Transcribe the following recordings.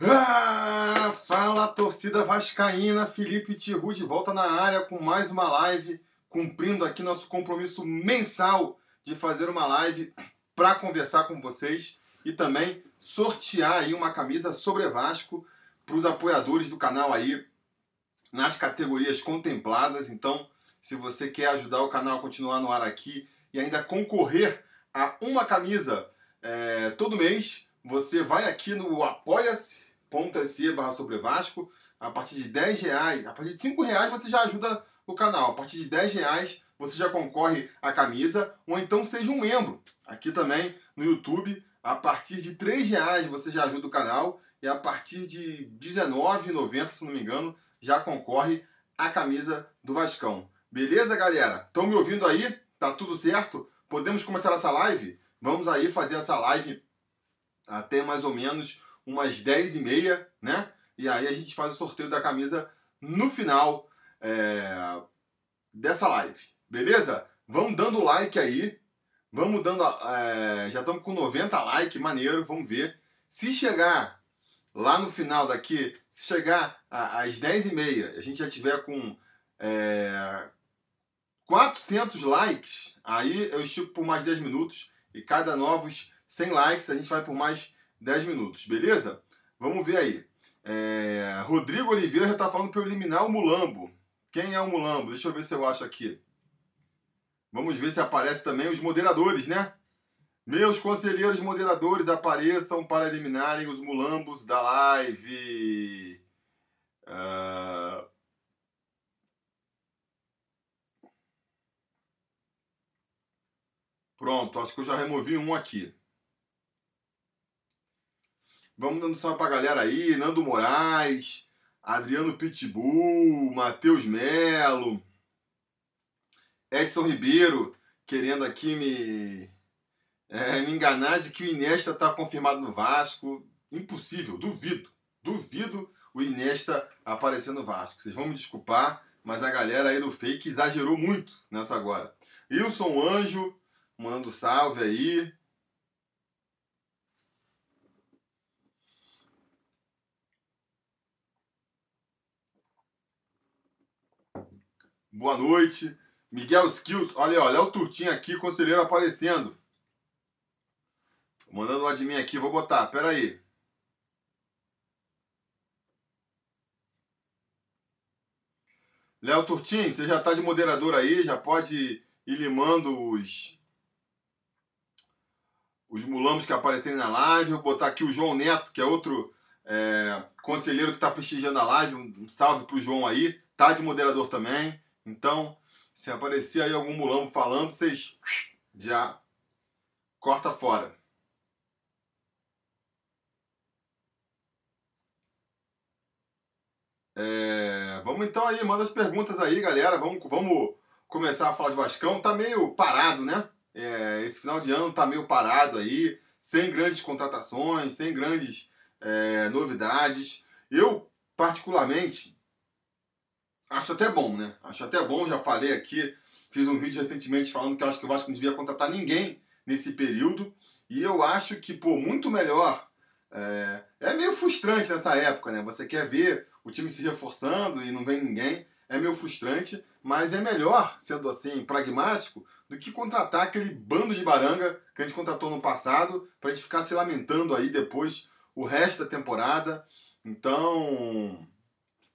Ah, fala torcida vascaína, Felipe Tiru de volta na área com mais uma live, cumprindo aqui nosso compromisso mensal de fazer uma live para conversar com vocês e também sortear aí uma camisa sobre Vasco para os apoiadores do canal aí nas categorias contempladas. Então, se você quer ajudar o canal a continuar no ar aqui e ainda concorrer a uma camisa é, todo mês, você vai aqui no apoia-se.se barra sobre Vasco, a partir de 10 reais, a partir de 5 reais você já ajuda o canal, a partir de 10 reais você já concorre à camisa, ou então seja um membro, aqui também no YouTube, a partir de 3 reais você já ajuda o canal, e a partir de R$19,90, se não me engano, já concorre à camisa do Vascão. Beleza, galera? Estão me ouvindo aí? Tá tudo certo? Podemos começar essa live? Vamos aí fazer essa live até mais ou menos umas 10 e meia, né? E aí a gente faz o sorteio da camisa no final é, dessa live, beleza? Vamos dando like aí, vamos dando, é, já estamos com 90 likes, maneiro, vamos ver. Se chegar lá no final daqui, se chegar às 10 e meia, a gente já tiver com é, 400 likes, aí eu estico por mais 10 minutos e cada novos 100 likes a gente vai por mais 10 minutos, beleza? Vamos ver aí. É, Rodrigo Oliveira já está falando para eu eliminar o Mulambo. Quem é o Mulambo? Deixa eu ver se eu acho aqui. Vamos ver se aparece também os moderadores, né? Meus conselheiros moderadores apareçam para eliminarem os mulambos da live. Uh... Pronto, acho que eu já removi um aqui. Vamos dando salve pra galera aí. Nando Moraes, Adriano Pitbull, Matheus Melo, Edson Ribeiro, querendo aqui me, é, me enganar de que o Inesta está confirmado no Vasco. Impossível, duvido. Duvido o Inesta aparecer no Vasco. Vocês vão me desculpar, mas a galera aí do fake exagerou muito nessa agora. Wilson Anjo, mando salve aí. Boa noite. Miguel Skills, olha, olha o Turtinho aqui, conselheiro aparecendo. Mandando um admin aqui, vou botar, pera aí. Léo Turtinho, você já está de moderador aí, já pode ir limando os os mulambos que aparecerem na live. Vou botar aqui o João Neto, que é outro é, conselheiro que está prestigiando a live. Um salve pro João aí. Tá de moderador também. Então, se aparecer aí algum mulambo falando, vocês já corta fora. É, vamos então aí, manda as perguntas aí, galera. Vamos, vamos começar a falar de Vascão. Tá meio parado, né? É, esse final de ano tá meio parado aí, sem grandes contratações, sem grandes é, novidades. Eu, particularmente, acho até bom, né? Acho até bom, já falei aqui, fiz um vídeo recentemente falando que eu acho que o Vasco não devia contratar ninguém nesse período. E eu acho que, pô, muito melhor. É, é meio frustrante nessa época, né? Você quer ver o time se reforçando e não vem ninguém. É meio frustrante, mas é melhor, sendo assim, pragmático, do que contratar aquele bando de baranga que a gente contratou no passado, para a gente ficar se lamentando aí depois o resto da temporada. Então,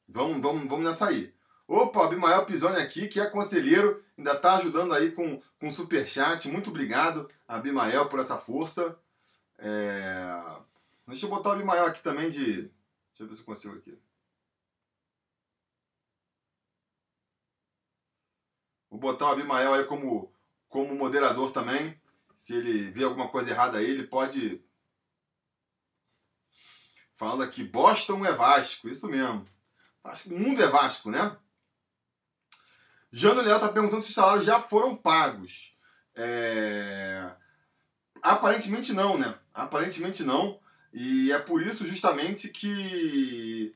vamos, vamos, vamos nessa aí. Opa, Abimael Pisoni aqui, que é conselheiro, ainda está ajudando aí com, com superchat. Muito obrigado, Abimael, por essa força. É... Deixa eu botar o Abimael aqui também de. Deixa eu ver se eu consigo aqui. Vou botar o Abimael aí como, como moderador também. Se ele vê alguma coisa errada aí, ele pode. Falando aqui, Boston é Vasco, isso mesmo. Acho que o mundo é Vasco, né? Jano Leal está perguntando se os salários já foram pagos. É... Aparentemente não, né? Aparentemente não. E é por isso justamente que,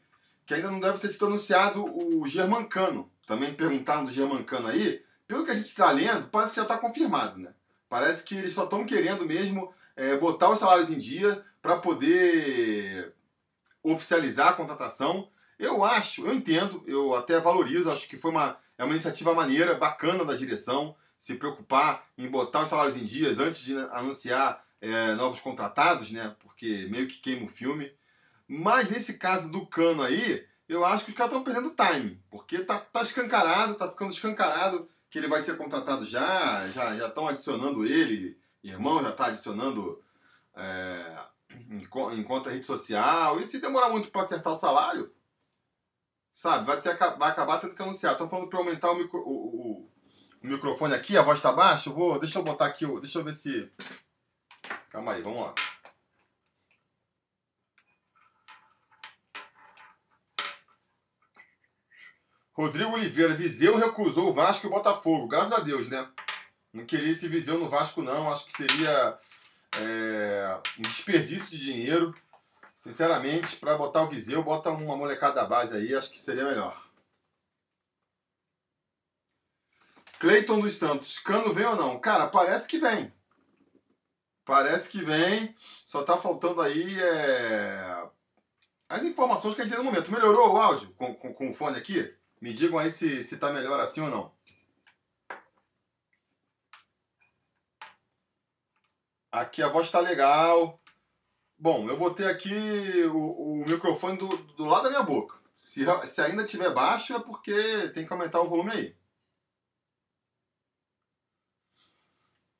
que ainda não deve ter sido anunciado o Germancano. Também perguntaram do Germancano aí. Pelo que a gente está lendo, parece que já está confirmado, né? Parece que eles só estão querendo mesmo é, botar os salários em dia para poder oficializar a contratação. Eu acho, eu entendo, eu até valorizo, acho que foi uma, é uma iniciativa maneira, bacana da direção, se preocupar em botar os salários em dias antes de anunciar é, novos contratados, né? Porque meio que queima o filme. Mas nesse caso do Cano aí, eu acho que os caras estão perdendo time, porque tá, tá escancarado, tá ficando escancarado que ele vai ser contratado já, já já estão adicionando ele, irmão já está adicionando é, em conta rede social, e se demorar muito para acertar o salário, sabe, vai, ter, vai acabar tendo que anunciar. Estão falando para aumentar o, micro, o, o, o, microfone aqui, a voz está baixa, eu vou, deixa eu botar aqui, deixa eu ver se... Calma aí, vamos lá. Rodrigo Oliveira, Viseu recusou o Vasco e o Botafogo. Graças a Deus, né? Não queria esse Viseu no Vasco, não. Acho que seria é, um desperdício de dinheiro. Sinceramente, para botar o Viseu, bota uma molecada da base aí, acho que seria melhor. Cleiton dos Santos, Cano vem ou não? Cara, parece que vem. Parece que vem. Só tá faltando aí é... as informações que a gente tem no momento. Melhorou o áudio com, com, com o fone aqui? Me digam aí se, se tá melhor assim ou não. Aqui a voz tá legal. Bom, eu botei aqui o, o microfone do, do lado da minha boca. Se, se ainda tiver baixo é porque tem que aumentar o volume aí.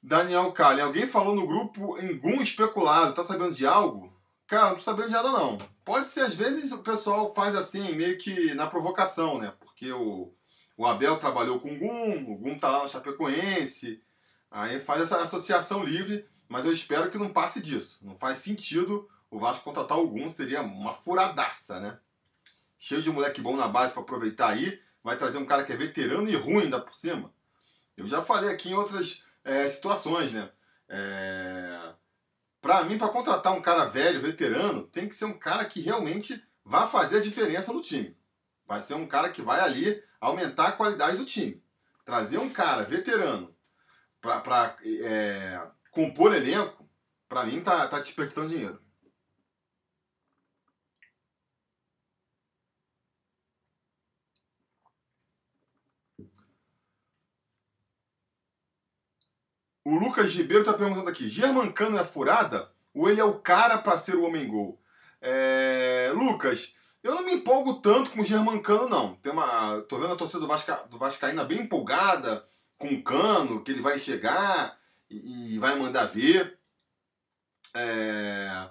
Daniel Kali, alguém falou no grupo Engum especulado, tá sabendo de algo? Cara, não tô sabendo de nada não. Pode ser, às vezes o pessoal faz assim, meio que na provocação, né? porque o, o Abel trabalhou com o Gum, o Gum tá lá na Chapecoense, aí faz essa associação livre, mas eu espero que não passe disso. Não faz sentido o Vasco contratar o Gum, seria uma furadaça, né? Cheio de moleque bom na base para aproveitar aí, vai trazer um cara que é veterano e ruim ainda por cima. Eu já falei aqui em outras é, situações, né? É... Para mim, para contratar um cara velho, veterano, tem que ser um cara que realmente vá fazer a diferença no time. Vai ser um cara que vai ali aumentar a qualidade do time. Trazer um cara veterano para é, compor elenco, para mim tá, tá desperdiçando dinheiro. O Lucas Ribeiro está perguntando aqui: Germancano é furada ou ele é o cara para ser o homem gol? É, Lucas, eu não me empolgo tanto com o Germancano, não. Tem uma, tô vendo a torcida do, Vasca, do Vascaína bem empolgada com o Cano, que ele vai chegar e, e vai mandar ver. É...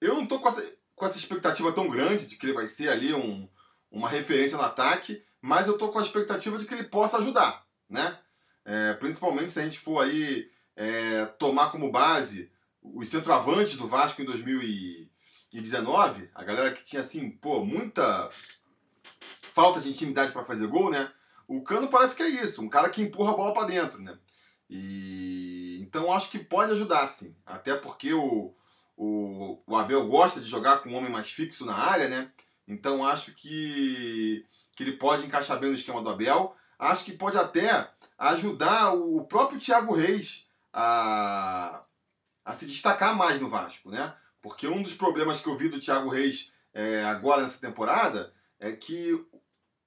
Eu não tô com essa, com essa expectativa tão grande de que ele vai ser ali um, uma referência no ataque, mas eu tô com a expectativa de que ele possa ajudar, né? É, principalmente se a gente for aí é, tomar como base os centroavantes do Vasco em 2000 e, 2019, a galera que tinha assim, pô, muita falta de intimidade para fazer gol, né? O Cano parece que é isso, um cara que empurra a bola para dentro, né? E então acho que pode ajudar sim, até porque o, o, o Abel gosta de jogar com um homem mais fixo na área, né? Então acho que que ele pode encaixar bem no esquema do Abel. Acho que pode até ajudar o próprio Thiago Reis a, a se destacar mais no Vasco, né? Porque um dos problemas que eu vi do Thiago Reis é, agora nessa temporada é que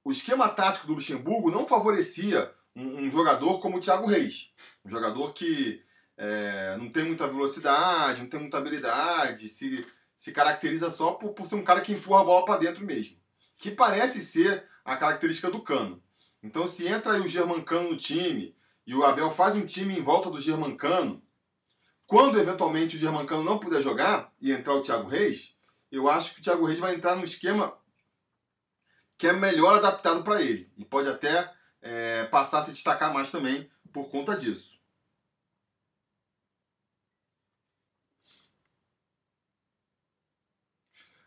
o esquema tático do Luxemburgo não favorecia um, um jogador como o Thiago Reis. Um jogador que é, não tem muita velocidade, não tem muita habilidade, se, se caracteriza só por, por ser um cara que empurra a bola para dentro mesmo. Que parece ser a característica do Cano. Então, se entra aí o Germancano no time e o Abel faz um time em volta do Germancano, quando eventualmente o Germancano não puder jogar e entrar o Thiago Reis, eu acho que o Thiago Reis vai entrar num esquema que é melhor adaptado para ele e pode até é, passar a se destacar mais também por conta disso.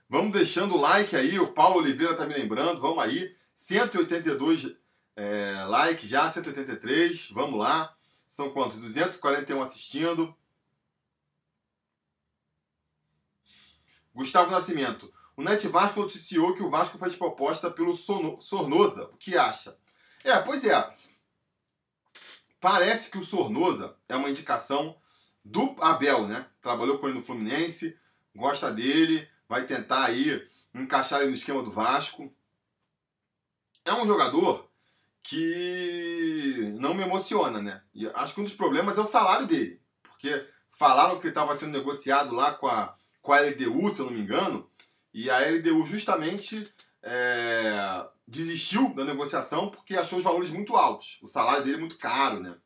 Vamos deixando o like aí, o Paulo Oliveira tá me lembrando, vamos aí, 182 é, likes já, 183, vamos lá. São quantos? 241 assistindo. Gustavo Nascimento. O Net Vasco noticiou que o Vasco faz proposta pelo Sornosa. O que acha? É, pois é. Parece que o Sornosa é uma indicação do Abel, né? Trabalhou com ele no Fluminense, gosta dele, vai tentar aí encaixar ele no esquema do Vasco. É um jogador que não me emociona, né? E acho que um dos problemas é o salário dele, porque falaram que estava sendo negociado lá com a, com a LDU, se eu não me engano, e a LDU justamente é, desistiu da negociação porque achou os valores muito altos. O salário dele é muito caro, né?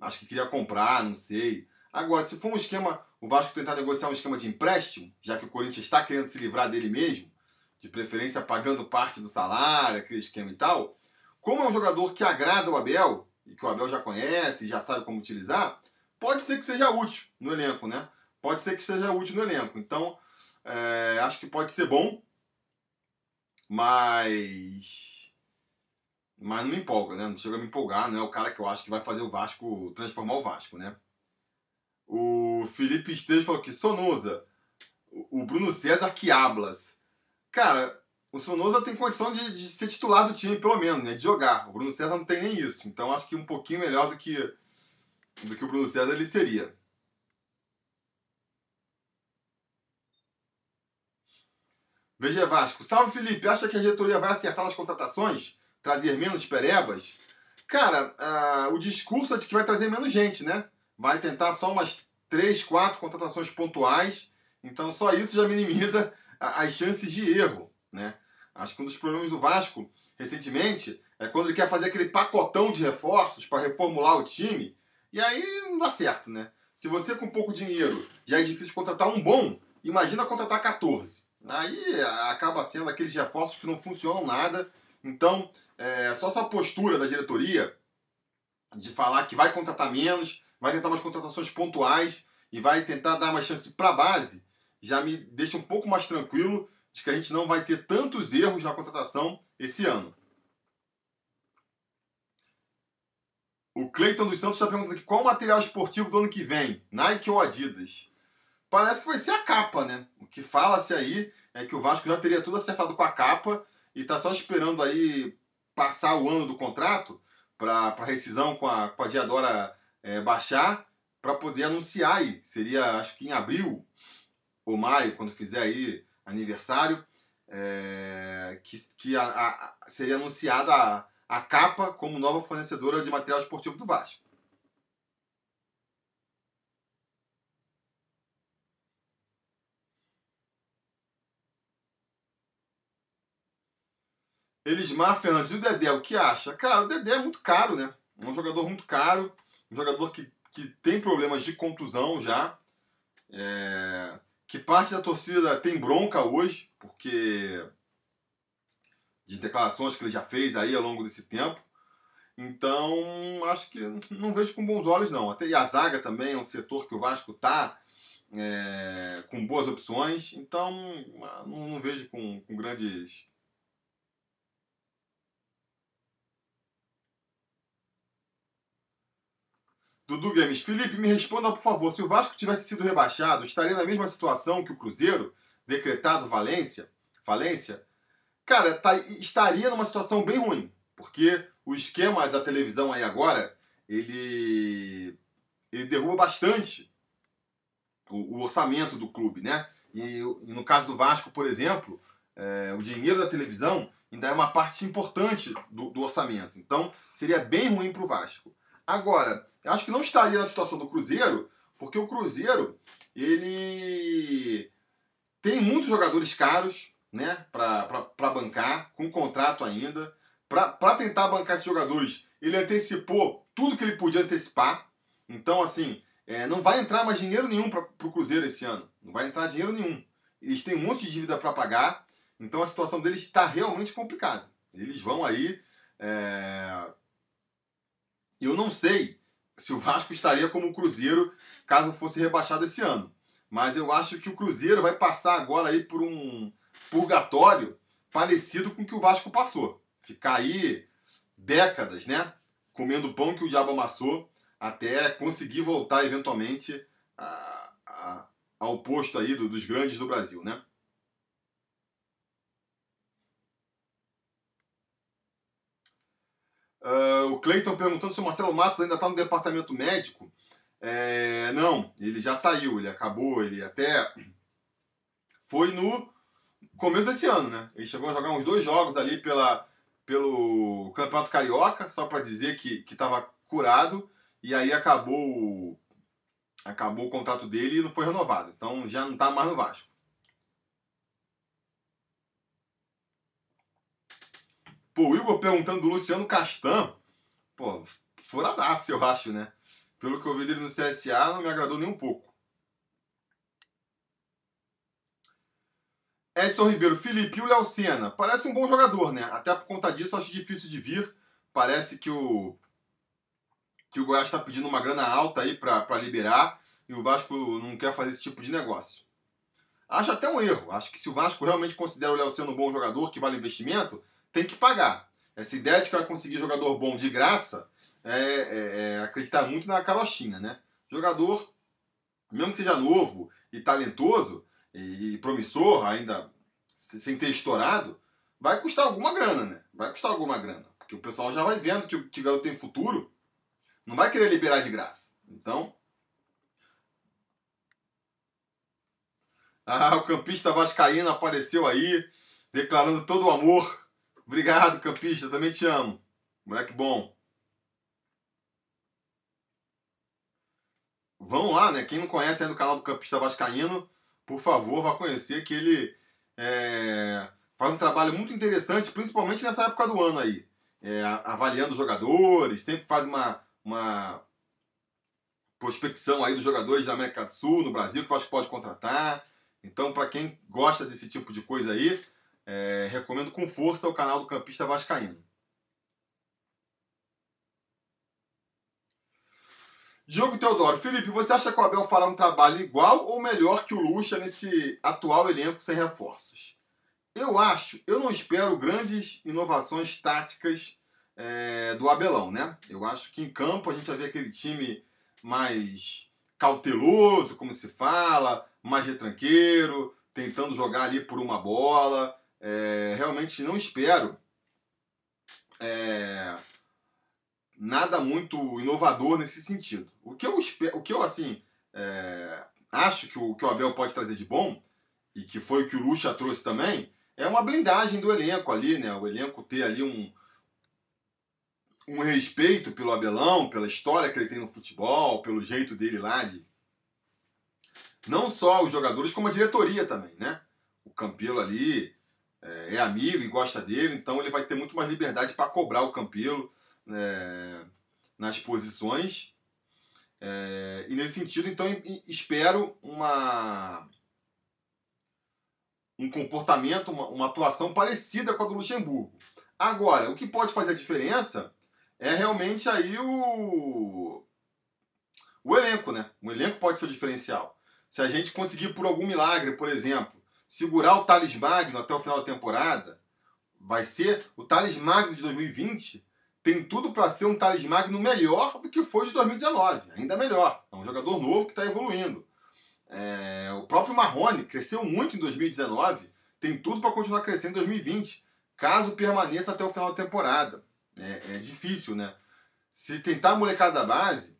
Acho que queria comprar, não sei. Agora, se for um esquema, o Vasco tentar negociar um esquema de empréstimo, já que o Corinthians está querendo se livrar dele mesmo, de preferência pagando parte do salário, aquele esquema e tal, como é um jogador que agrada o Abel, e que o Abel já conhece, já sabe como utilizar, pode ser que seja útil no elenco, né? Pode ser que seja útil no elenco. Então, é, acho que pode ser bom, mas. Mas não me empolga, né? Não chega a me empolgar, não é o cara que eu acho que vai fazer o Vasco transformar o Vasco, né? O Felipe Esteves falou que Sonoza, o Bruno César que hablas. Cara, o Sonoza tem condição de, de, ser titular do time, pelo menos, né? De jogar. O Bruno César não tem nem isso. Então acho que um pouquinho melhor do que, do que o Bruno César ele seria. VG Vasco. Salve Felipe, acha que a diretoria vai acertar nas contratações? Trazer menos perebas? Cara, uh, o discurso é de que vai trazer menos gente, né? Vai tentar só umas 3, 4 contratações pontuais. Então só isso já minimiza as chances de erro, né? Acho que um dos problemas do Vasco recentemente é quando ele quer fazer aquele pacotão de reforços para reformular o time. E aí não dá certo, né? Se você com pouco dinheiro já é difícil contratar um bom, imagina contratar 14. Aí acaba sendo aqueles reforços que não funcionam nada. Então, é, só essa postura da diretoria de falar que vai contratar menos, vai tentar umas contratações pontuais e vai tentar dar uma chance para a base, já me deixa um pouco mais tranquilo de que a gente não vai ter tantos erros na contratação esse ano. O Cleiton dos Santos está perguntando aqui qual o material esportivo do ano que vem, Nike ou Adidas? Parece que vai ser a capa, né? O que fala-se aí é que o Vasco já teria tudo acertado com a capa e está só esperando aí passar o ano do contrato para rescisão com a, com a Diadora é, baixar para poder anunciar aí. Seria, acho que em abril ou maio, quando fizer aí aniversário, é, que, que a, a, seria anunciada a, a capa como nova fornecedora de material esportivo do Vasco. Elismar Fernandes, e o Dedé, o que acha? Cara, o Dedé é muito caro, né? É um jogador muito caro, um jogador que, que tem problemas de contusão já. É que parte da torcida tem bronca hoje, porque de declarações que ele já fez aí ao longo desse tempo. Então, acho que não vejo com bons olhos, não. Até, e a zaga também é um setor que o Vasco tá é, com boas opções. Então, não, não vejo com, com grandes Dudu Games, Felipe, me responda por favor. Se o Vasco tivesse sido rebaixado, estaria na mesma situação que o Cruzeiro, decretado Valência, falência? Cara, tá, estaria numa situação bem ruim, porque o esquema da televisão aí agora, ele, ele derruba bastante o, o orçamento do clube, né? E, e, no caso do Vasco, por exemplo, é, o dinheiro da televisão ainda é uma parte importante do, do orçamento. Então, seria bem ruim para o Vasco. Agora, acho que não estaria na situação do Cruzeiro, porque o Cruzeiro, ele tem muitos jogadores caros, né, para bancar, com contrato ainda. Para tentar bancar esses jogadores, ele antecipou tudo que ele podia antecipar. Então, assim, é, não vai entrar mais dinheiro nenhum para o Cruzeiro esse ano. Não vai entrar dinheiro nenhum. Eles têm um monte de dívida para pagar, então a situação deles está realmente complicada. Eles vão aí. É... Eu não sei se o Vasco estaria como o Cruzeiro caso fosse rebaixado esse ano. Mas eu acho que o Cruzeiro vai passar agora aí por um purgatório parecido com o que o Vasco passou. Ficar aí décadas, né? Comendo pão que o diabo amassou até conseguir voltar eventualmente a, a, ao posto aí do, dos grandes do Brasil, né? Uh, o Cleiton perguntando se o Marcelo Matos ainda está no departamento médico. É, não, ele já saiu, ele acabou, ele até foi no começo desse ano, né? Ele chegou a jogar uns dois jogos ali pela, pelo Campeonato Carioca, só para dizer que estava curado, e aí acabou acabou o contrato dele e não foi renovado. Então já não está mais no Vasco. Pô, o Igor perguntando do Luciano Castan. Pô, furadaço, eu acho, né? Pelo que eu vi dele no CSA, não me agradou nem um pouco. Edson Ribeiro, Felipe e o Léo Senna. Parece um bom jogador, né? Até por conta disso, acho difícil de vir. Parece que o que o Goiás está pedindo uma grana alta aí para liberar e o Vasco não quer fazer esse tipo de negócio. Acho até um erro. Acho que se o Vasco realmente considera o Léo Senna um bom jogador que vale investimento, tem que pagar. Essa ideia de que vai conseguir jogador bom de graça é, é, é acreditar muito na carochinha, né? Jogador, mesmo que seja novo e talentoso e, e promissor, ainda sem ter estourado, vai custar alguma grana, né? Vai custar alguma grana. Porque o pessoal já vai vendo que, o garoto tem futuro, não vai querer liberar de graça. Então. Ah, o campista vascaíno apareceu aí, declarando todo o amor Obrigado, campista. Também te amo. Moleque bom. Vão lá, né? Quem não conhece ainda o canal do Campista Vascaíno, por favor, vá conhecer que ele é, faz um trabalho muito interessante, principalmente nessa época do ano aí. É, avaliando os jogadores, sempre faz uma, uma prospecção aí dos jogadores da América do Sul, no Brasil, que acho que pode contratar. Então, para quem gosta desse tipo de coisa aí, é, recomendo com força o canal do Campista Vascaíno. Diogo Teodoro, Felipe, você acha que o Abel fará um trabalho igual ou melhor que o Lucha nesse atual elenco sem reforços? Eu acho, eu não espero grandes inovações táticas é, do Abelão, né? Eu acho que em campo a gente vai ver aquele time mais cauteloso, como se fala, mais retranqueiro, tentando jogar ali por uma bola. É, realmente não espero é, nada muito inovador nesse sentido. O que eu espero, o que eu assim é, acho que o, que o Abel pode trazer de bom e que foi o que o Lucha trouxe também é uma blindagem do elenco ali, né? O elenco ter ali um um respeito pelo Abelão, pela história que ele tem no futebol, pelo jeito dele lá de não só os jogadores como a diretoria também, né? O Campelo ali é, é, amigo e gosta dele, então ele vai ter muito mais liberdade para cobrar o Campelo é, nas posições. É, e nesse sentido, então, espero uma, um comportamento, uma, uma, atuação parecida com a do Luxemburgo. Agora, o que pode fazer a diferença é realmente aí o, o elenco, né? O elenco pode ser o diferencial. Se a gente conseguir, por algum milagre, por exemplo, segurar o Thales Magno até o final da temporada, vai ser o Thales Magno de 2020 tem tudo para ser um Thales Magno melhor do que foi de 2019, ainda melhor. É um jogador novo que está evoluindo. É, o próprio Marrone cresceu muito em 2019, tem tudo para continuar crescendo em 2020, caso permaneça até o final da temporada. É, é difícil, né? Se tentar a molecada da base,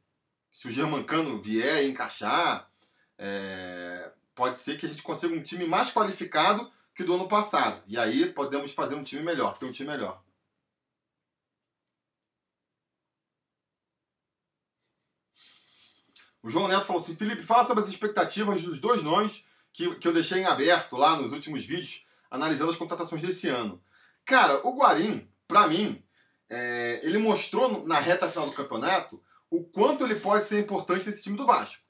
se o Germancano vier e encaixar, é, pode ser que a gente consiga um time mais qualificado que do ano passado. E aí podemos fazer um time melhor, ter um time melhor. O João Neto falou assim: Felipe, fala sobre as expectativas dos dois nomes que, que eu deixei em aberto lá nos últimos vídeos, analisando as contratações desse ano. Cara, o Guarim, para mim, é, ele mostrou na reta final do campeonato o quanto ele pode ser importante nesse time do Vasco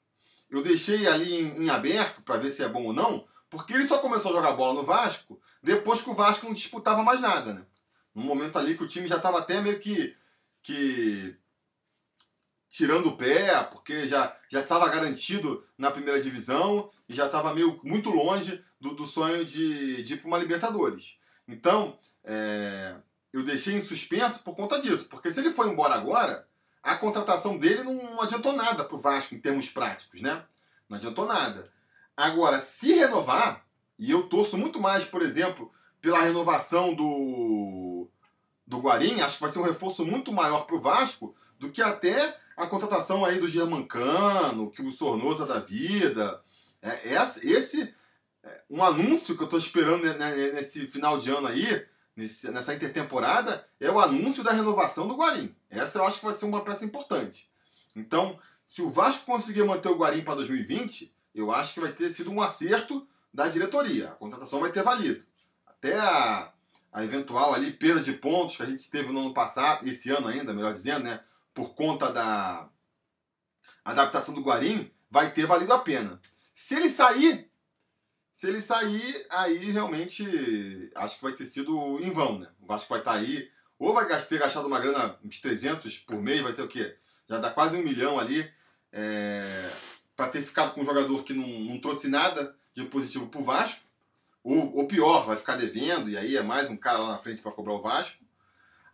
eu deixei ali em, em aberto para ver se é bom ou não, porque ele só começou a jogar bola no Vasco depois que o Vasco não disputava mais nada, né? No momento ali que o time já estava até meio que, que tirando o pé, porque já já estava garantido na primeira divisão e já estava meio muito longe do, do sonho de, de ir para uma Libertadores. Então, é, eu deixei em suspenso por conta disso, porque se ele for embora agora, a contratação dele não adiantou nada para o Vasco em termos práticos, né? Não adiantou nada. Agora, se renovar, e eu torço muito mais, por exemplo, pela renovação do, do Guarim, acho que vai ser um reforço muito maior para o Vasco do que até a contratação aí do Germancano, que o Sornosa da vida. É, esse um anúncio que eu estou esperando nesse final de ano aí, nessa intertemporada, é o anúncio da renovação do Guarim. Essa eu acho que vai ser uma peça importante. Então, se o Vasco conseguir manter o Guarim para 2020, eu acho que vai ter sido um acerto da diretoria. A contratação vai ter valido. Até a, a eventual ali perda de pontos que a gente teve no ano passado, esse ano ainda, melhor dizendo, né? Por conta da adaptação do Guarim, vai ter valido a pena. Se ele sair, se ele sair, aí realmente acho que vai ter sido em vão, né? O Vasco vai estar tá aí, ou vai ter gastado uma grana, uns 300 por mês, vai ser o quê? Já dá quase um milhão ali, é, para ter ficado com um jogador que não, não trouxe nada de positivo pro Vasco, ou, ou pior, vai ficar devendo, e aí é mais um cara lá na frente para cobrar o Vasco.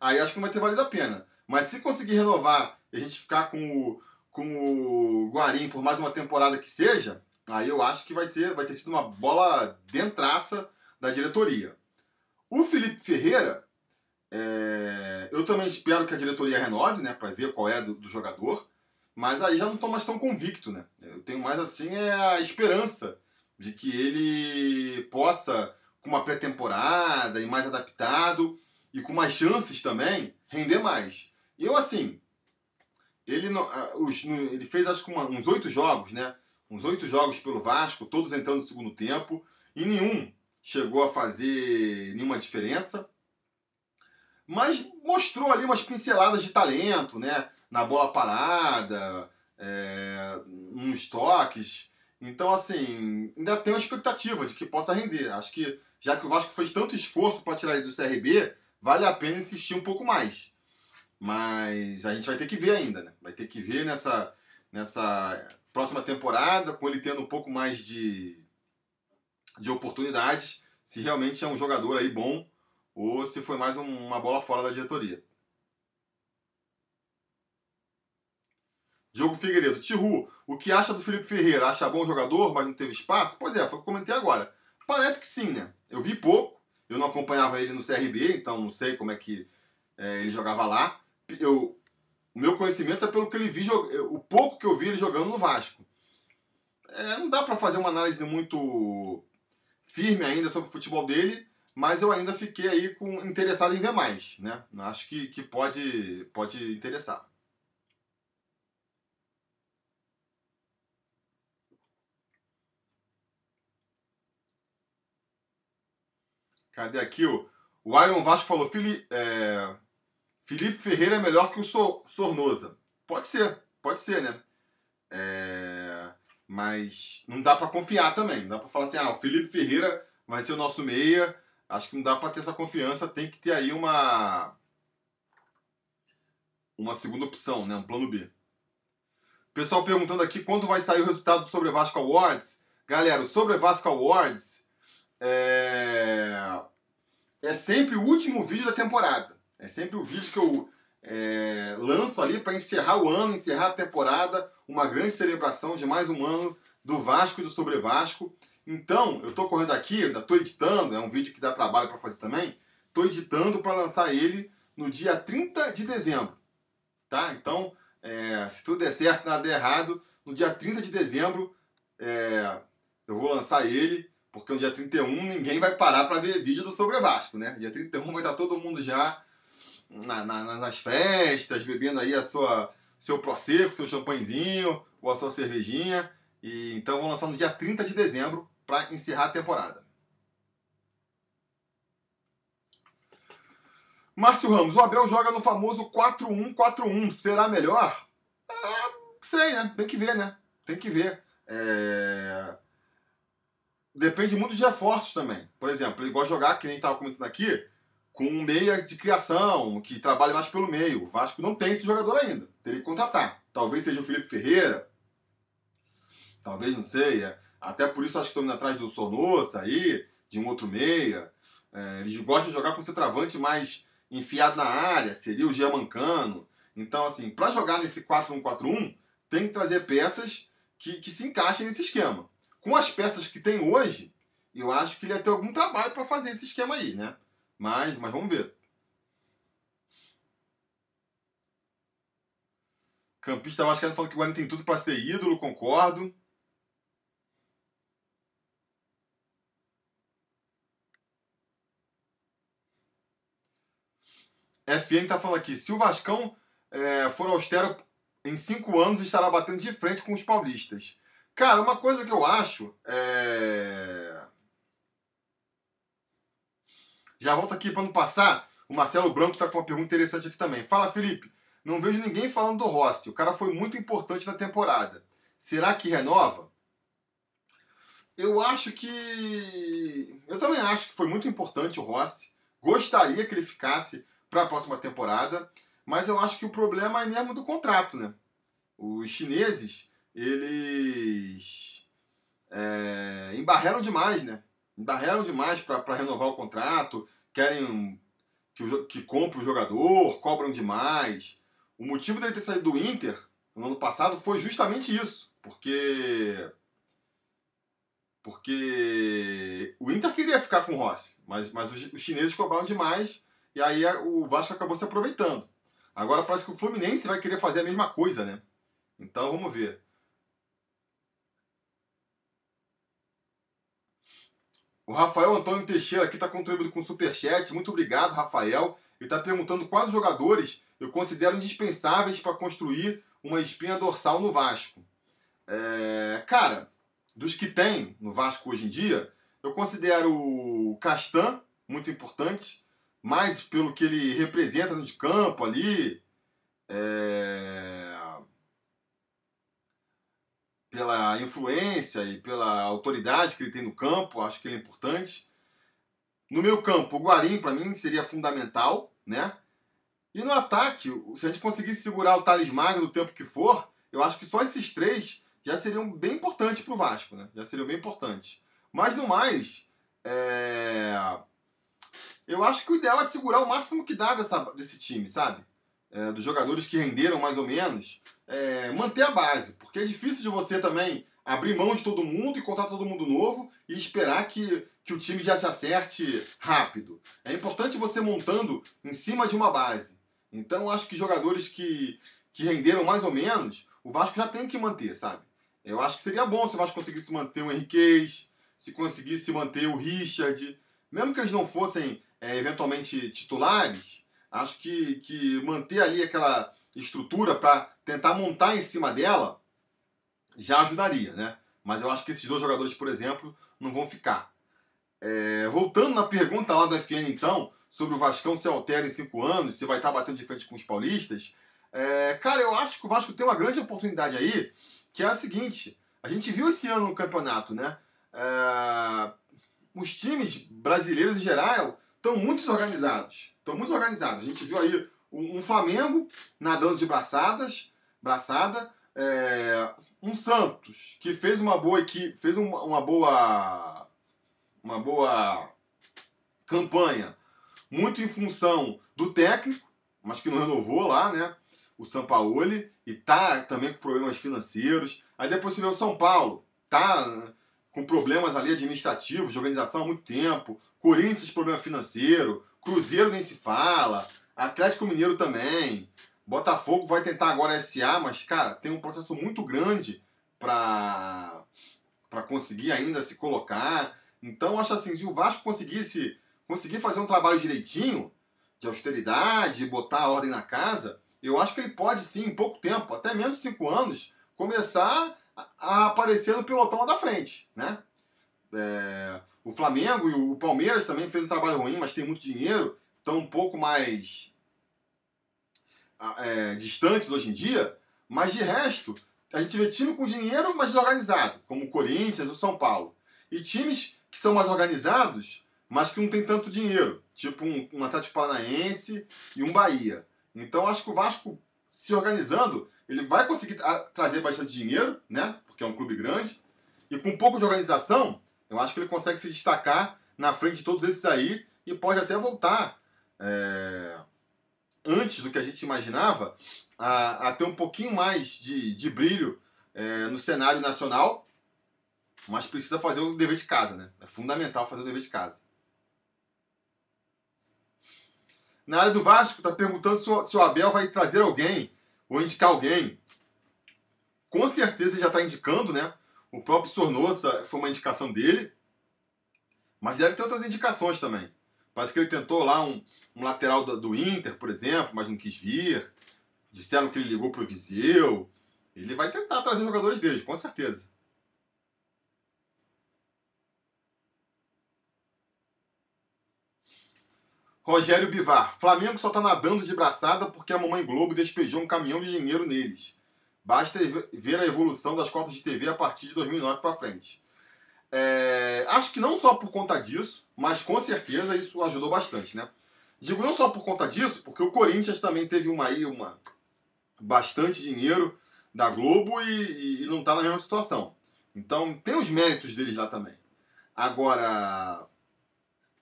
Aí acho que não vai ter valido a pena. Mas se conseguir renovar e a gente ficar com o, com o Guarim por mais uma temporada que seja, Aí eu acho que vai ser, vai ter sido uma bola dentraça da diretoria. O Felipe Ferreira, é, eu também espero que a diretoria renove, né, para ver qual é do, do, jogador, mas aí já não estou mais tão convicto, né. Eu tenho mais assim é a esperança de que ele possa, com uma pré-temporada e mais adaptado e com mais chances também, render mais. E eu assim, ele, os, ele fez acho que uma, uns oito jogos, né? Uns oito jogos pelo Vasco, todos entrando no segundo tempo, e nenhum chegou a fazer nenhuma diferença. Mas mostrou ali umas pinceladas de talento, né? Na bola parada, é, uns toques. Então, assim, ainda tem uma expectativa de que possa render. Acho que, já que o Vasco fez tanto esforço para tirar ele do CRB, vale a pena insistir um pouco mais. Mas a gente vai ter que ver ainda, né? Vai ter que ver nessa, nessa próxima temporada, com ele tendo um pouco mais de, de oportunidades, se realmente é um jogador aí bom ou se foi mais um, uma bola fora da diretoria. Diogo Figueiredo. Tihu, o que acha do Felipe Ferreira? Acha bom jogador, mas não teve espaço? Pois é, foi o que eu comentei agora. Parece que sim, né? Eu vi pouco, eu não acompanhava ele no CRB, então não sei como é que é, ele jogava lá. Eu meu conhecimento é pelo que ele vi, o pouco que eu vi ele jogando no Vasco. É, não dá para fazer uma análise muito firme ainda sobre o futebol dele, mas eu ainda fiquei aí com, interessado em ver mais, né? Acho que, que pode, pode interessar. Cadê aqui o, o Iron Vasco falou, Fili, é, Felipe Ferreira é melhor que o Sornosa. Pode ser, pode ser, né? É... Mas não dá para confiar também. Não dá para falar assim, ah, o Felipe Ferreira vai ser o nosso meia. Acho que não dá para ter essa confiança. Tem que ter aí uma uma segunda opção, né? Um plano B. Pessoal perguntando aqui quando vai sair o resultado do Sobre Vasco Awards. Galera, o Sobre Vasco Awards é... é sempre o último vídeo da temporada. É sempre o vídeo que eu é, lanço ali para encerrar o ano, encerrar a temporada, uma grande celebração de mais um ano do Vasco e do Sobre Vasco. Então, eu estou correndo aqui, ainda estou editando, é um vídeo que dá trabalho para fazer também. Estou editando para lançar ele no dia 30 de dezembro. Tá? Então, é, se tudo der certo, nada der errado, no dia 30 de dezembro é, eu vou lançar ele, porque no dia 31 ninguém vai parar para ver vídeo do Sobre Vasco, né? Dia 31 vai estar todo mundo já na, na, nas festas, bebendo aí a sua seu prosecco, seu champanhezinho ou a sua cervejinha. E então vão lançar no dia 30 de dezembro para encerrar a temporada. Márcio Ramos, o Abel joga no famoso 4-1-4-1. Será melhor? Ah, sei, né? Tem que ver, né? Tem que ver. É... Depende muito de reforços também. Por exemplo, ele gosta de jogar, que nem estava comentando aqui, com um meia de criação, que trabalha mais pelo meio. O Vasco não tem esse jogador ainda. Teria que contratar. Talvez seja o Felipe Ferreira. Talvez, não sei. É. Até por isso acho que estão atrás do Sonossa aí, de um outro meia. É, eles gostam de jogar com o centroavante mais enfiado na área, seria o Giamancano. Então, assim, para jogar nesse 4-1-4-1, tem que trazer peças que, que se encaixem nesse esquema. Com as peças que tem hoje, eu acho que ele ia ter algum trabalho para fazer esse esquema aí, né? Mas, mas vamos ver. Campista Vascaíno falando que o Guarani tem tudo para ser ídolo, concordo. FN tá falando aqui, se o Vascão é, for austero em cinco anos, estará batendo de frente com os paulistas. Cara, uma coisa que eu acho é Já volto aqui para não passar. O Marcelo Branco está com uma pergunta interessante aqui também. Fala, Felipe. Não vejo ninguém falando do Rossi. O cara foi muito importante na temporada. Será que renova? Eu acho que. Eu também acho que foi muito importante o Rossi. Gostaria que ele ficasse para a próxima temporada. Mas eu acho que o problema é mesmo do contrato, né? Os chineses, eles é, embarreram demais, né? Embarreram demais para renovar o contrato, querem que, o, que compre o jogador, cobram demais. O motivo dele ter saído do Inter no ano passado foi justamente isso, porque porque o Inter queria ficar com o Rossi, mas, mas os, os chineses cobraram demais e aí o Vasco acabou se aproveitando. Agora parece que o Fluminense vai querer fazer a mesma coisa, né? Então vamos ver. O Rafael Antônio Teixeira aqui está contribuindo com o Superchat. Muito obrigado, Rafael. Ele está perguntando quais jogadores eu considero indispensáveis para construir uma espinha dorsal no Vasco. É, cara, dos que tem no Vasco hoje em dia, eu considero o Castan muito importante mais pelo que ele representa no campo ali, é... pela influência e pela autoridade que ele tem no campo, acho que ele é importante. No meu campo, o Guarim, para mim, seria fundamental, né? E no ataque, se a gente conseguisse segurar o Thales Magno do tempo que for, eu acho que só esses três já seriam bem importantes para o Vasco, né? Já seriam bem importantes. Mas no mais, é... Eu acho que o ideal é segurar o máximo que dá dessa, desse time, sabe? É, dos jogadores que renderam mais ou menos, é, manter a base. Porque é difícil de você também abrir mão de todo mundo e contar todo mundo novo e esperar que, que o time já se acerte rápido. É importante você montando em cima de uma base. Então acho que jogadores que, que renderam mais ou menos, o Vasco já tem que manter, sabe? Eu acho que seria bom se o Vasco conseguisse manter o Henriquez, se conseguisse manter o Richard, mesmo que eles não fossem é, eventualmente titulares, acho que, que manter ali aquela estrutura para tentar montar em cima dela já ajudaria, né? Mas eu acho que esses dois jogadores, por exemplo, não vão ficar. É, voltando na pergunta lá do FN, então, sobre o Vascão se altera em cinco anos, se vai estar batendo de frente com os paulistas. É, cara, eu acho que o Vasco tem uma grande oportunidade aí, que é a seguinte: a gente viu esse ano no campeonato, né? É, os times brasileiros em geral estão muito desorganizados. Estão muito organizados. A gente viu aí um, Flamengo nadando de braçadas, braçada, é, um Santos que fez uma boa equipe, fez uma, uma boa uma boa campanha, muito em função do técnico, mas que não renovou lá, né? O Sampaoli e tá também com problemas financeiros. Aí depois você vê o São Paulo, tá com problemas ali administrativos, de organização há muito tempo. Corinthians, problema financeiro. Cruzeiro nem se fala. Atlético Mineiro também. Botafogo vai tentar agora SA, mas, cara, tem um processo muito grande para para conseguir ainda se colocar. Então, acho assim, se o Vasco conseguisse conseguir fazer um trabalho direitinho, de austeridade, botar a ordem na casa, eu acho que ele pode sim, em pouco tempo, até menos de cinco anos, começar a aparecer no pelotão lá da frente, né? É, o Flamengo e o Palmeiras também fez um trabalho ruim, mas tem muito dinheiro, estão um pouco mais é, distantes hoje em dia, mas de resto, a gente vê time com dinheiro, mas desorganizado, como o Corinthians, o São Paulo. E times que são mais organizados, mas que não tem tanto dinheiro, tipo um, um Atlético Paranaense e um Bahia. Então acho que o Vasco se organizando, ele vai conseguir trazer bastante dinheiro, né? Porque é um clube grande. E com um pouco de organização, eu acho que ele consegue se destacar na frente de todos esses aí e pode até voltar é, antes do que a gente imaginava a, a ter um pouquinho mais de, de brilho é, no cenário nacional, mas precisa fazer o dever de casa, né? É fundamental fazer o dever de casa. Na área do Vasco, está perguntando se o, se o Abel vai trazer alguém ou indicar alguém. Com certeza já está indicando, né? O próprio Sornosa foi uma indicação dele. Mas deve ter outras indicações também. Parece que ele tentou lá um, um lateral do, do, Inter, por exemplo, mas não quis vir. Disseram que ele ligou pro Viseu. Ele vai tentar trazer jogadores deles, com certeza. Rogério Bivar. Flamengo só tá nadando de braçada porque a Mamãe Globo despejou um caminhão de dinheiro neles. Basta ver a evolução das cotas de TV a partir de 2009 para frente. É, acho que não só por conta disso, mas com certeza isso ajudou bastante, né? Digo não só por conta disso, porque o Corinthians também teve uma aí uma bastante dinheiro da Globo e, e não está na mesma situação. Então tem os méritos deles lá também. Agora,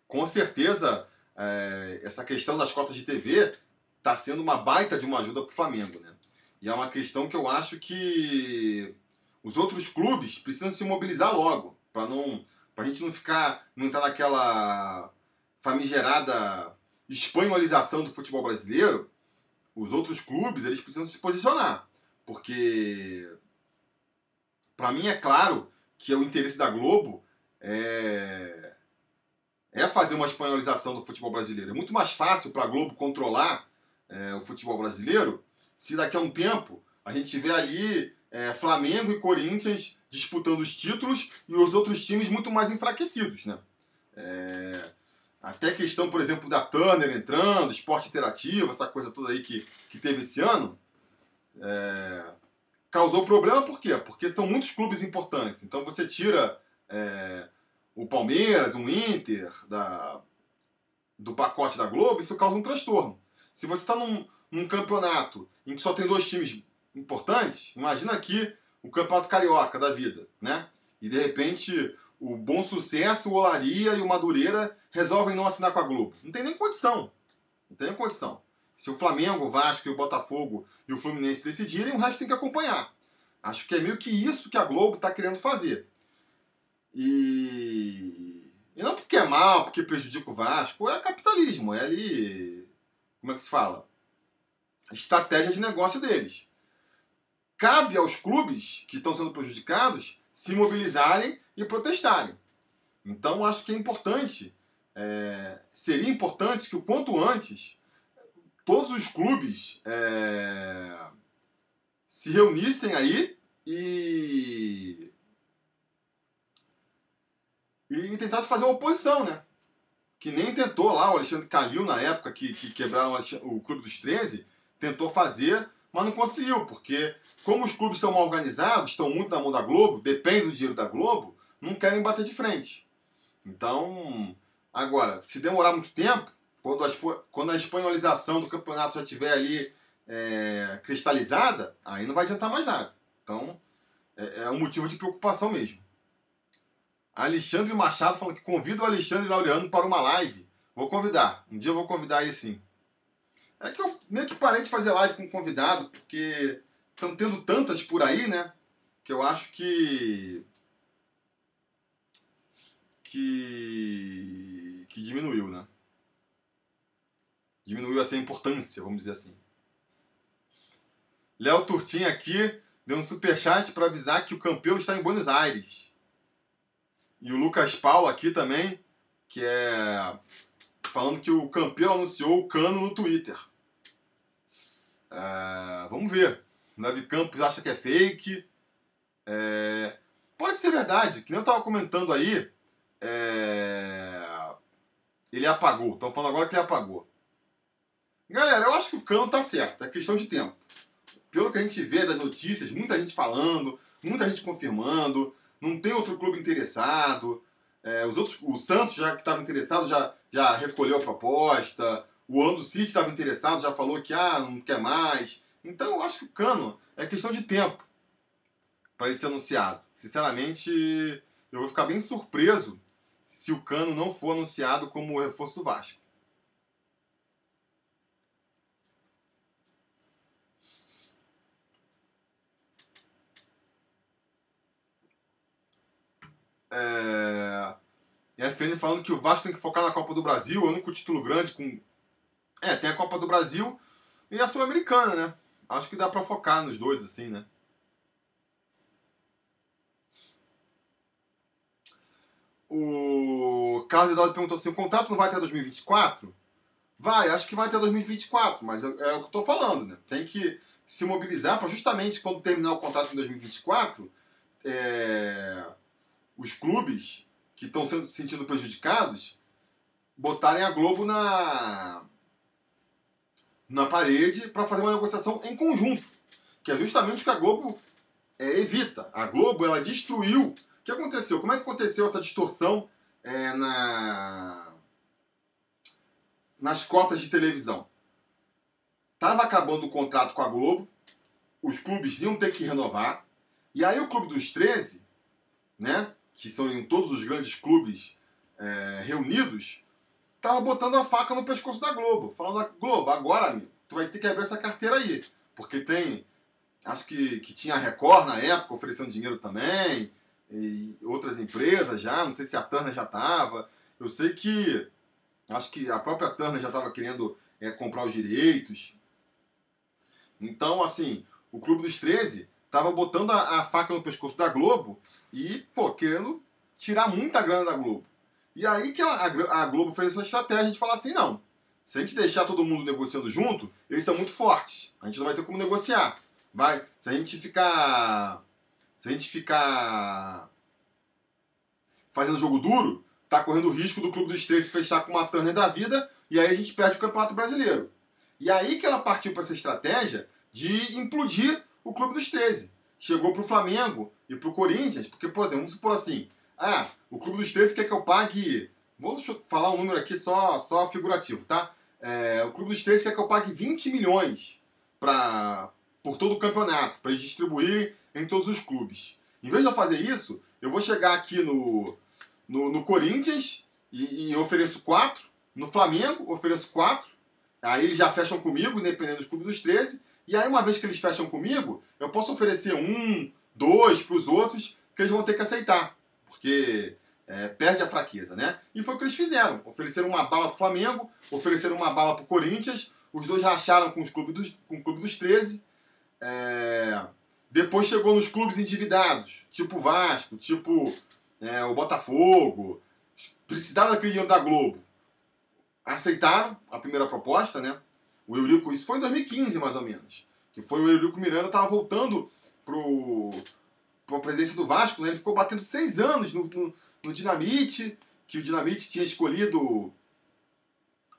com certeza, é, essa questão das cotas de TV está sendo uma baita de uma ajuda para o Flamengo, né? E é uma questão que eu acho que os outros clubes precisam se mobilizar logo, para não pra gente não ficar, não entrar naquela famigerada espanholização do futebol brasileiro. Os outros clubes, eles precisam se posicionar, porque para mim é claro que o interesse da Globo é é fazer uma espanholização do futebol brasileiro. É muito mais fácil para a Globo controlar é, o futebol brasileiro se daqui a um tempo a gente tiver ali é, Flamengo e Corinthians disputando os títulos e os outros times muito mais enfraquecidos, né? É, até questão, por exemplo, da Turner entrando, esporte interativo, essa coisa toda aí que, que teve esse ano, é, causou problema por quê? Porque são muitos clubes importantes. Então você tira é, o Palmeiras, um Inter da, do pacote da Globo, isso causa um transtorno. Se você está num, num campeonato em que só tem dois times importantes, imagina aqui o campeonato carioca da vida, né? E de repente o Bom Sucesso, o Olaria e o Madureira resolvem não assinar com a Globo. Não tem nem condição. Não tem nem condição. Se o Flamengo, o Vasco, o Botafogo e o Fluminense decidirem, o resto tem que acompanhar. Acho que é meio que isso que a Globo está querendo fazer. E... e não porque é mal, porque prejudica o Vasco, é capitalismo, é ali. Como é que se fala? estratégia de negócio deles. Cabe aos clubes que estão sendo prejudicados se mobilizarem e protestarem. Então, acho que é importante, é, seria importante que o quanto antes todos os clubes é, se reunissem aí e, e tentassem fazer uma oposição, né? Que nem tentou lá o Alexandre Calil na época que, que quebraram o Clube dos 13, tentou fazer, mas não conseguiu, porque como os clubes são mal organizados, estão muito na mão da Globo, dependem do dinheiro da Globo, não querem bater de frente. Então, agora, se demorar muito tempo, quando a, quando a espanholização do campeonato já estiver ali é, cristalizada, aí não vai adiantar mais nada. Então, é, é um motivo de preocupação mesmo. Alexandre Machado falando que convida o Alexandre Laureano para uma live. Vou convidar. Um dia eu vou convidar ele sim. É que eu meio que parei de fazer live com convidado, porque estão tendo tantas por aí, né? Que eu acho que. que. que diminuiu, né? Diminuiu essa importância, vamos dizer assim. Léo Turtin aqui deu um superchat para avisar que o campeão está em Buenos Aires. E o Lucas Paulo aqui também, que é falando que o campeão anunciou o cano no Twitter. É, vamos ver. Davi Campos acha que é fake. É, pode ser verdade, que nem eu estava comentando aí. É, ele apagou. Estão falando agora que ele apagou. Galera, eu acho que o cano tá certo, é questão de tempo. Pelo que a gente vê das notícias, muita gente falando, muita gente confirmando, não tem outro clube interessado. É, os outros, o Santos, já que estava interessado, já, já recolheu a proposta. O Orlando City estava interessado, já falou que ah, não quer mais. Então eu acho que o Cano é questão de tempo para ele ser anunciado. Sinceramente, eu vou ficar bem surpreso se o Cano não for anunciado como reforço do Vasco. É... E a FN falando que o Vasco tem que focar na Copa do Brasil, o único título grande com. É, tem a Copa do Brasil e a Sul-Americana, né? Acho que dá pra focar nos dois, assim, né? O Carlos Eduardo perguntou assim: o contrato não vai até 2024? Vai, acho que vai até 2024, mas é, é o que eu estou falando, né? Tem que se mobilizar para justamente quando terminar o contrato em 2024, é, os clubes que estão sendo sentindo prejudicados botarem a Globo na na parede para fazer uma negociação em conjunto, que é justamente o que a Globo é, evita. A Globo ela destruiu. O que aconteceu? Como é que aconteceu essa distorção é, na nas cotas de televisão? Tava acabando o contrato com a Globo, os clubes iam ter que renovar, e aí o Clube dos 13, né, que são em todos os grandes clubes é, reunidos, tava botando a faca no pescoço da Globo, falando, Globo, agora, amigo, tu vai ter que abrir essa carteira aí, porque tem, acho que, que tinha a Record na época oferecendo dinheiro também, e outras empresas já, não sei se a Turner já estava, eu sei que, acho que a própria Turner já estava querendo é, comprar os direitos, então, assim, o Clube dos 13 tava botando a, a, faca no pescoço da Globo e, pô, querendo tirar muita grana da Globo. E aí que a, a, Globo fez essa estratégia de falar assim, não, se a gente deixar todo mundo negociando junto, eles são muito fortes. A gente não vai ter como negociar. Vai, se a gente ficar se a gente ficar fazendo jogo duro, tá correndo o risco do Clube dos 13 fechar com uma Turner da vida e aí a gente perde o Campeonato Brasileiro. E aí que ela partiu para essa estratégia de implodir o Clube dos 13. Chegou para o Flamengo e para o Corinthians, porque, por exemplo, vamos supor assim, ah, o Clube dos 13 quer que eu pague, vou falar um número aqui só, só figurativo, tá? É, o Clube dos 13 quer que eu pague 20 milhões pra, por todo o campeonato, para eles distribuírem em todos os clubes. Em vez de eu fazer isso, eu vou chegar aqui no, no, no Corinthians e, e ofereço 4, no Flamengo ofereço 4, Aí eles já fecham comigo, independente dos clubes dos 13. E aí, uma vez que eles fecham comigo, eu posso oferecer um, dois para os outros, que eles vão ter que aceitar. Porque é, perde a fraqueza, né? E foi o que eles fizeram. Ofereceram uma bala para o Flamengo, ofereceram uma bala para o Corinthians. Os dois racharam com, os clubes dos, com o clube dos 13. É... Depois chegou nos clubes endividados, tipo Vasco, tipo é, o Botafogo. Precisaram daquele dinheiro da Globo aceitaram a primeira proposta, né? O Eurico, isso foi em 2015 mais ou menos, que foi o Eurico Miranda estava voltando pro para a presidência do Vasco, né? Ele ficou batendo seis anos no, no, no, Dinamite, que o Dinamite tinha escolhido.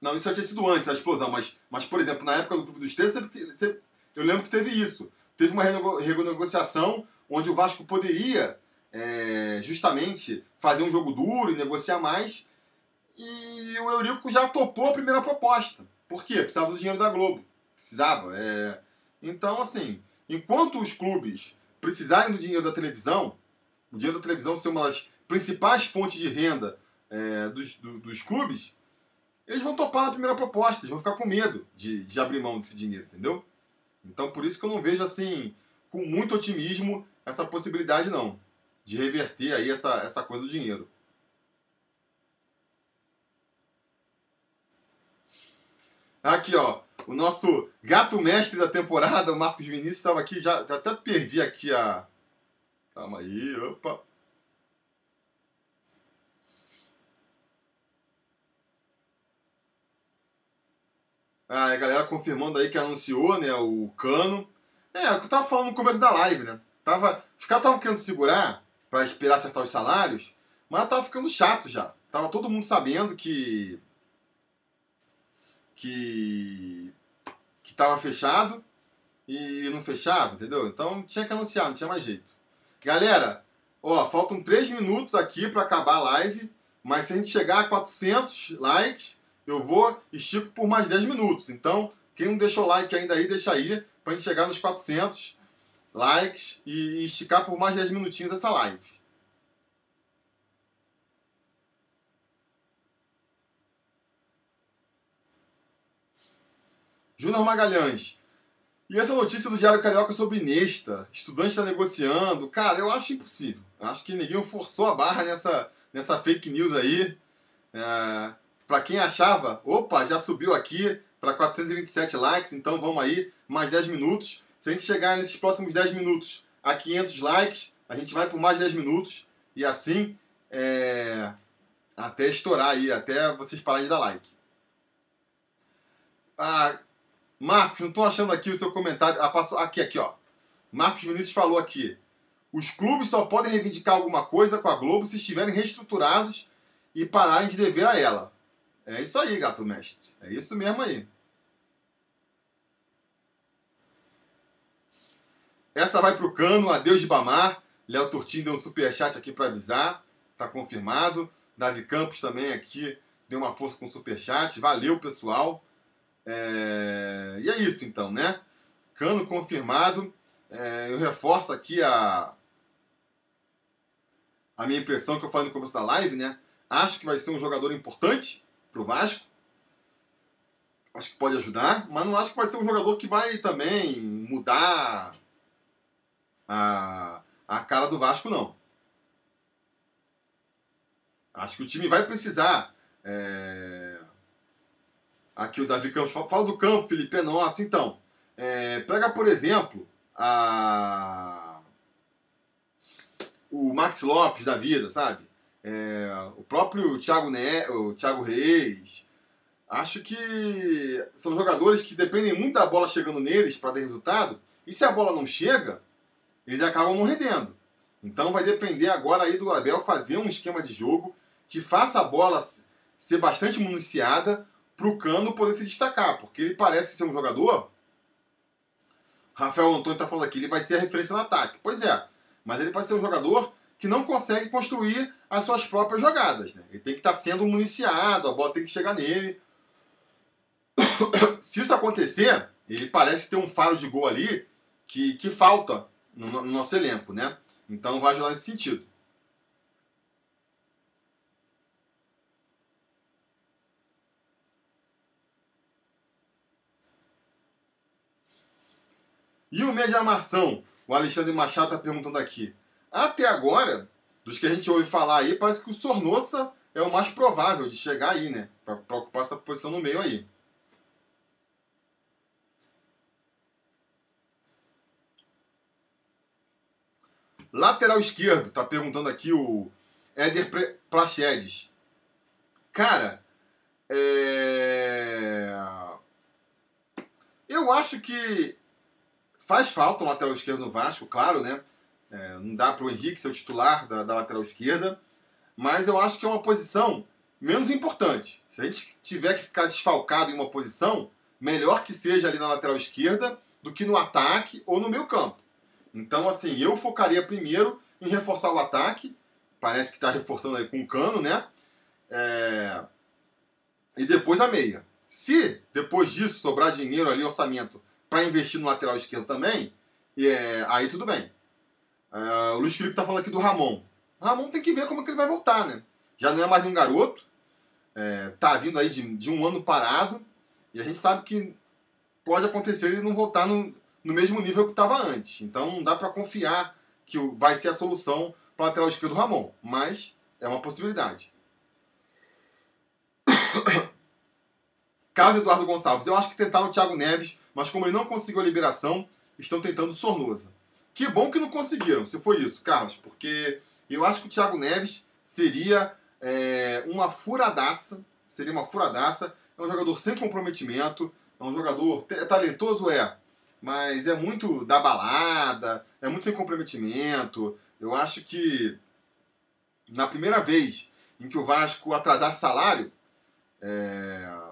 Não, isso já tinha sido antes da explosão, mas, mas por exemplo, na época do Clube dos Três, eu lembro que teve isso. Teve uma renegociação onde o Vasco poderia é, justamente fazer um jogo duro e negociar mais, e o Eurico já topou a primeira proposta. Por quê? Precisava do dinheiro da Globo. Precisava. É... Então, assim, enquanto os clubes precisarem do dinheiro da televisão, o dinheiro da televisão ser uma das principais fontes de renda é, dos, do, dos clubes, eles vão topar na primeira proposta, eles vão ficar com medo de, de abrir mão desse dinheiro, entendeu? Então, por isso que eu não vejo, assim, com muito otimismo, essa possibilidade, não, de reverter aí essa, essa coisa do dinheiro. Aqui, ó. O nosso gato mestre da temporada, o Marcos Vinícius, estava aqui. Já, já até perdi aqui a. Calma aí, opa. Ah, a galera confirmando aí que anunciou, né, o Cano. É, o que eu tava falando no começo da live, né? Tava, os caras estavam querendo segurar para esperar acertar os salários, mas tava ficando chato já. Tava todo mundo sabendo que que que estava fechado e não fechava, entendeu? Então tinha que anunciar, não tinha mais jeito. Galera, ó, faltam 3 minutos aqui para acabar a live, mas se a gente chegar a 400 likes, eu vou estico por mais 10 minutos. Então, quem não deixou like ainda aí, deixa aí, pra gente chegar nos 400 likes e esticar por mais 10 minutinhos essa live. Júnior Magalhães. E essa notícia do Diário Carioca sobre Nesta, estudante está negociando, cara, eu acho impossível. Acho que ninguém forçou a barra nessa, nessa fake news aí. É, para quem achava, opa, já subiu aqui para 427 likes, então vamos aí, mais 10 minutos. Se a gente chegar nesses próximos 10 minutos a 500 likes, a gente vai por mais 10 minutos. E assim, é, Até estourar aí, até vocês pararem de dar like. Ah, Marcos, não estou achando aqui o seu comentário. Ah, passou, aqui, aqui, ó. Marcos Vinícius falou aqui. Os clubes só podem reivindicar alguma coisa com a Globo se estiverem reestruturados e pararem de dever a ela. É isso aí, gato mestre. É isso mesmo aí. Essa vai pro cano, adeus de Bamar. Léo Turtinho deu um superchat aqui para avisar. Tá confirmado. Davi Campos também aqui deu uma força com o superchat. Valeu, pessoal. É... E é isso então, né? Cano confirmado. É... Eu reforço aqui a... a minha impressão que eu falei no começo da live, né? Acho que vai ser um jogador importante pro Vasco. Acho que pode ajudar, mas não acho que vai ser um jogador que vai também mudar a, a cara do Vasco, não. Acho que o time vai precisar. É... Aqui o Davi Campos fala do campo, Felipe é nosso. Então, é, pega por exemplo a... o Max Lopes da vida, sabe? É, o próprio Thiago, ne... o Thiago Reis. Acho que são jogadores que dependem muito da bola chegando neles para ter resultado. E se a bola não chega, eles acabam não rendendo. Então vai depender agora aí do Abel fazer um esquema de jogo que faça a bola ser bastante municiada para o Cano poder se destacar, porque ele parece ser um jogador. Rafael Antônio está falando aqui, ele vai ser a referência no ataque. Pois é, mas ele vai ser um jogador que não consegue construir as suas próprias jogadas. Né? Ele tem que estar tá sendo municiado, a bola tem que chegar nele. Se isso acontecer, ele parece ter um faro de gol ali que, que falta no, no nosso elenco, né? Então vai ajudar nesse sentido. E o armação? O Alexandre Machado está perguntando aqui. Até agora, dos que a gente ouve falar aí, parece que o Sornossa é o mais provável de chegar aí, né? Para ocupar essa posição no meio aí. Lateral esquerdo, tá perguntando aqui o Éder Prachedes. Cara, é... eu acho que faz falta um lateral esquerdo no Vasco, claro, né? É, não dá para o Henrique ser o titular da, da, lateral esquerda, mas eu acho que é uma posição menos importante. Se a gente tiver que ficar desfalcado em uma posição, melhor que seja ali na lateral esquerda do que no ataque ou no meio campo. Então, assim, eu focaria primeiro em reforçar o ataque. Parece que está reforçando aí com o cano, né? É... E depois a meia. Se depois disso sobrar dinheiro ali, orçamento, para investir no lateral esquerdo também, é... aí tudo bem. É... O Luiz Felipe está falando aqui do Ramon. O Ramon tem que ver como é que ele vai voltar, né? Já não é mais um garoto. É... Tá vindo aí de, de um ano parado. E a gente sabe que pode acontecer ele não voltar no, no mesmo nível que estava antes. Então não dá para confiar que vai ser a solução para o lateral esquerdo do Ramon, mas é uma possibilidade. Caso Eduardo Gonçalves, eu acho que tentaram o Thiago Neves, mas como ele não conseguiu a liberação, estão tentando Sornosa. Que bom que não conseguiram, se foi isso, Carlos, porque eu acho que o Thiago Neves seria é, uma furadaça, seria uma furadaça, é um jogador sem comprometimento, é um jogador talentoso, é, mas é muito da balada, é muito sem comprometimento. Eu acho que na primeira vez em que o Vasco atrasasse salário, é,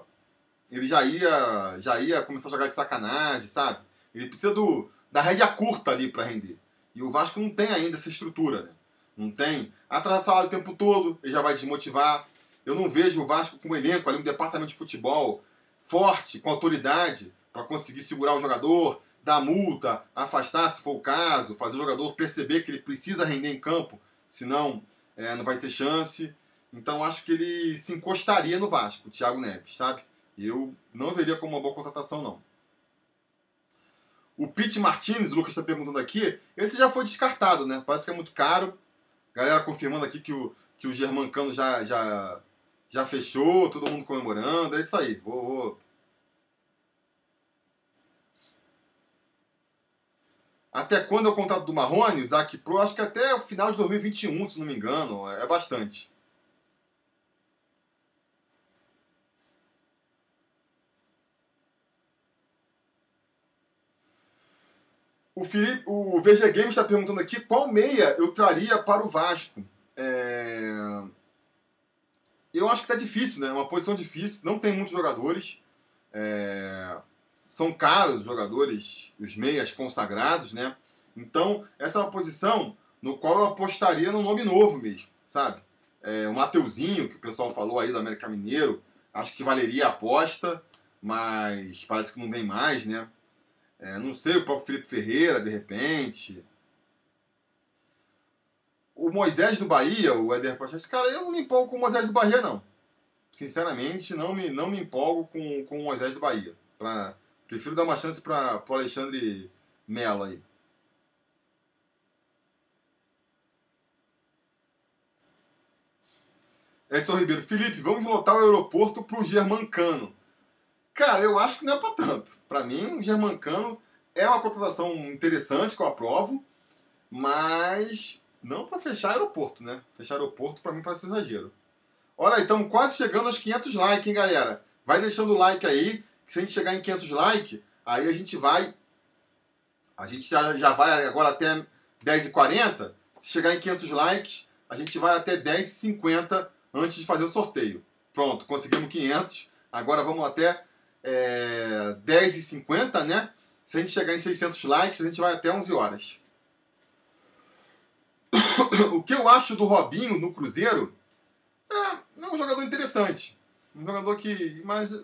ele já ia, já ia começar a jogar de sacanagem, sabe? Ele precisa do, da rédea curta ali para render. E o Vasco não tem ainda essa estrutura, né? Não tem. Atrasar salário o tempo todo, ele já vai desmotivar. Eu não vejo o Vasco com um elenco ali, um departamento de futebol forte, com autoridade, para conseguir segurar o jogador, dar multa, afastar se for o caso, fazer o jogador perceber que ele precisa render em campo, senão é, não vai ter chance. Então acho que ele se encostaria no Vasco, o Thiago Neves, sabe? Eu não veria como uma boa contratação, não. O Pete Martinez, o Lucas está perguntando aqui, esse já foi descartado, né? Parece que é muito caro. Galera confirmando aqui que o, que o Germancano já, já, já fechou, todo mundo comemorando. É isso aí. Vou, vou Até quando é o contrato do Marrone, Zac Pro? Acho que até o final de 2021, se não me engano. É bastante. O, Felipe, o VG Games está perguntando aqui qual meia eu traria para o Vasco. É... Eu acho que tá difícil, né? É uma posição difícil, não tem muitos jogadores. É... São caros os jogadores, os meias consagrados, né? Então, essa é uma posição no qual eu apostaria no nome novo mesmo, sabe? É, o Mateuzinho, que o pessoal falou aí do América Mineiro, acho que valeria a aposta, mas parece que não vem mais, né? É, não sei, o próprio Felipe Ferreira, de repente. O Moisés do Bahia, o Éder Prochete, cara, eu não me empolgo com o Moisés do Bahia, não. Sinceramente, não me, não me empolgo com, com o Moisés do Bahia. Pra, prefiro dar uma chance para o Alexandre Mello aí. Edson Ribeiro, Felipe, vamos lotar o aeroporto pro Germancano. Cara, eu acho que não é para tanto. Para mim, o Germancano é uma contratação interessante que eu aprovo, mas não para fechar aeroporto, né? Fechar aeroporto para mim parece um exagero. Olha, estamos quase chegando aos 500 likes, hein, galera? Vai deixando o like aí, que se a gente chegar em 500 likes, aí a gente vai. A gente já, já vai agora até 10h40. Se chegar em 500 likes, a gente vai até 10h50 antes de fazer o sorteio. Pronto, conseguimos 500. Agora vamos até é, 10h50, né? Se a gente chegar em 600 likes, a gente vai até 11 horas. o que eu acho do Robinho no Cruzeiro é, é um jogador interessante. Um jogador que. Mas.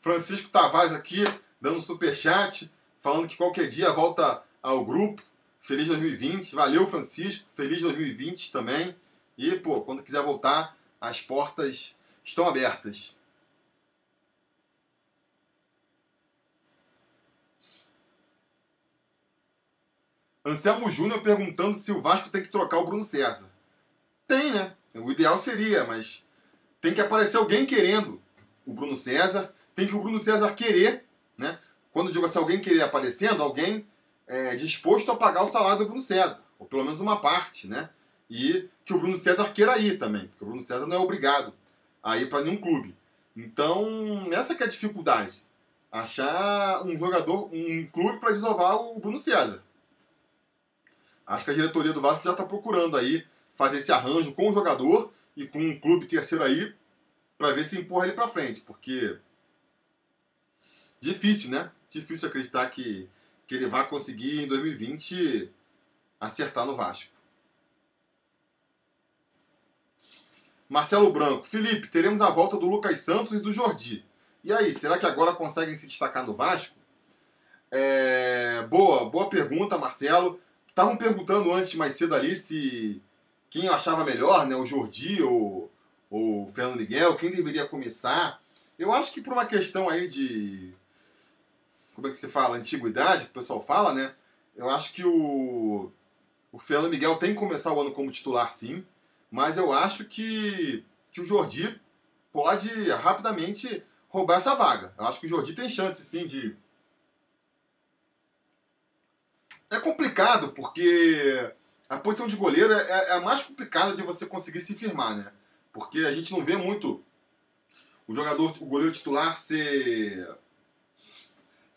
Francisco Tavares aqui, dando super chat, falando que qualquer dia volta ao grupo. Feliz 2020. Valeu, Francisco. Feliz 2020 também. E, pô, quando quiser voltar, as portas estão abertas. Anselmo Júnior perguntando se o Vasco tem que trocar o Bruno César. Tem, né? O ideal seria, mas tem que aparecer alguém querendo o Bruno César. Tem que o Bruno César querer, né? Quando digo assim, alguém querer aparecendo, alguém é, disposto a pagar o salário do Bruno César, ou pelo menos uma parte, né? E que o Bruno César queira ir também, porque o Bruno César não é obrigado a ir para nenhum clube. Então, essa que é a dificuldade. Achar um jogador, um clube para desovar o Bruno César. Acho que a diretoria do Vasco já está procurando aí fazer esse arranjo com o jogador e com um clube terceiro aí para ver se empurra ele para frente, porque difícil, né? Difícil acreditar que que ele vai conseguir em 2020 acertar no Vasco. Marcelo Branco, Felipe, teremos a volta do Lucas Santos e do Jordi. E aí, será que agora conseguem se destacar no Vasco? É... Boa, boa pergunta, Marcelo. Estavam perguntando antes, mais cedo ali, se quem achava melhor, né, o Jordi ou, ou o Fernando Miguel, quem deveria começar. Eu acho que por uma questão aí de como é que se fala, antiguidade, que o pessoal fala, né? Eu acho que o, o Fernando Miguel tem que começar o ano como titular, sim, mas eu acho que, que o Jordi pode rapidamente roubar essa vaga. Eu acho que o Jordi tem chance, sim, de. É complicado, porque a posição de goleiro é, é a mais complicada de você conseguir se firmar, né? Porque a gente não vê muito o jogador, o goleiro titular ser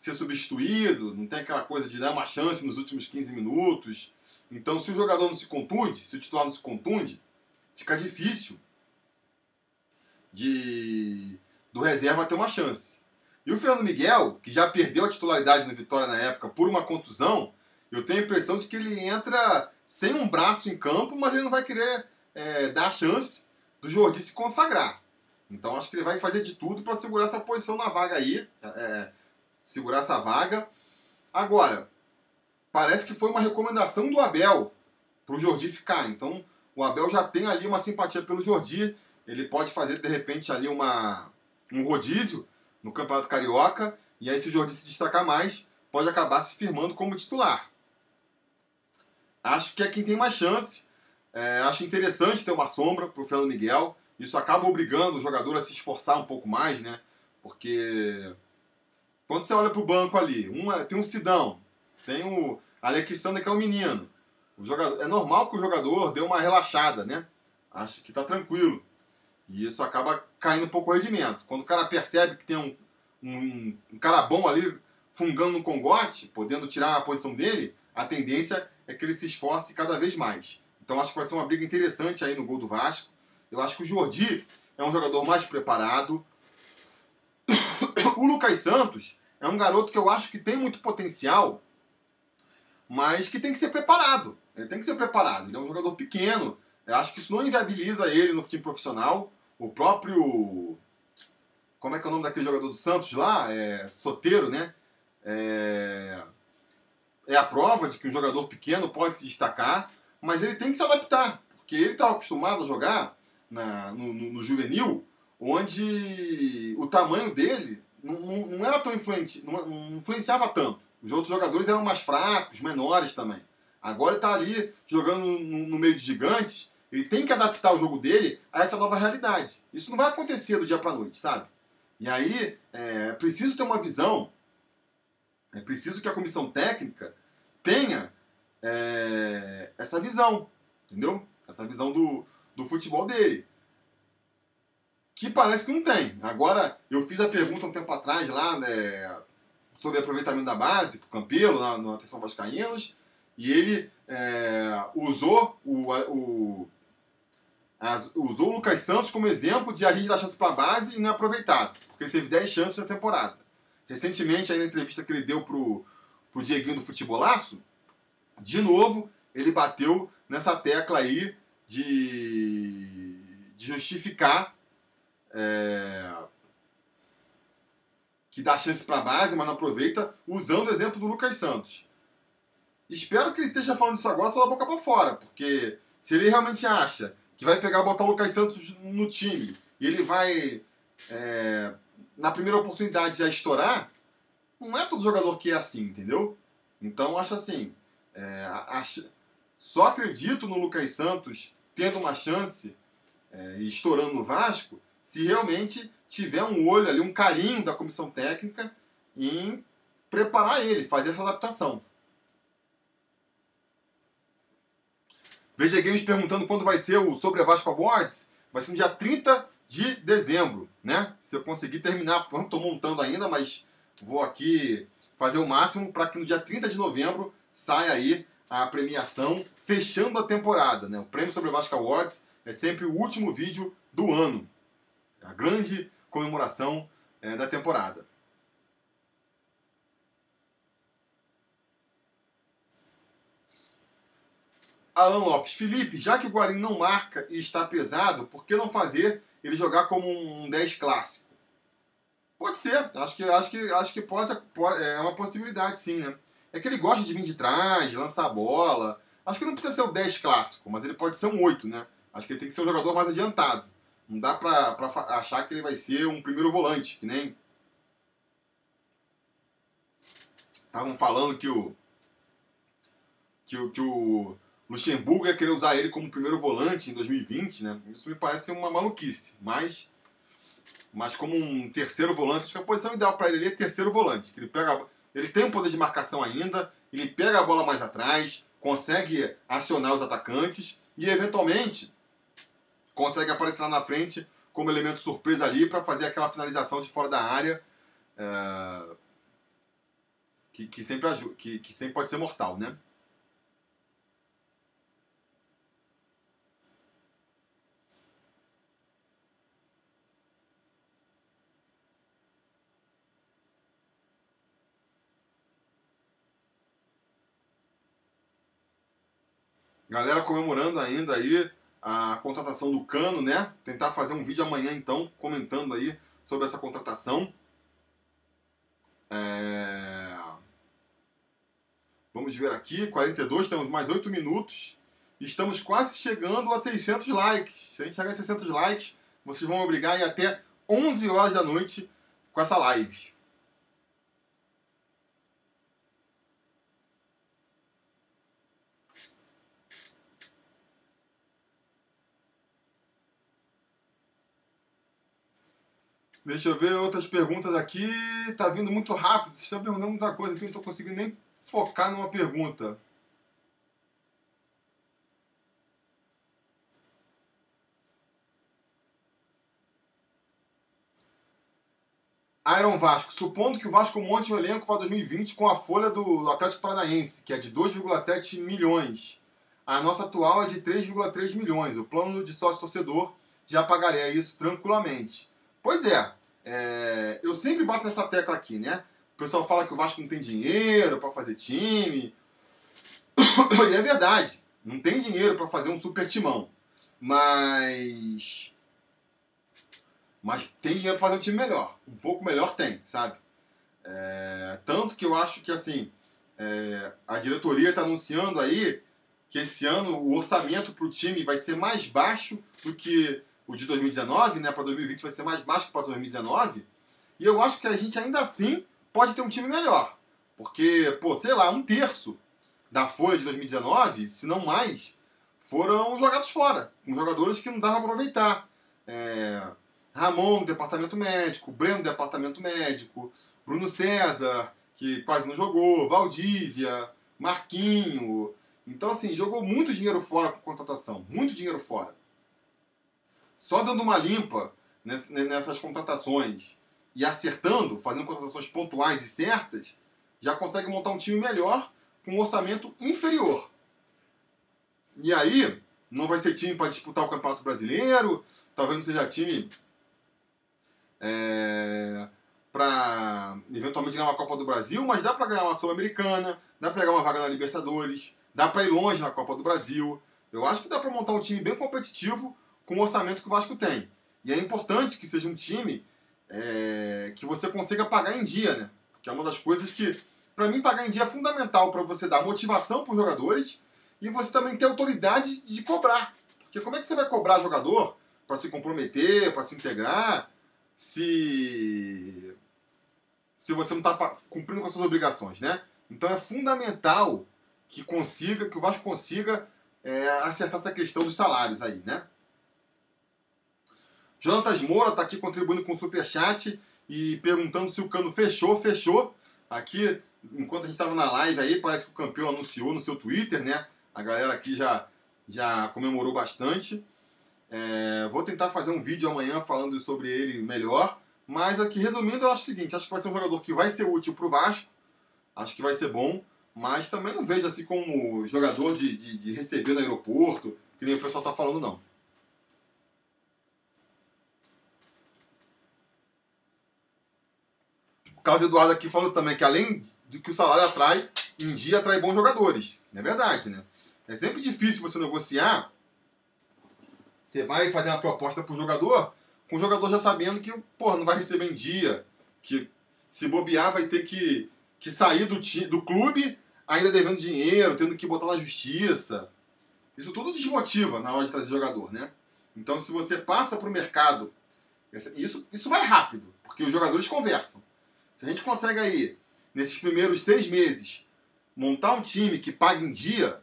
ser substituído, não tem aquela coisa de dar uma chance nos últimos 15 minutos. Então, se o jogador não se contunde, se o titular não se contunde, fica difícil de do reserva ter uma chance. E o Fernando Miguel, que já perdeu a titularidade no Vitória na época por uma contusão, eu tenho a impressão de que ele entra sem um braço em campo, mas ele não vai querer é, dar a chance do Jordi se consagrar. Então acho que ele vai fazer de tudo para segurar essa posição na vaga aí. É, segurar essa vaga. Agora, parece que foi uma recomendação do Abel para o Jordi ficar. Então, o Abel já tem ali uma simpatia pelo Jordi. Ele pode fazer, de repente, ali uma, um rodízio no Campeonato Carioca. E aí, se o Jordi se destacar mais, pode acabar se firmando como titular. Acho que é quem tem mais chance. É, acho interessante ter uma sombra para o Fernando Miguel. Isso acaba obrigando o jogador a se esforçar um pouco mais, né? Porque quando você olha para o banco ali, tem um Sidão, tem o Alexander que é um menino. O é normal que o jogador dê uma relaxada, né? Acho que está tranquilo. E isso acaba caindo um pouco o rendimento. Quando o cara percebe que tem um, um, um cara bom ali fungando no congote, podendo tirar a posição dele, a tendência é que ele se esforce cada vez mais. Então acho que vai ser uma briga interessante aí no gol do Vasco. Eu acho que o Jordi é um jogador mais preparado. o Lucas Santos é um garoto que eu acho que tem muito potencial, mas que tem que ser preparado. Ele tem que ser preparado. Ele é um jogador pequeno. Eu acho que isso não inviabiliza ele no time profissional. O próprio. Como é que é o nome daquele jogador do Santos lá? É Soteiro, né? É, é a prova de que um jogador pequeno pode se destacar, mas ele tem que se adaptar, porque ele estava acostumado a jogar na, no, no, no, juvenil, onde o tamanho dele não, não, era tão influente, não, não, influenciava tanto. Os outros jogadores eram mais fracos, menores também. Agora ele está ali jogando no, no meio de gigantes, ele tem que adaptar o jogo dele a essa nova realidade. Isso não vai acontecer do dia para noite, sabe? E aí é preciso ter uma visão é preciso que a comissão técnica tenha é, essa visão, entendeu? Essa visão do, do futebol dele. Que parece que não tem. Agora, eu fiz a pergunta um tempo atrás lá, né, sobre aproveitamento da base, pro Campelo, na, na Atenção Vascaínos, e ele é, usou o, o as, usou o Lucas Santos como exemplo de a gente dar chance para a base e não é aproveitado, porque ele teve 10 chances na temporada. Recentemente, aí na entrevista que ele deu pro, pro Dieguinho do Futebolaço, de novo, ele bateu nessa tecla aí de, de justificar é, que dá chance para a base, mas não aproveita, usando o exemplo do Lucas Santos. Espero que ele esteja falando isso agora só da boca para fora, porque se ele realmente acha que vai pegar botar o Lucas Santos no time e ele vai é, na primeira oportunidade já estourar, não é todo jogador que é assim, entendeu? Então acho assim, é, acho, só acredito no Lucas Santos tendo uma chance é, e estourando no Vasco se realmente tiver um olho ali, um carinho da comissão técnica em preparar ele, fazer essa adaptação. Veja Games perguntando quando vai ser o Sobre Vasco Awards. Vai ser no dia 30 de dezembro, né? Se eu conseguir terminar, não estou montando ainda, mas vou aqui fazer o máximo para que no dia 30 de novembro saia aí a premiação fechando a temporada, né? O Prêmio Sobre Vasco Awards é sempre o último vídeo do ano. A grande comemoração é, da temporada. Alan Lopes, Felipe, já que o Guarim não marca e está pesado, por que não fazer ele jogar como um 10 clássico. Pode ser, acho que, acho que, acho que pode, pode, é uma possibilidade sim, né? É que ele gosta de vir de trás, lançar a bola. Acho que não precisa ser o 10 clássico, mas ele pode ser um 8, né? Acho que ele tem que ser um jogador mais adiantado. Não dá pra, pra achar que ele vai ser um primeiro volante, que nem. Estavam falando que o. Que o, que o Luxemburgo ia querer usar ele como primeiro volante em 2020, né? Isso me parece uma maluquice, mas mas como um terceiro volante, acho que a posição ideal para ele é terceiro volante, que ele pega ele tem um poder de marcação ainda, ele pega a bola mais atrás, consegue acionar os atacantes e eventualmente consegue aparecer lá na frente como elemento surpresa ali para fazer aquela finalização de fora da área é, que, que, sempre ajuda, que, que sempre pode ser mortal, né? Galera comemorando ainda aí a contratação do Cano, né? Tentar fazer um vídeo amanhã então comentando aí sobre essa contratação. É... Vamos ver aqui, 42, temos mais 8 minutos. Estamos quase chegando a 600 likes. Se a gente chegar a 600 likes, vocês vão obrigar a ir até 11 horas da noite com essa live. Deixa eu ver outras perguntas aqui. Tá vindo muito rápido. Vocês estão perguntando muita coisa aqui, não estou conseguindo nem focar numa pergunta. Iron Vasco. Supondo que o Vasco monte um elenco para 2020 com a folha do Atlético Paranaense, que é de 2,7 milhões. A nossa atual é de 3,3 milhões. O plano de sócio-torcedor já pagaria isso tranquilamente. Pois é, é, eu sempre bato nessa tecla aqui, né? O pessoal fala que o Vasco não tem dinheiro para fazer time. e é verdade, não tem dinheiro para fazer um super timão. Mas mas tem dinheiro para fazer um time melhor. Um pouco melhor tem, sabe? É, tanto que eu acho que assim é, a diretoria está anunciando aí que esse ano o orçamento para o time vai ser mais baixo do que o de 2019, né? Para 2020 vai ser mais baixo que para 2019. E eu acho que a gente ainda assim pode ter um time melhor. Porque, pô, sei lá, um terço da folha de 2019, se não mais, foram jogados fora. Com jogadores que não dava para aproveitar. É, Ramon departamento médico, Breno departamento médico, Bruno César, que quase não jogou, Valdívia, Marquinho. Então, assim, jogou muito dinheiro fora por contratação, muito dinheiro fora. Só dando uma limpa nessas contratações e acertando, fazendo contratações pontuais e certas, já consegue montar um time melhor com um orçamento inferior. E aí, não vai ser time para disputar o Campeonato Brasileiro, talvez não seja time é, para eventualmente ganhar uma Copa do Brasil, mas dá para ganhar uma Sul-Americana, dá para pegar uma vaga na Libertadores, dá para ir longe na Copa do Brasil. Eu acho que dá para montar um time bem competitivo com o orçamento que o Vasco tem. E é importante que seja um time é, que você consiga pagar em dia, né? Que é uma das coisas que, para mim, pagar em dia é fundamental para você dar motivação para os jogadores e você também ter autoridade de cobrar. Porque como é que você vai cobrar jogador para se comprometer, para se integrar, se se você não está cumprindo com as suas obrigações, né? Então é fundamental que consiga, que o Vasco consiga é, acertar essa questão dos salários aí, né? Jonatas Moura está aqui contribuindo com o Superchat e perguntando se o cano fechou, fechou. Aqui, enquanto a gente estava na live aí, parece que o campeão anunciou no seu Twitter, né? A galera aqui já, já comemorou bastante. É, vou tentar fazer um vídeo amanhã falando sobre ele melhor. Mas aqui, resumindo, eu acho o seguinte: acho que vai ser um jogador que vai ser útil para o Vasco. Acho que vai ser bom. Mas também não vejo assim como jogador de, de, de receber no aeroporto, que nem o pessoal está falando, não. Carlos Eduardo aqui falando também que além do que o salário atrai, em dia atrai bons jogadores. É verdade, né? É sempre difícil você negociar você vai fazer uma proposta pro jogador, com o jogador já sabendo que, porra, não vai receber em dia, que se bobear vai ter que, que sair do, do clube ainda devendo dinheiro, tendo que botar na justiça. Isso tudo desmotiva na hora de trazer jogador, né? Então, se você passa para o mercado, isso, isso vai rápido, porque os jogadores conversam. Se a gente consegue aí, nesses primeiros seis meses, montar um time que pague em dia,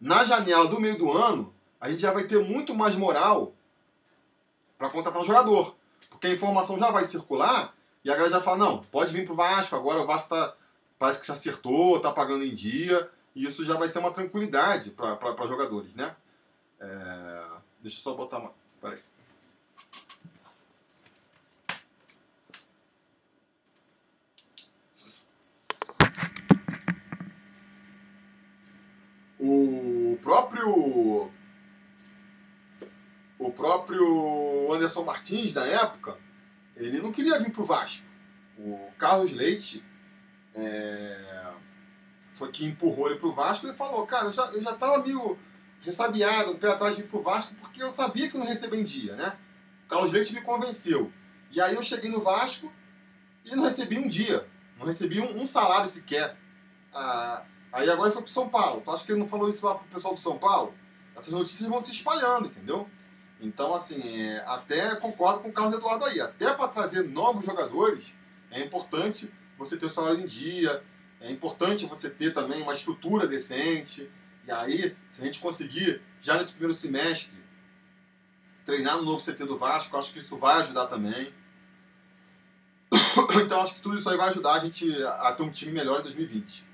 na janela do meio do ano, a gente já vai ter muito mais moral para contratar um jogador. Porque a informação já vai circular e a galera já fala, não, pode vir pro Vasco, agora o Vasco tá, parece que se acertou, tá pagando em dia, e isso já vai ser uma tranquilidade para jogadores, né? É... Deixa eu só botar uma... Peraí. O próprio o próprio Anderson Martins, na época, ele não queria vir para o Vasco. O Carlos Leite é, foi que empurrou ele para o Vasco e falou, cara, eu já, eu já tava meio ressabiado, um pé atrás de vir para o Vasco, porque eu sabia que não recebia em dia, né? O Carlos Leite me convenceu. E aí eu cheguei no Vasco e não recebi um dia. Não recebi um, um salário sequer. Ah, aí agora foi para São Paulo. Tu acha que ele não falou isso lá pro pessoal do São Paulo? Essas notícias vão se espalhando, entendeu? Então, assim, é, até concordo com o Carlos Eduardo aí. Até para trazer novos jogadores, é importante você ter o salário em dia, é importante você ter também uma estrutura decente. E aí, se a gente conseguir, já nesse primeiro semestre, treinar no novo CT do Vasco, acho que isso vai ajudar também. Então, acho que tudo isso aí vai ajudar a gente a ter um time melhor em 2020.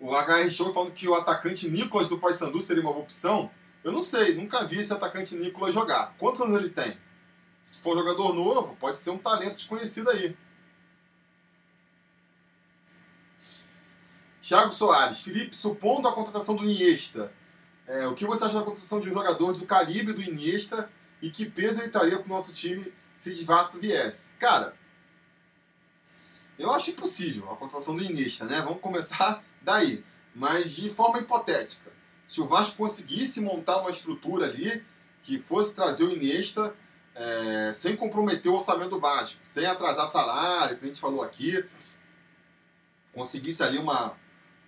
O HR Show falando que o atacante Nicolas do Paysandu seria uma boa opção. Eu não sei, nunca vi esse atacante Nicolas jogar. Quantos anos ele tem? Se for jogador novo, pode ser um talento desconhecido aí. Thiago Soares, Felipe, supondo a contratação do Iniesta, é, o que você acha da contratação de um jogador do calibre do Iniesta e que peso ele traria para o nosso time se de fato viesse? Cara, eu acho impossível a contratação do Iniesta, né? Vamos começar daí. Mas de forma hipotética, se o Vasco conseguisse montar uma estrutura ali que fosse trazer o Iniesta é, sem comprometer o orçamento do Vasco, sem atrasar salário, que a gente falou aqui, conseguisse ali uma,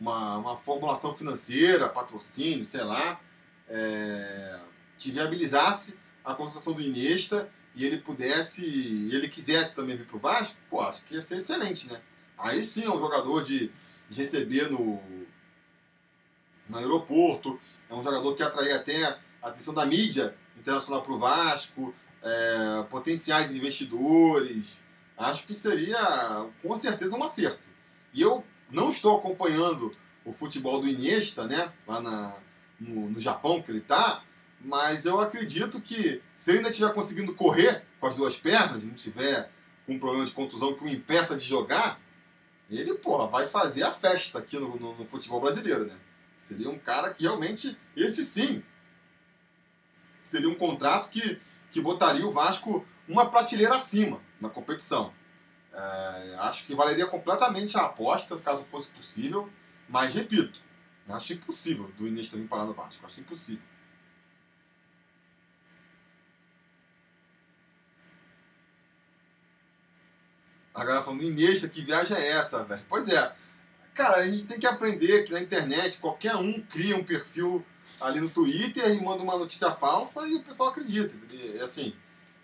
uma, uma formulação financeira, patrocínio, sei lá, é, que viabilizasse a contratação do Iniesta e ele pudesse, ele quisesse também vir para o Vasco, pô, acho que ia ser excelente, né? Aí sim é um jogador de, de receber no, no aeroporto, é um jogador que atrair até a atenção da mídia internacional para o Vasco, é, potenciais investidores. Acho que seria com certeza um acerto. E eu não estou acompanhando o futebol do Iniesta, né? Lá na, no, no Japão que ele está, mas eu acredito que se ele ainda estiver conseguindo correr com as duas pernas, não tiver um problema de contusão que o impeça de jogar, ele, porra, vai fazer a festa aqui no, no, no, futebol brasileiro, né? Seria um cara que realmente, esse sim, seria um contrato que, que botaria o Vasco uma prateleira acima na competição. É, acho que valeria completamente a aposta, caso fosse possível, mas repito, acho impossível do Inês também parar no Vasco, acho impossível. A galera falando, Iniesta, que viagem é essa, velho? Pois é. Cara, a gente tem que aprender que na internet qualquer um cria um perfil ali no Twitter e manda uma notícia falsa e o pessoal acredita. E, assim,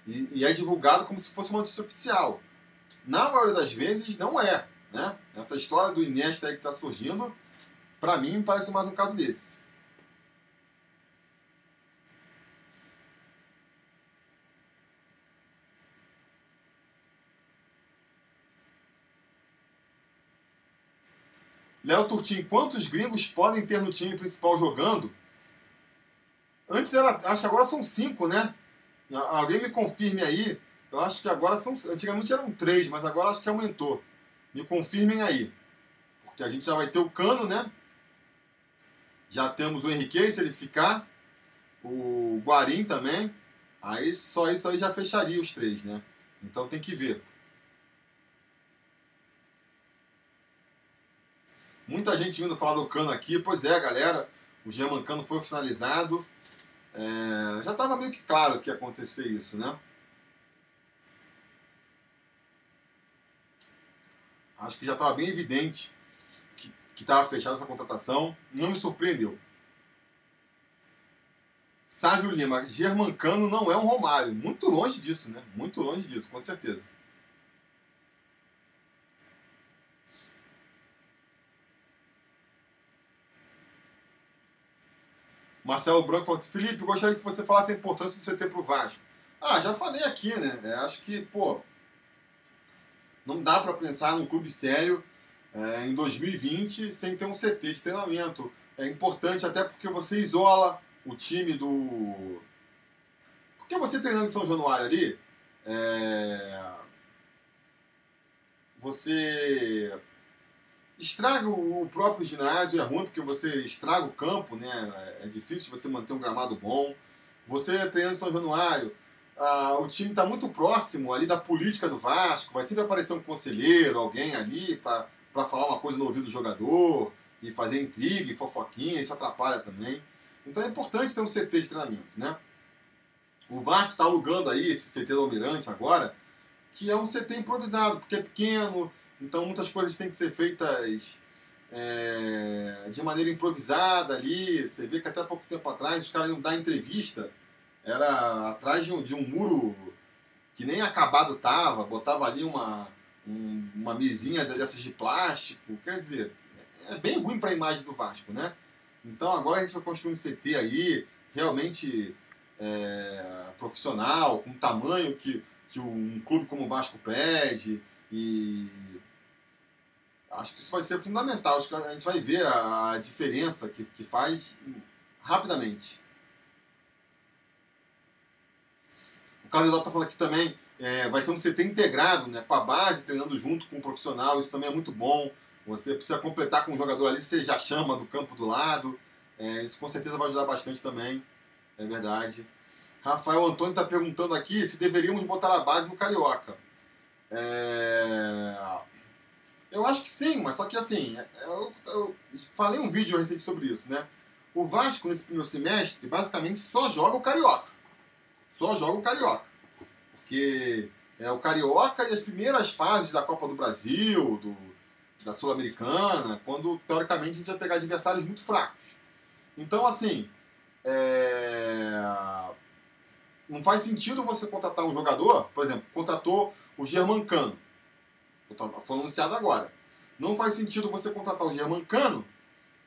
e, e, é divulgado como se fosse uma notícia oficial. Na maioria das vezes não é. Né? Essa história do aí que está surgindo, para mim parece mais um caso desse. Léo Turtim, quantos gringos podem ter no time principal jogando? Antes era, acho que agora são cinco, né? Alguém me confirme aí. Eu acho que agora são, antigamente eram três, mas agora acho que aumentou. Me confirmem aí. Porque a gente já vai ter o Cano, né? Já temos o Henrique, se ele ficar. O Guarim também. Aí só isso aí já fecharia os três, né? Então tem que ver. Muita gente vindo falar do Cano aqui. Pois é, galera. O German Cano foi finalizado. É, já estava meio que claro que ia acontecer isso, né? Acho que já estava bem evidente que estava fechada essa contratação. Não me surpreendeu. Sávio Lima, Germancano não é um Romário. Muito longe disso, né? Muito longe disso, com certeza. Marcelo Branco falou: Felipe, gostaria que você falasse a importância do CT pro Vasco. Ah, já falei aqui, né? É, acho que, pô, não dá para pensar num clube sério é, em 2020 sem ter um CT de treinamento. É importante até porque você isola o time do. Porque você treinando em São Januário ali, é... você Estraga o próprio ginásio, é ruim porque você estraga o campo, né? É difícil você manter um gramado bom. Você treinando em São Januário, ah, o time está muito próximo ali da política do Vasco, vai sempre aparecer um conselheiro, alguém ali para falar uma coisa no ouvido do jogador e fazer intriga e fofoquinha, isso atrapalha também. Então é importante ter um CT de treinamento, né? O Vasco está alugando aí esse CT do Almirante agora, que é um CT improvisado, porque é pequeno, então muitas coisas têm que ser feitas é, de maneira improvisada ali. Você vê que até pouco tempo atrás os caras iam dar entrevista, era atrás de um, de um muro que nem acabado tava, botava ali uma, um, uma mesinha dessas de plástico. Quer dizer, é bem ruim para a imagem do Vasco, né? Então agora a gente vai construir um CT aí, realmente é, profissional, com tamanho que, que um clube como o Vasco pede. E Acho que isso vai ser fundamental. Acho que a gente vai ver a diferença que, que faz rapidamente. O caso está falando aqui também, é, vai ser um CT integrado, né, com a base, treinando junto com o profissional, isso também é muito bom. Você precisa completar com o jogador ali, você já chama do campo do lado. É, isso com certeza vai ajudar bastante também, é verdade. Rafael Antônio está perguntando aqui se deveríamos botar a base no Carioca. É... Eu acho que sim, mas só que assim, eu, eu falei um vídeo recente sobre isso, né? O Vasco, nesse primeiro semestre, basicamente só joga o Carioca. Só joga o Carioca. Porque é o Carioca e as primeiras fases da Copa do Brasil, do, da Sul-Americana, quando teoricamente a gente vai pegar adversários muito fracos. Então, assim, é... não faz sentido você contratar um jogador, por exemplo, contratou o Germancano foi anunciado agora. Não faz sentido você contratar o Germancano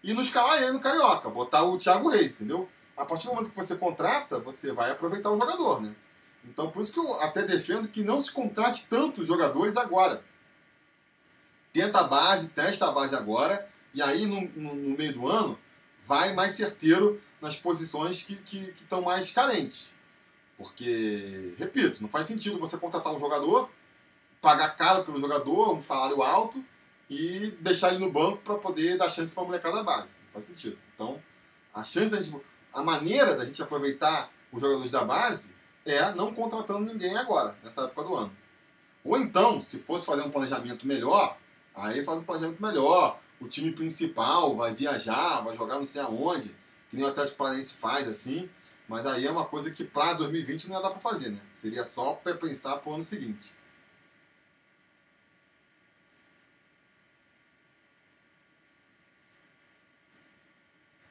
e não escalar ele no Carioca, botar o Thiago Reis, entendeu? A partir do momento que você contrata, você vai aproveitar o jogador, né? Então, por isso que eu até defendo que não se contrate tantos jogadores agora. Tenta a base, testa a base agora, e aí no, no, no meio do ano vai mais certeiro nas posições que estão que, que mais carentes. Porque, repito, não faz sentido você contratar um jogador pagar caro pelo jogador, um salário alto, e deixar ele no banco para poder dar chance para a molecada da base. Não faz sentido. Então, a chance da gente, a maneira da gente aproveitar os jogadores da base é não contratando ninguém agora, nessa época do ano. Ou então, se fosse fazer um planejamento melhor, aí faz um planejamento melhor. O time principal vai viajar, vai jogar não sei aonde, que nem o Atlético Paranaense faz assim. Mas aí é uma coisa que para 2020 não ia dar para fazer, né? Seria só para pensar para o ano seguinte.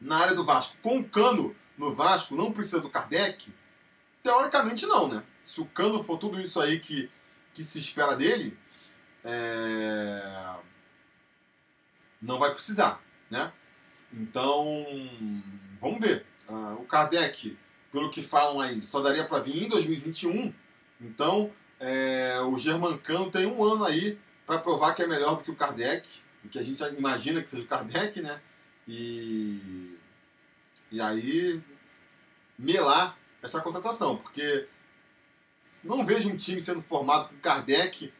Na área do Vasco com o Cano no Vasco não precisa do Kardec? Teoricamente não, né? Se o Cano for tudo isso aí que, que se espera dele, é... não vai precisar, né? Então, vamos ver. Uh, o Kardec, pelo que falam aí, só daria para vir em 2021. Então, é, o Germancano tem um ano aí para provar que é melhor do que o Kardec, do que a gente imagina que seja o Kardec, né? E, e aí melar essa contratação, porque não vejo um time sendo formado com Kardec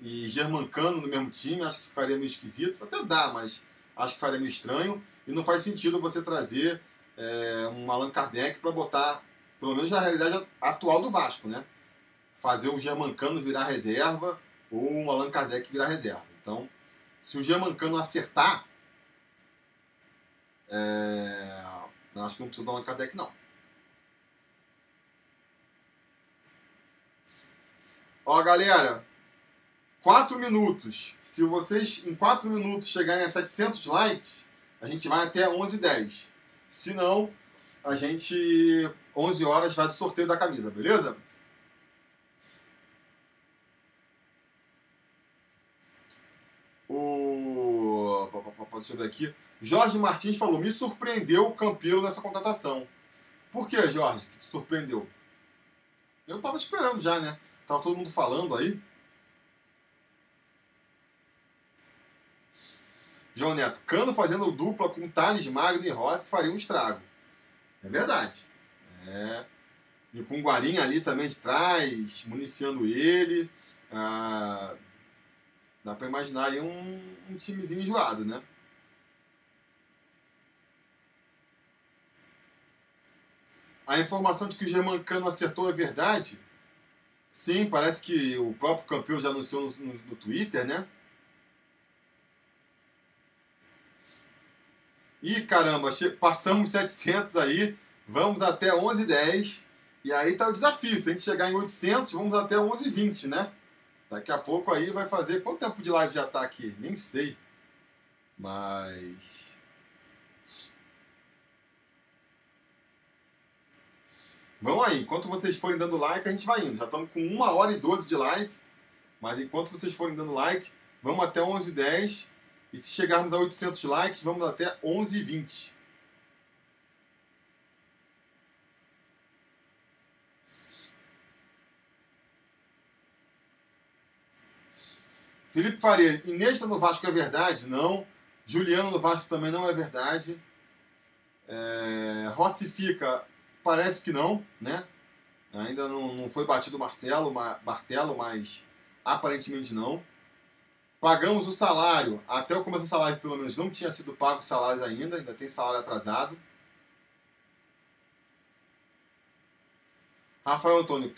e Germancano no mesmo time, acho que ficaria meio esquisito, até dá, mas acho que faria meio estranho, e não faz sentido você trazer é, um Allan Kardec para botar, pelo menos na realidade atual do Vasco, né? Fazer o Germancano virar reserva ou um Allan Kardec virar reserva. Então, se o Germancano acertar, é... Acho que não precisa dar uma Kardec, não. Ó, galera, 4 minutos. Se vocês em 4 minutos chegarem a 700 likes, a gente vai até 11h10. Se não, a gente 11 horas faz o sorteio da camisa, beleza? O... Deixa eu ver aqui. Jorge Martins falou: me surpreendeu o Campelo nessa contratação. Por que, Jorge, que te surpreendeu? Eu tava esperando já, né? Tava todo mundo falando aí. João Neto, Cano fazendo dupla com Thales Magno e Rossi faria um estrago. É verdade. É. E com o Guarim ali também de trás, municiando ele. Ah, dá pra imaginar aí um, um timezinho enjoado, né? A informação de que o Germancano acertou é verdade? Sim, parece que o próprio campeão já anunciou no, no, Twitter, né? Ih, caramba, passamos 700 aí, vamos até 11,10. E aí tá o desafio, se a gente chegar em 800, vamos até 11,20, né? Daqui a pouco aí vai fazer... Quanto tempo de live já tá aqui? Nem sei. Mas... Vamos aí, enquanto vocês forem dando like, a gente vai indo. Já estamos com 1 hora e 12 de live, mas enquanto vocês forem dando like, vamos até 11 h 10 e se chegarmos a 800 likes, vamos até 11 h 20 Felipe Faria, Inesta no Vasco é verdade? Não. Juliano no Vasco também não é verdade. É, Rossi fica, parece que não, né? Ainda não, não foi batido o Marcelo, Bartelo, mas aparentemente não. Pagamos o salário, até o começo da live pelo menos não tinha sido pago os salários ainda, ainda tem salário atrasado. Rafael Antônio,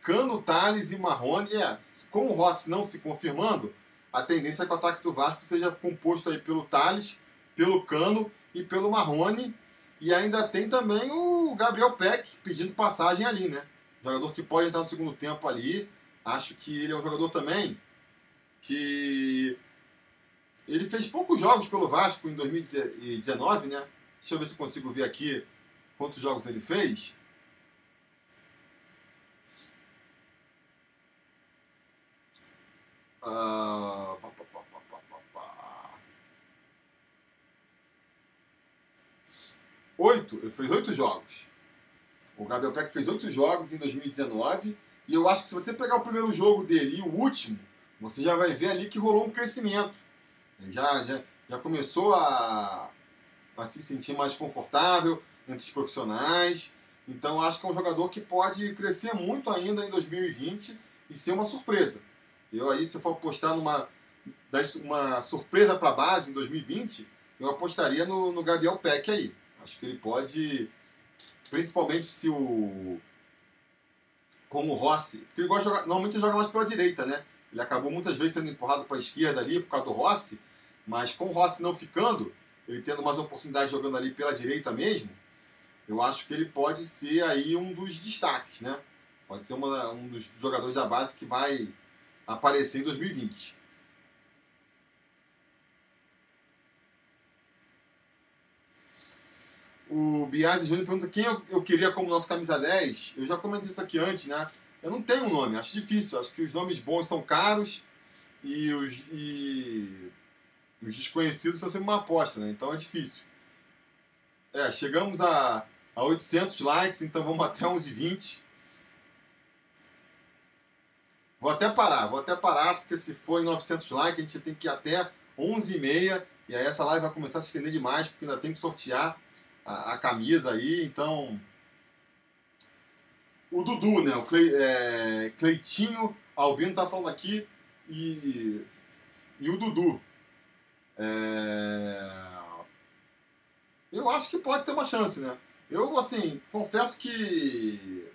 Cano, Thales e Marrone. É, com o Rossi não se confirmando, a tendência é que o ataque do Vasco seja composto aí pelo Thales, pelo Cano e pelo Marrone. E ainda tem também o Gabriel Peck pedindo passagem ali, né? Jogador que pode entrar no segundo tempo ali. Acho que ele é um jogador também que ele fez poucos jogos pelo Vasco em 2019, né? Deixa eu ver se consigo ver aqui quantos jogos ele fez. Uh, pá, pá, pá, oito, ele fez oito jogos. O Gabriel Peck fez oito jogos em 2019. E eu acho que se você pegar o primeiro jogo dele e o último, você já vai ver ali que rolou um crescimento. Ele já, já, já começou a, a se sentir mais confortável entre os profissionais. Então acho que é um jogador que pode crescer muito ainda em 2020 e ser uma surpresa. Eu aí, se for apostar numa uma surpresa para a base em 2020, eu apostaria no, no Gabriel Peck aí. Acho que ele pode, principalmente se o. Como o Rossi, porque ele gosta de jogar, normalmente joga mais pela direita, né? Ele acabou muitas vezes sendo empurrado para a esquerda ali por causa do Rossi, mas com o Rossi não ficando, ele tendo mais oportunidade jogando ali pela direita mesmo, eu acho que ele pode ser aí um dos destaques, né? Pode ser uma, um dos jogadores da base que vai aparecer em 2020. O Biase Júnior pergunta quem eu, eu, queria como nosso camisa 10. Eu já comentei isso aqui antes, né? Eu não tenho um nome, acho difícil. Acho que os nomes bons são caros e os, e os desconhecidos são sempre uma aposta, né? Então é difícil. É, chegamos a, a 800 likes, então vamos até 1120. Vou até parar, vou até parar, porque se for em 900 likes, a gente tem que ir até 11h30. E aí essa live vai começar a se estender demais, porque ainda tem que sortear a, a camisa aí. Então, o Dudu, né? O Cle, é, Cleitinho Albino tá falando aqui. E, e o Dudu. É, eu acho que pode ter uma chance, né? Eu, assim, confesso que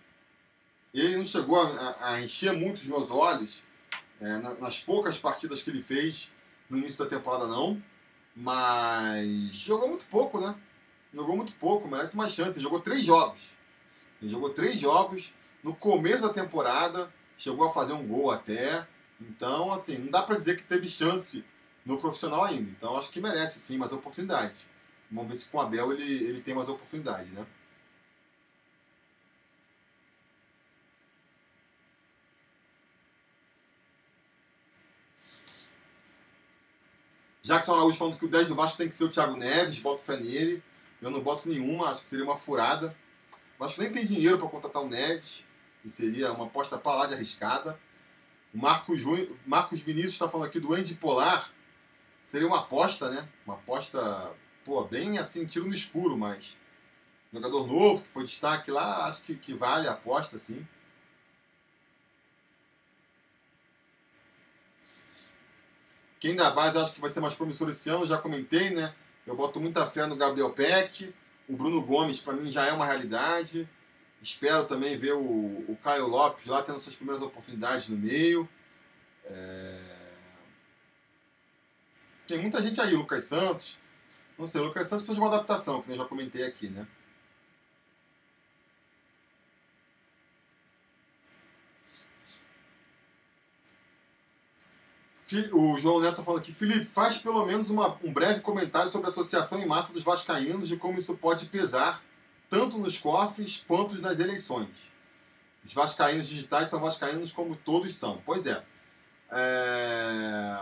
ele não chegou a, a encher muito os meus olhos é, nas poucas partidas que ele fez no início da temporada, não. Mas jogou muito pouco, né? Jogou muito pouco, merece mais chance. Ele jogou três jogos. Ele jogou três jogos no começo da temporada, chegou a fazer um gol até. Então, assim, não dá para dizer que teve chance no profissional ainda. Então, acho que merece sim mais oportunidades. Vamos ver se com o Abel ele, ele tem mais oportunidade, né? Jackson Araújo falando que o 10 do Vasco tem que ser o Thiago Neves, boto fé nele. Eu não boto nenhuma, acho que seria uma furada. O Vasco nem tem dinheiro para contratar o Neves, e seria uma aposta para lá de arriscada. O Marcos, Marcos Vinícius está falando aqui do Andy Polar. Seria uma aposta, né? Uma aposta, pô, bem assim, tiro no escuro, mas jogador novo que foi destaque lá, acho que, que vale a aposta, sim. Quem da base acho que vai ser mais promissor esse ano, já comentei, né? Eu boto muita fé no Gabriel Peck. O Bruno Gomes, para mim, já é uma realidade. Espero também ver o, o Caio Lopes lá tendo suas primeiras oportunidades no meio. É... Tem muita gente aí, Lucas Santos. Não sei, Lucas Santos precisa de uma adaptação, que eu já comentei aqui, né? O João Neto falando aqui, Felipe, faz pelo menos uma, um breve comentário sobre a associação em massa dos vascaínos e como isso pode pesar tanto nos cofres quanto nas eleições. Os vascaínos digitais são vascaínos como todos são. Pois é. é...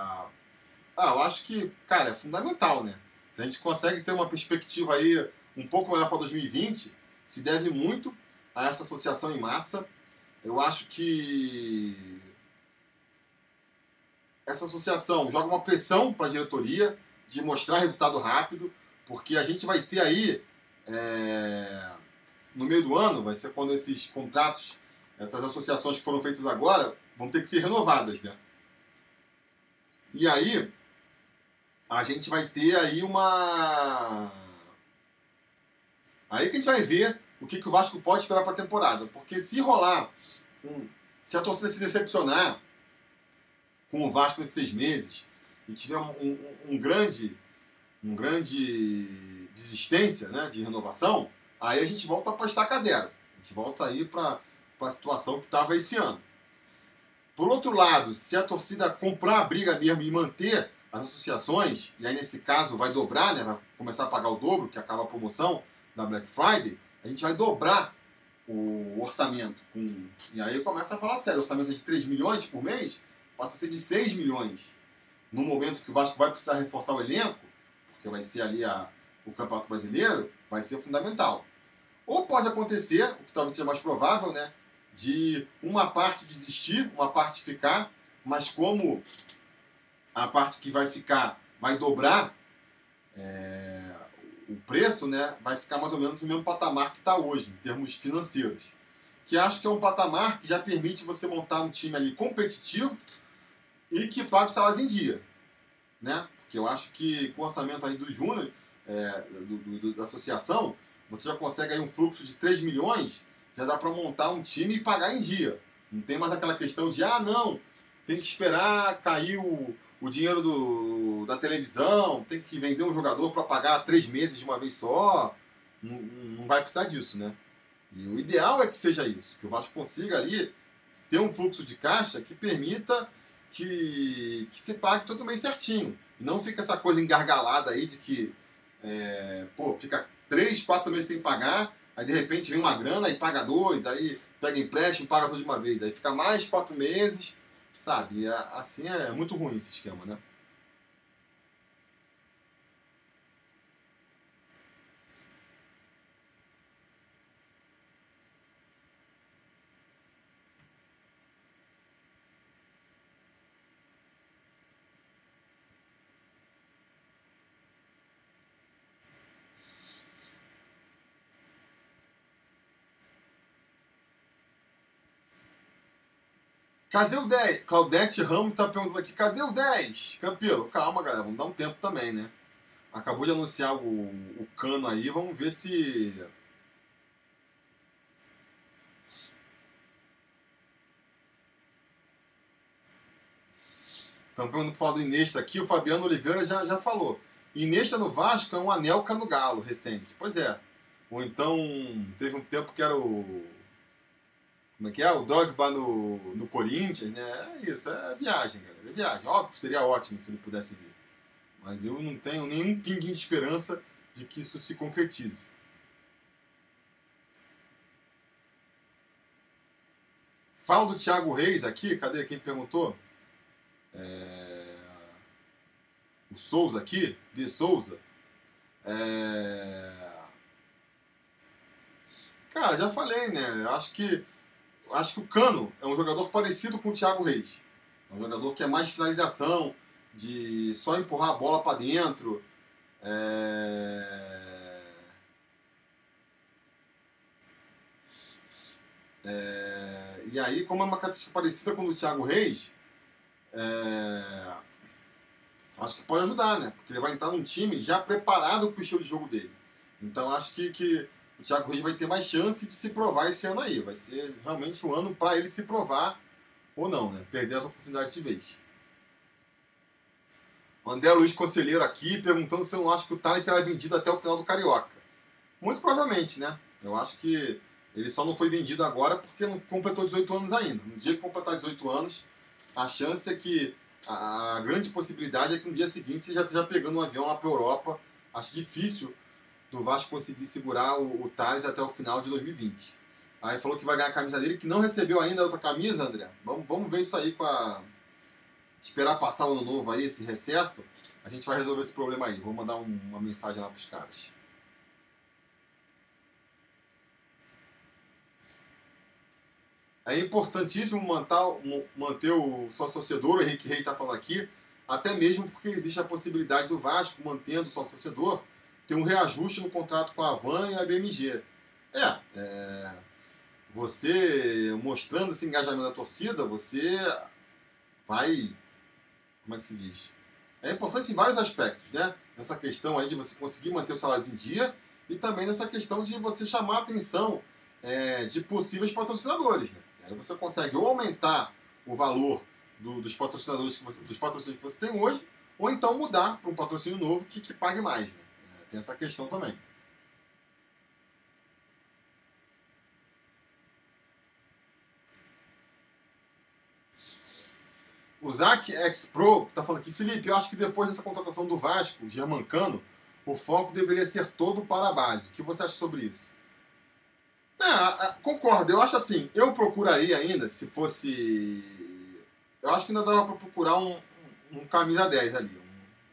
Ah, eu acho que, cara, é fundamental, né? Se a gente consegue ter uma perspectiva aí um pouco melhor para 2020, se deve muito a essa associação em massa. Eu acho que essa associação joga uma pressão para a diretoria de mostrar resultado rápido, porque a gente vai ter aí, é, no meio do ano, vai ser quando esses contratos, essas associações que foram feitas agora, vão ter que ser renovadas, né? E aí, a gente vai ter aí uma. Aí que a gente vai ver o que, que o Vasco pode esperar para a temporada. Porque se rolar, um... se a torcida se decepcionar com o Vasco nesses seis meses e tiver um, um, um grande, um grande desistência né, de renovação, aí a gente volta para estaca zero. A gente volta aí para a situação que estava esse ano. Por outro lado, se a torcida comprar a briga mesmo e manter as associações, e aí nesse caso vai dobrar, né, vai começar a pagar o dobro, que acaba a promoção da Black Friday, a gente vai dobrar o orçamento. Com, e aí começa a falar sério, orçamento é de 3 milhões por mês passa a ser de 6 milhões. No momento que o Vasco vai precisar reforçar o elenco, porque vai ser ali a, o Campeonato Brasileiro, vai ser fundamental. Ou pode acontecer, o que talvez seja mais provável, né? De uma parte desistir, uma parte ficar, mas como a parte que vai ficar vai dobrar é, o preço, né? Vai ficar mais ou menos no mesmo patamar que está hoje, em termos financeiros. Que acho que é um patamar que já permite você montar um time ali competitivo e que pague salários em dia. Né? Porque eu acho que com o orçamento aí do Júnior, é, do, do, da associação, você já consegue aí um fluxo de 3 milhões, já dá para montar um time e pagar em dia. Não tem mais aquela questão de, ah, não, tem que esperar cair o, o dinheiro do, da televisão, tem que vender um jogador para pagar três meses de uma vez só. Não, não vai precisar disso, né? E o ideal é que seja isso, que o Vasco consiga ali ter um fluxo de caixa que permita que, que se pague todo mês certinho. E não fica essa coisa engargalada aí de que, é, pô, fica três, quatro meses sem pagar, aí de repente vem uma grana e paga dois, aí pega empréstimo e paga tudo de uma vez. Aí fica mais quatro meses, sabe? Assim é muito ruim esse esquema, né? Cadê o 10? Claudete Ramos tá perguntando aqui, cadê o 10? Campelo, calma galera, vamos dar um tempo também, né? Acabou de anunciar o, o cano aí, vamos ver se. Estão perguntando para falar do Inesta aqui, o Fabiano Oliveira já, já falou. Inesta no Vasco é um Anelca no Galo recente. Pois é. Ou então, teve um tempo que era o como é que é? O Drogba no, no Corinthians, né? É isso, é viagem, galera. É viagem. Óbvio, seria ótimo se ele pudesse vir. Mas eu não tenho nenhum pinguim de esperança de que isso se concretize. Fala do Thiago Reis aqui, cadê quem perguntou? É... O Souza aqui, de Souza. É... Cara, já falei, né? Eu acho que acho que o Cano é um jogador parecido com o Thiago Reis. É um jogador que é mais de finalização, de só empurrar a bola para dentro. É... É... E aí, como é uma característica parecida com o do Thiago Reis, é... acho que pode ajudar, né? Porque ele vai entrar num time já preparado para o estilo de jogo dele. Então acho que, que o Thiago Reis vai ter mais chance de se provar esse ano aí. Vai ser realmente um ano para ele se provar ou não, né? Perder as oportunidades de vez. André Luiz Conselheiro aqui perguntando se eu não acho que o Thales será vendido até o final do Carioca. Muito provavelmente, né? Eu acho que ele só não foi vendido agora porque não completou 18 anos ainda. No dia que completar 18 anos, a chance é que. A grande possibilidade é que no dia seguinte ele já esteja pegando um avião lá para a Europa. Acho difícil do Vasco conseguir segurar o, o Thales até o final de 2020. Aí falou que vai ganhar a camisa dele, que não recebeu ainda outra camisa, André. Vamos, vamos ver isso aí com a. Esperar passar o ano novo aí, esse recesso. A gente vai resolver esse problema aí. Vou mandar um, uma mensagem lá pros caras. É importantíssimo manter, manter o sócio torcedor, o Henrique Rei está falando aqui, até mesmo porque existe a possibilidade do Vasco, mantendo o sócio torcedor, ter um reajuste no contrato com a Van e a BMG. É, é, você mostrando esse engajamento da torcida, você vai. Como é que se diz? É importante em vários aspectos, né? Nessa questão aí de você conseguir manter os salários em dia e também nessa questão de você chamar a atenção é, de possíveis patrocinadores. Né? Aí você consegue ou aumentar o valor do, dos patrocinadores que você, dos patrocínios que você tem hoje, ou então mudar para um patrocínio novo que, que pague mais. Né? Tem essa questão também. O Zac X Pro está falando aqui, Felipe, eu acho que depois dessa contratação do Vasco, Germancano, o foco deveria ser todo para a base. O que você acha sobre isso? É, concordo, eu acho assim, eu procuraria ainda, se fosse. Eu acho que ainda dava para procurar um, um camisa 10 ali,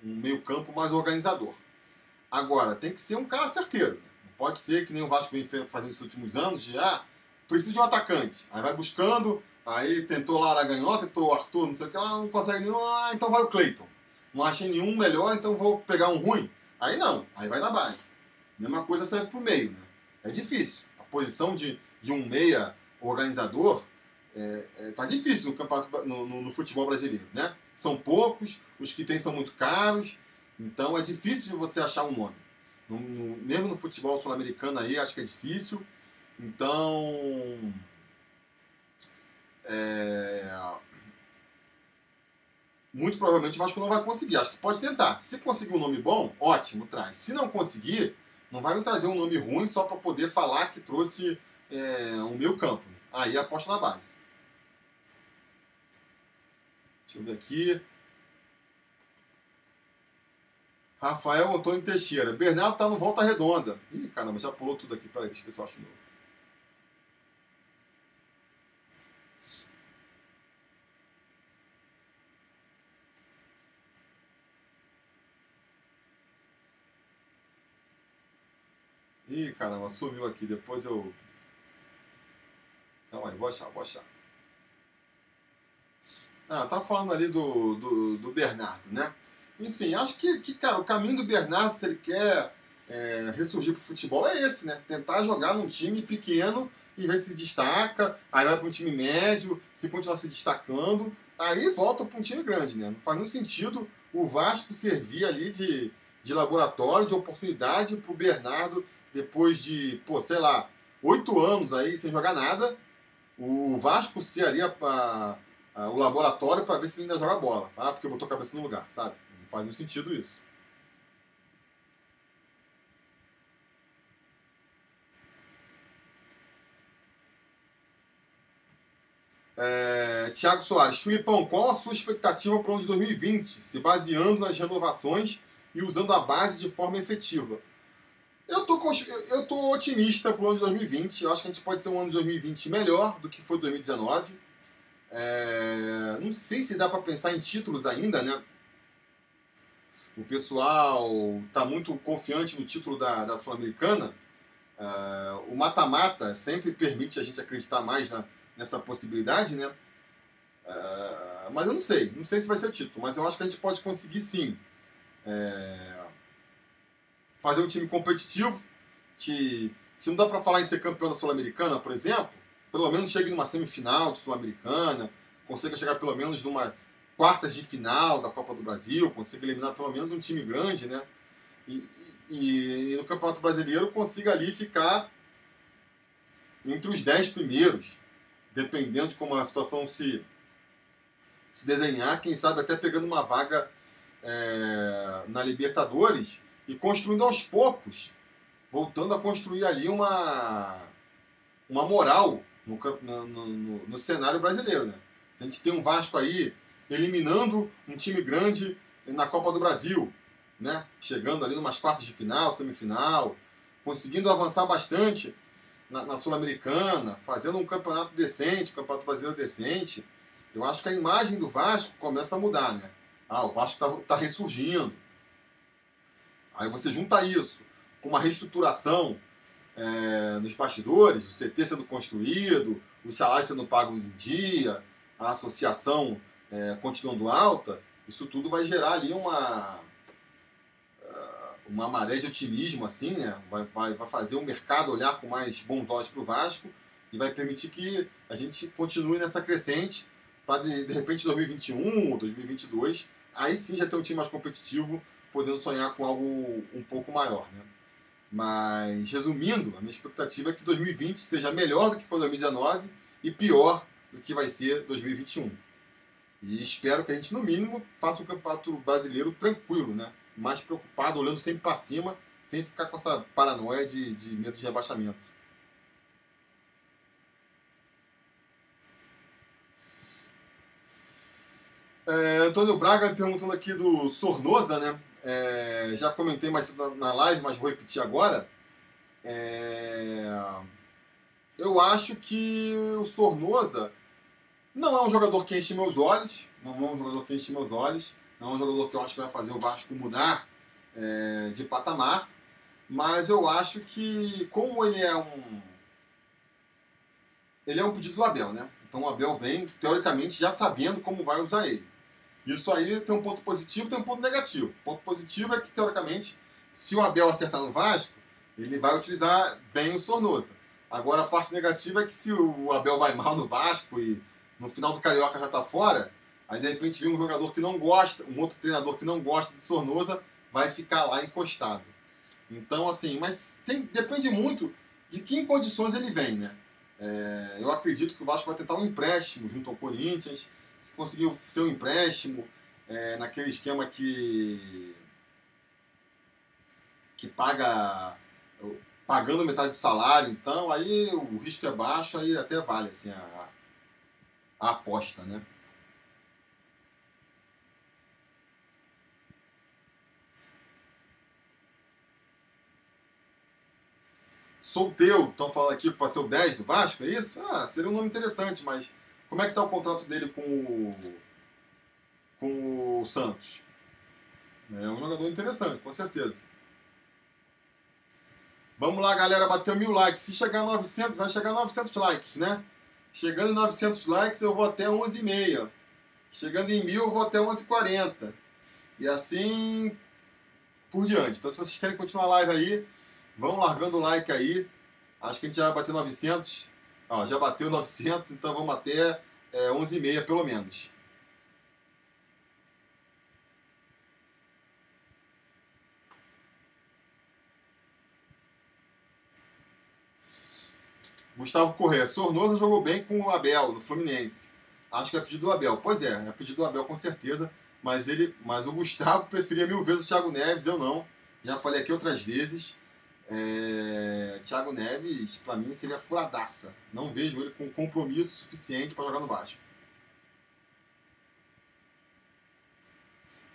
um, um meio-campo mais organizador. Agora, tem que ser um cara certeiro. Pode ser que nem o Vasco vem fazendo nos últimos anos, de ah, precisa de um atacante. Aí vai buscando, aí tentou lá Araganhó, tentou o Arthur, não sei o que, lá não consegue nenhum, ah, então vai o Cleiton. Não achei nenhum melhor, então vou pegar um ruim. Aí não, aí vai na base. Mesma coisa serve pro meio, né? É difícil. A posição de, de um meia organizador é, é, tá difícil no, campeonato, no, no, no, futebol brasileiro, né? São poucos, os que tem são muito caros, então é difícil de você achar um nome. No, mesmo no futebol sul-americano aí, acho que é difícil. Então. É, muito provavelmente o Vasco não vai conseguir. Acho que pode tentar. Se conseguir um nome bom, ótimo, traz. Se não conseguir, não vai me trazer um nome ruim só para poder falar que trouxe é, o meu campo. Aí aposta na base. Deixa eu ver aqui. Rafael Antônio Teixeira. Bernardo tá no Volta Redonda. Ih, caramba, já pulou tudo aqui. Peraí, deixa eu ver se eu acho novo. Ih, caramba, sumiu aqui. Depois eu. Calma aí, vou achar, vou achar. Ah, tá falando ali do, do, do Bernardo, né? Enfim, acho que, que, cara, o caminho do Bernardo, se ele quer é, ressurgir pro futebol, é esse, né? Tentar jogar num time pequeno e ver se destaca, aí vai para um time médio, se continuar se destacando, aí volta para um time grande, né? Não faz nenhum sentido o Vasco servir ali de, de laboratório, de oportunidade para o Bernardo depois de, pô, sei lá, oito anos aí sem jogar nada, o Vasco ser ali a, a, o laboratório para ver se ele ainda joga bola. Ah, porque botou a cabeça no lugar, sabe? Faz nenhum sentido isso. É, Tiago Soares, Filipão, qual a sua expectativa para o ano de 2020, se baseando nas renovações e usando a base de forma efetiva? Eu tô, eu tô otimista pro ano de 2020. Eu acho que a gente pode ter um ano de 2020 melhor do que foi 2019. É, não sei se dá para pensar em títulos ainda, né? O pessoal tá muito confiante no título da, da Sul-Americana. É, o mata-mata sempre permite a gente acreditar mais na, nessa possibilidade, né? É, mas eu não sei, não sei se vai ser o título, mas eu acho que a gente pode conseguir sim. É, fazer um time competitivo, que se não dá para falar em ser campeão da Sul-Americana, por exemplo, pelo menos chegue numa semifinal de Sul-Americana, consiga chegar pelo menos numa quartas de final da Copa do Brasil, consiga eliminar pelo menos um time grande, né? E, e, e no Campeonato Brasileiro consiga ali ficar entre os dez primeiros, dependendo de como a situação se, se desenhar, quem sabe até pegando uma vaga é, na Libertadores e construindo aos poucos, voltando a construir ali uma, uma moral no, no, no, no cenário brasileiro. Né? Se a gente tem um Vasco aí eliminando um time grande na Copa do Brasil, né? chegando ali numas quartas de final, semifinal, conseguindo avançar bastante na, na Sul-Americana, fazendo um campeonato decente, um campeonato brasileiro decente, eu acho que a imagem do Vasco começa a mudar, né? Ah, o Vasco está tá ressurgindo. Aí você junta isso com uma reestruturação é, nos bastidores, o CT sendo construído, os salários sendo pagos em dia, a associação é, continuando alta, isso tudo vai gerar ali uma uma maré de otimismo assim, né? Vai, vai, vai fazer o mercado olhar com mais bons olhos para o Vasco e vai permitir que a gente continue nessa crescente para de, de repente 2021 ou 2022 aí sim já ter um time mais competitivo podendo sonhar com algo um pouco maior, né? Mas resumindo, a minha expectativa é que 2020 seja melhor do que foi 2019 e pior do que vai ser 2021. E espero que a gente, no mínimo, faça um campeonato brasileiro tranquilo, né? Mais preocupado, olhando sempre para cima, sem ficar com essa paranoia de, de medo de rebaixamento. É, Antônio Braga me perguntando aqui do Sornosa, né? É, já comentei mais na live, mas vou repetir agora. É, eu acho que o Sornosa não é um jogador que enche meus olhos. Não é um jogador que enche meus olhos. Não é um jogador que eu acho que vai fazer o Vasco mudar é, de patamar. Mas eu acho que, como ele é um. Ele é um pedido do Abel, né? Então o Abel vem, teoricamente, já sabendo como vai usar ele. Isso aí tem um ponto positivo tem um ponto negativo. O ponto positivo é que, teoricamente, se o Abel acertar no Vasco, ele vai utilizar bem o Sornosa. Agora, a parte negativa é que se o Abel vai mal no Vasco e no final do Carioca já está fora, aí de repente vem um jogador que não gosta, um outro treinador que não gosta do Sornosa, vai ficar lá encostado. Então, assim, mas tem, depende muito de que condições ele vem, né? É, eu acredito que o Vasco vai tentar um empréstimo junto ao Corinthians se conseguiu ser um empréstimo é, naquele esquema que que paga pagando metade do salário, então aí o risco é baixo, aí até vale assim a, a aposta, né? Solteu, estão falando aqui para ser o 10 do Vasco, é isso? Ah, seria um nome interessante, mas como é que está o contrato dele com o, com o Santos? É um jogador interessante, com certeza. Vamos lá, galera, bateu mil likes. Se chegar a 900, vai chegar a 900 likes, né? Chegando em 900 likes, eu vou até 11h30. Chegando em mil, eu vou até 11h40. E assim por diante. Então, se vocês querem continuar a live aí, vão largando o like aí. Acho que a gente já vai bater 900. Ó, já bateu 900, então vamos até é, 11h30 pelo menos. Gustavo Corrêa. Sornosa jogou bem com o Abel no Fluminense. Acho que é pedido do Abel. Pois é, é pedido do Abel com certeza. Mas ele, mas o Gustavo preferia mil vezes o Thiago Neves, eu não. Já falei aqui outras vezes. É, Thiago Neves, para mim, seria furadaça. Não vejo ele com compromisso suficiente para jogar no Vasco.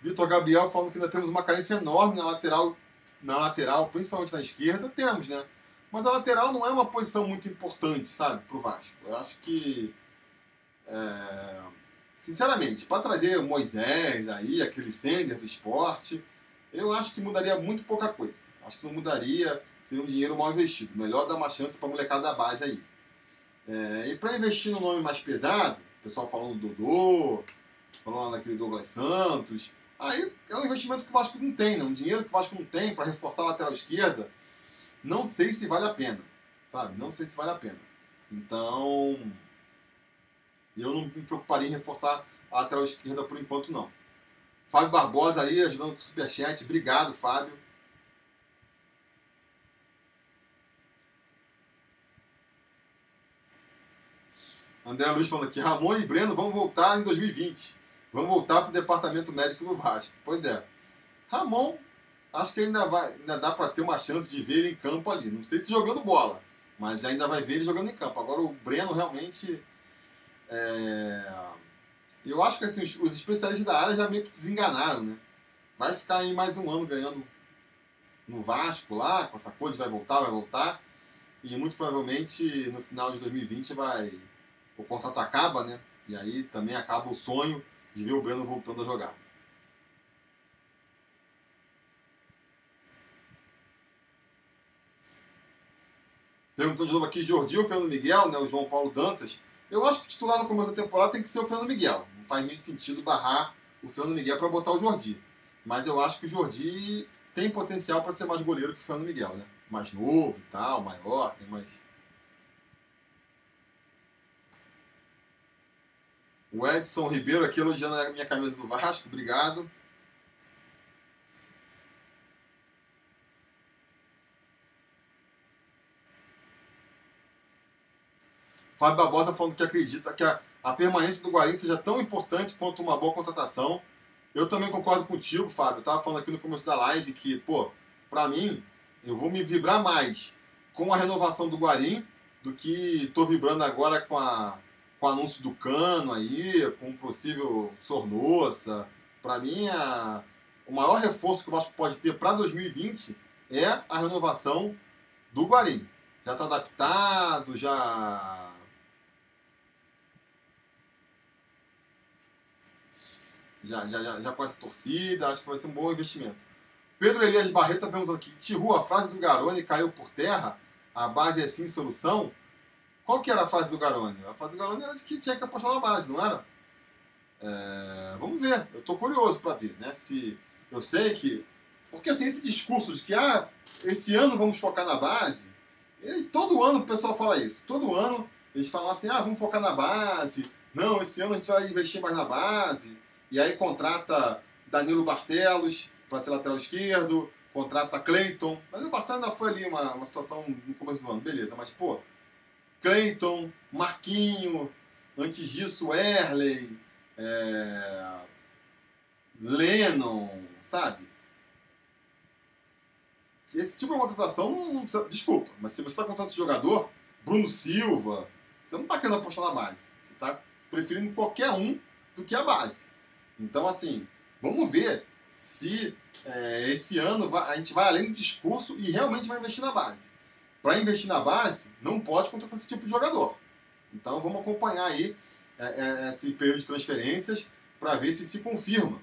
Vitor Gabriel falando que ainda temos uma carência enorme na lateral, na lateral, principalmente na esquerda. Temos, né? Mas a lateral não é uma posição muito importante, sabe, para o Vasco. Eu acho que, é, sinceramente, para trazer o Moisés aí, aquele sender do esporte, eu acho que mudaria muito pouca coisa. Acho que não mudaria, seria um dinheiro mal investido. Melhor dar uma chance para molecada da base aí. É, e para investir no nome mais pesado, o pessoal falando do Dodô, falando naquele Douglas Santos, aí é um investimento que o Vasco não tem, né? um dinheiro que o Vasco não tem para reforçar a lateral esquerda. Não sei se vale a pena, sabe? Não sei se vale a pena. Então, eu não me preocuparia em reforçar a lateral esquerda por enquanto, não. Fábio Barbosa aí, ajudando com o Superchat. Obrigado, Fábio. André Luiz falando aqui, Ramon e Breno vão voltar em 2020. Vão voltar para o departamento médico do Vasco. Pois é. Ramon, acho que ainda, vai, ainda dá para ter uma chance de ver ele em campo ali. Não sei se jogando bola, mas ainda vai ver ele jogando em campo. Agora o Breno realmente. É eu acho que assim, os, os especialistas da área já meio que desenganaram, né? Vai ficar aí mais um ano ganhando no Vasco lá, com essa coisa, vai voltar, vai voltar. E muito provavelmente no final de 2020 vai. O contrato acaba, né? E aí também acaba o sonho de ver o Breno voltando a jogar. Perguntando de novo aqui, Jordi ou Fernando Miguel, né? O João Paulo Dantas. Eu acho que o titular no começo da temporada tem que ser o Fernando Miguel. Não faz muito sentido barrar o Fernando Miguel para botar o Jordi. Mas eu acho que o Jordi tem potencial para ser mais goleiro que o Fernando Miguel, né? Mais novo e tal, maior, tem mais. O Edson Ribeiro aqui elogiando a minha camisa do Vasco, obrigado. Fábio Barbosa falando que acredita que a, a permanência do Guarim seja tão importante quanto uma boa contratação. Eu também concordo contigo, Fábio. Eu tava falando aqui no começo da live que, pô, pra mim, eu vou me vibrar mais com a renovação do Guarim do que tô vibrando agora com, a, com o anúncio do Cano aí, com o possível Sornossa. Pra mim, a, o maior reforço que o Vasco pode ter para 2020 é a renovação do Guarim. Já está adaptado, já já, já, já, já conhece a torcida, acho que vai ser um bom investimento. Pedro Elias Barreto está perguntando aqui, Tiru, a frase do Garone caiu por terra? A base é sim solução? Qual que era a frase do Garone? A frase do Garone era de que tinha que apostar na base, não era? É, vamos ver, eu estou curioso para ver, né? Se eu sei que. Porque assim, esse discurso de que ah, esse ano vamos focar na base, ele, todo ano o pessoal fala isso. Todo ano eles falam assim, ah, vamos focar na base, não, esse ano a gente vai investir mais na base. E aí contrata Danilo Barcelos para ser lateral esquerdo, contrata Cleiton. Danilo Barcelos ainda foi ali uma, uma situação no começo do ano, beleza, mas pô, Cleiton, Marquinho, antes disso Erley, é, Lennon, sabe? Esse tipo de contratação. Desculpa, mas se você está contratando esse jogador, Bruno Silva, você não está querendo apostar na base. Você está preferindo qualquer um do que a base. Então, assim, vamos ver se é, esse ano a gente vai além do discurso e realmente vai investir na base. Para investir na base, não pode contratar esse tipo de jogador. Então, vamos acompanhar aí é, é, esse período de transferências para ver se se confirma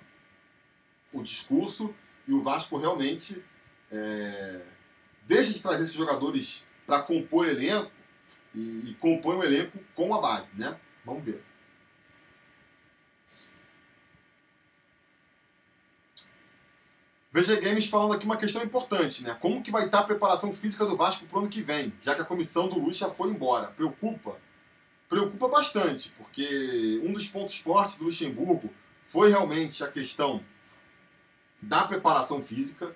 o discurso e o Vasco realmente é, deixa de trazer esses jogadores para compor elenco e, e compõe o elenco com a base, né? Vamos ver. VG Games falando aqui uma questão importante, né? Como que vai estar a preparação física do Vasco pro ano que vem, já que a comissão do Lucha foi embora? Preocupa? Preocupa bastante, porque um dos pontos fortes do Luxemburgo foi realmente a questão da preparação física.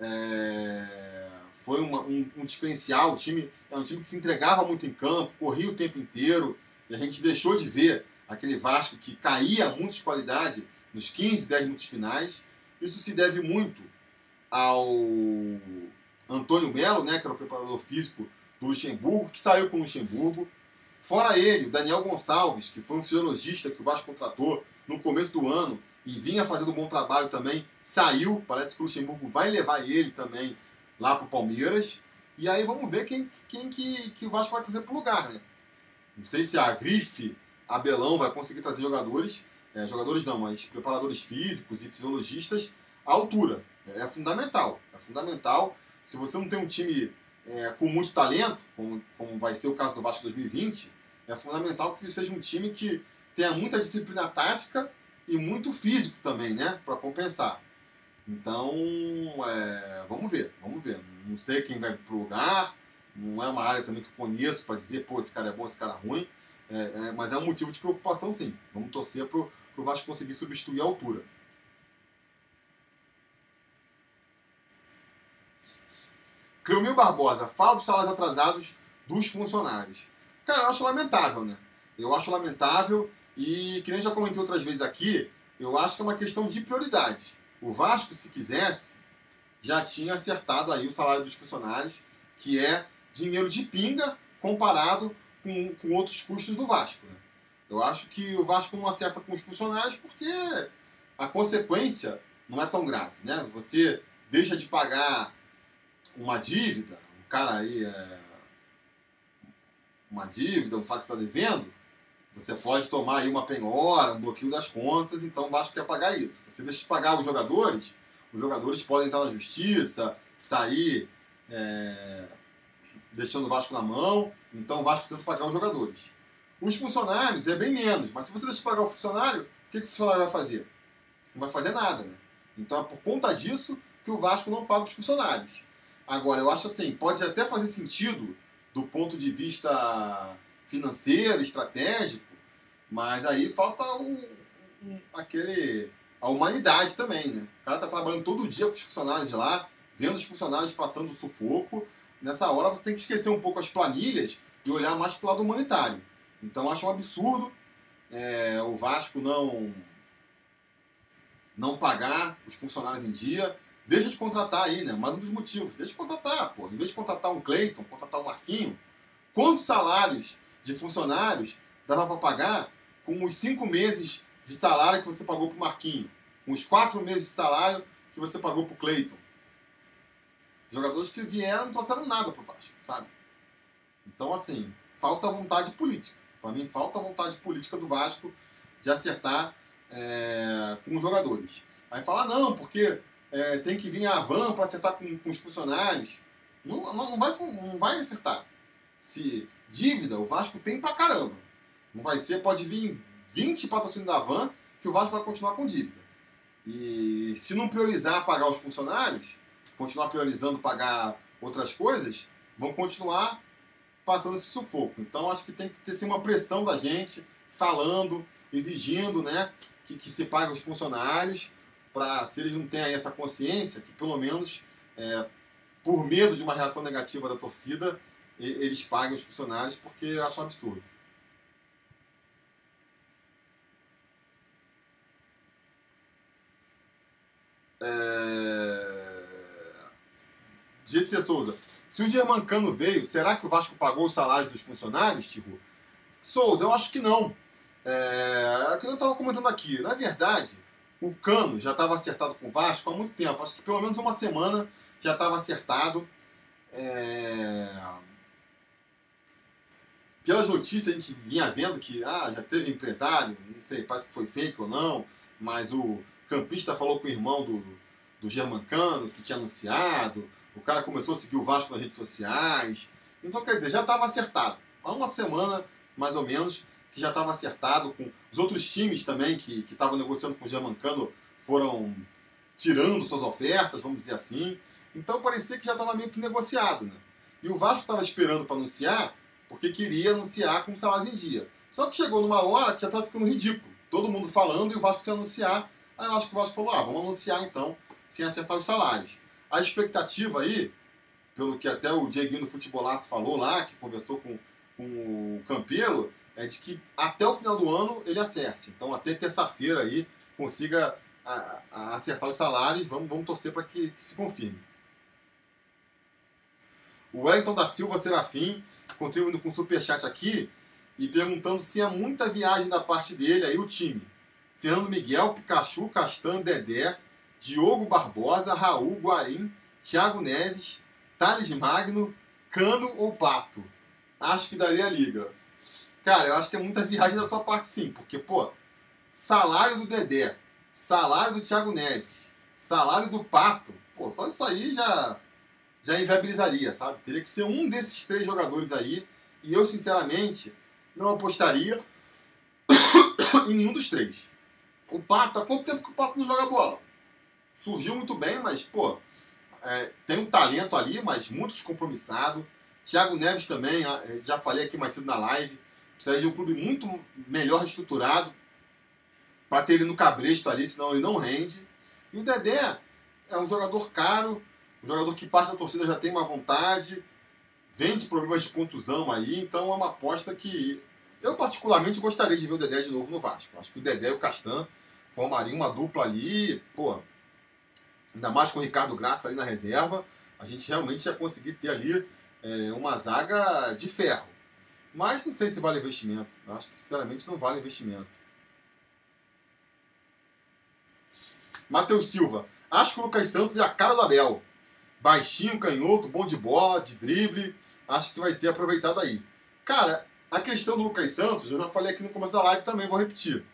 É... Foi uma, um, um, diferencial. O time é um time que se entregava muito em campo, corria o tempo inteiro, e a gente deixou de ver aquele Vasco que caía muito de qualidade nos 15, 10 minutos finais. Isso se deve muito ao Antônio Melo, né, que era o preparador físico do Luxemburgo, que saiu com o Luxemburgo. Fora ele, Daniel Gonçalves, que foi um fisiologista que o Vasco contratou no começo do ano e vinha fazendo um bom trabalho também, saiu. Parece que o Luxemburgo vai levar ele também lá para o Palmeiras. E aí vamos ver quem, quem que, que o Vasco vai trazer para o lugar, né? Não sei se a Grife, Abelão vai conseguir trazer jogadores, é, jogadores não, mas preparadores físicos e fisiologistas à altura. É, é fundamental. É fundamental. Se você não tem um time é, com muito talento, como, como vai ser o caso do Vasco 2020, é fundamental que seja um time que tenha muita disciplina tática e muito físico também, né? Para compensar. Então, é, vamos ver, vamos ver. Não sei quem vai pro lugar, não é uma área também que eu conheço para dizer, pô, esse cara é bom, esse cara é ruim, é, é, mas é um motivo de preocupação sim. Vamos torcer pro, pro Vasco conseguir substituir a altura. Cleomil Barbosa, fala dos salários atrasados dos funcionários. Cara, eu acho lamentável, né? Eu acho lamentável e, que nem já comentei outras vezes aqui, eu acho que é uma questão de prioridade. O Vasco, se quisesse, já tinha acertado aí o salário dos funcionários, que é dinheiro de pinga comparado com, com outros custos do Vasco. Né? Eu acho que o Vasco não acerta com os funcionários porque a consequência não é tão grave. Né? Você deixa de pagar uma dívida, um cara aí é uma dívida, um saco que está devendo, você pode tomar aí uma penhora, um bloqueio das contas, então o Vasco quer pagar isso. Você deixa de pagar os jogadores, os jogadores podem entrar na justiça, sair é, deixando o Vasco na mão, então o Vasco tenta pagar os jogadores. Os funcionários é bem menos, mas se você deixa pagar o funcionário, o que, que o funcionário vai fazer? Não vai fazer nada, né? Então é por conta disso que o Vasco não paga os funcionários. Agora, eu acho assim, pode até fazer sentido do ponto de vista financeiro, estratégico, mas aí falta um, aquele a humanidade também, né? O cara tá trabalhando todo dia com os funcionários de lá, vendo os funcionários passando sufoco. Nessa hora você tem que esquecer um pouco as planilhas e olhar mais para o lado humanitário. Então acho um absurdo é, o Vasco não não pagar os funcionários em dia. Deixa de contratar aí, né? Mais um dos motivos. Deixa de contratar, pô. Em vez de contratar um Cleiton, contratar um Marquinho, quantos salários de funcionários dava para pagar com os cinco meses de salário que você pagou para o Marquinho? Com os quatro meses de salário que você pagou para o Cleiton? Jogadores que vieram não trouxeram nada para o Vasco, sabe? Então, assim, falta vontade política. Para mim, falta vontade política do Vasco de acertar é, com os jogadores. Aí fala, não, porque é, tem que vir a van para acertar com, com, os funcionários. Não, não, não, vai, não vai acertar. Se dívida, o Vasco tem pra caramba. Não vai ser, pode vir 20 patrocínios da van que o Vasco vai continuar com dívida. E se não priorizar pagar os funcionários, continuar priorizando pagar outras coisas, vão continuar passando esse sufoco. Então acho que tem que ter sim, uma pressão da gente falando, exigindo né, que, que se pague os funcionários, para se eles não têm aí essa consciência, que pelo menos é, por medo de uma reação negativa da torcida, eles paguem os funcionários, porque um absurdo. É... G.C. Souza. Se o Germancano veio, será que o Vasco pagou os salários dos funcionários, Tiru? Souza, eu acho que não. É, é o que eu estava comentando aqui. Na verdade, o Cano já estava acertado com o Vasco há muito tempo. Acho que pelo menos uma semana já estava acertado. É... Pelas notícias a gente vinha vendo que ah, já teve empresário, não sei, parece que foi fake ou não, mas o campista falou com o irmão do, do Germancano, que tinha anunciado, o cara começou a seguir o Vasco nas redes sociais. Então, quer dizer, já estava acertado. Há uma semana, mais ou menos, que já estava acertado com os outros times também que estavam negociando com o Germancano foram tirando suas ofertas, vamos dizer assim. Então parecia que já estava meio que negociado, né? E o Vasco estava esperando para anunciar, porque queria anunciar com salários em dia. Só que chegou numa hora que já estava ficando ridículo. Todo mundo falando e o Vasco sem anunciar. Aí eu acho que o Vasco falou: ah, vamos anunciar então, sem acertar os salários. A expectativa aí, pelo que até o Dieguinho do Futebolaço falou lá, que conversou com, com o Campelo, é de que até o final do ano ele acerte. Então, até terça-feira aí consiga a, a acertar os salários. Vamos, vamos torcer para que, que, se confirme. O Wellington da Silva Serafim contribuindo com o superchat aqui e perguntando se há muita viagem da parte dele aí o time. Fernando Miguel, Pikachu, Castan, Dedé, Diogo Barbosa, Raul, Guarim, Thiago Neves, Thales Magno, Cano ou Pato. Acho que daria liga. Cara, eu acho que é muita viagem da sua parte sim, porque, pô, salário do Dedé, salário do Thiago Neves, salário do Pato, pô, só isso aí já, já inviabilizaria, sabe? Teria que ser um desses três jogadores aí, e eu, sinceramente, não apostaria em nenhum dos três. O Pato, há quanto tempo que o Pato não joga bola? Surgiu muito bem, mas, pô, é, tem um talento ali, mas muito descompromissado. Thiago Neves também, já falei aqui mais cedo na live, Precisaria de um clube muito melhor estruturado para ter ele no cabresto ali, senão ele não rende. E o Dedé é um jogador caro, um jogador que parte da torcida já tem uma vontade, vem de problemas de contusão aí, então é uma aposta que eu particularmente gostaria de ver o Dedé de novo no Vasco. Acho que o Dedé e o Castan formariam uma dupla ali, pô, ainda mais com o Ricardo Graça ali na reserva, a gente realmente ia conseguir ter ali é, uma zaga de ferro. Mas não sei se vale investimento. Eu acho que sinceramente não vale investimento. Matheus Silva. Acho que o Lucas Santos é a cara do Abel. Baixinho, canhoto, bom de bola, de drible. Acho que vai ser aproveitado aí. Cara, a questão do Lucas Santos, eu já falei aqui no começo da live também, vou repetir.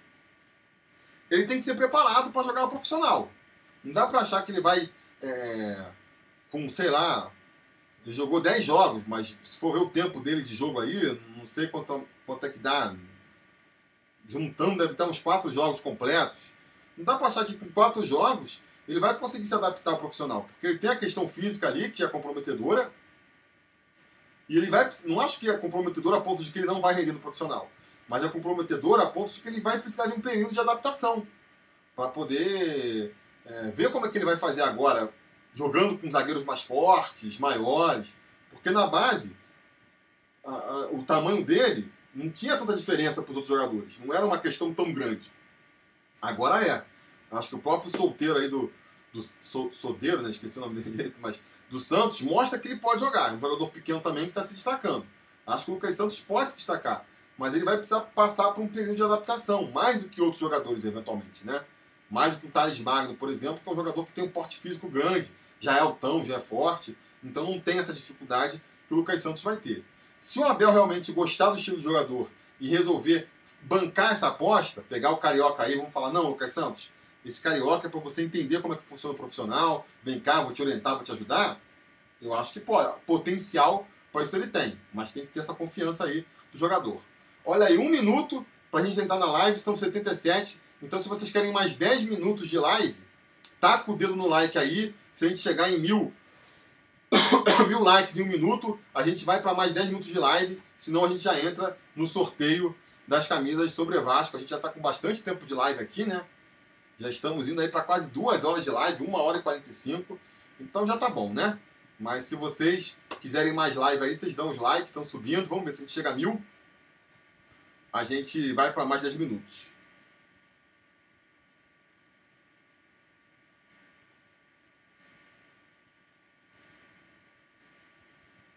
Ele tem que ser preparado para jogar profissional. Não dá para achar que ele vai é, com, sei lá, Ele jogou 10 jogos, mas se for ver o tempo dele de jogo aí, não sei quanto, quanto é que dá. Juntando, deve estar uns 4 jogos completos. Não dá para achar que com 4 jogos ele vai conseguir se adaptar ao profissional. Porque ele tem a questão física ali, que é comprometedora. E ele vai. Não acho que é comprometedora a ponto de que ele não vai render no profissional. Mas é comprometedora a ponto de que ele vai precisar de um período de adaptação. Para poder é, ver como é que ele vai fazer agora jogando com zagueiros mais fortes, maiores, porque na base a, a, o tamanho dele não tinha tanta diferença para os outros jogadores, não era uma questão tão grande. Agora é. Acho que o próprio solteiro aí do, do so, Sodeiro, né, esqueci o nome dele, mas do Santos, mostra que ele pode jogar. É um jogador pequeno também que está se destacando. Acho que o Lucas Santos pode se destacar, mas ele vai precisar passar por um período de adaptação, mais do que outros jogadores, eventualmente, né? Mais do que o Thales Magno, por exemplo, que é um jogador que tem um porte físico grande, já é altão, já é forte, então não tem essa dificuldade que o Lucas Santos vai ter. Se o Abel realmente gostar do estilo de jogador e resolver bancar essa aposta, pegar o Carioca aí, vamos falar, não, Lucas Santos, esse Carioca é para você entender como é que funciona o profissional, vem cá, vou te orientar, vou te ajudar, eu acho que pode, potencial para isso ele tem, mas tem que ter essa confiança aí do jogador. Olha aí, um minuto para a gente entrar na live, são 77, então se vocês querem mais 10 minutos de live, taca o dedo no like aí, se a gente chegar em mil, mil likes em um minuto, a gente vai para mais 10 minutos de live. Senão a gente já entra no sorteio das camisas sobre Vasco. A gente já está com bastante tempo de live aqui, né? Já estamos indo aí para quase duas horas de live, uma hora e 45. Então já tá bom, né? Mas se vocês quiserem mais live aí, vocês dão os likes, estão subindo. Vamos ver se a gente chega a mil. A gente vai para mais 10 minutos.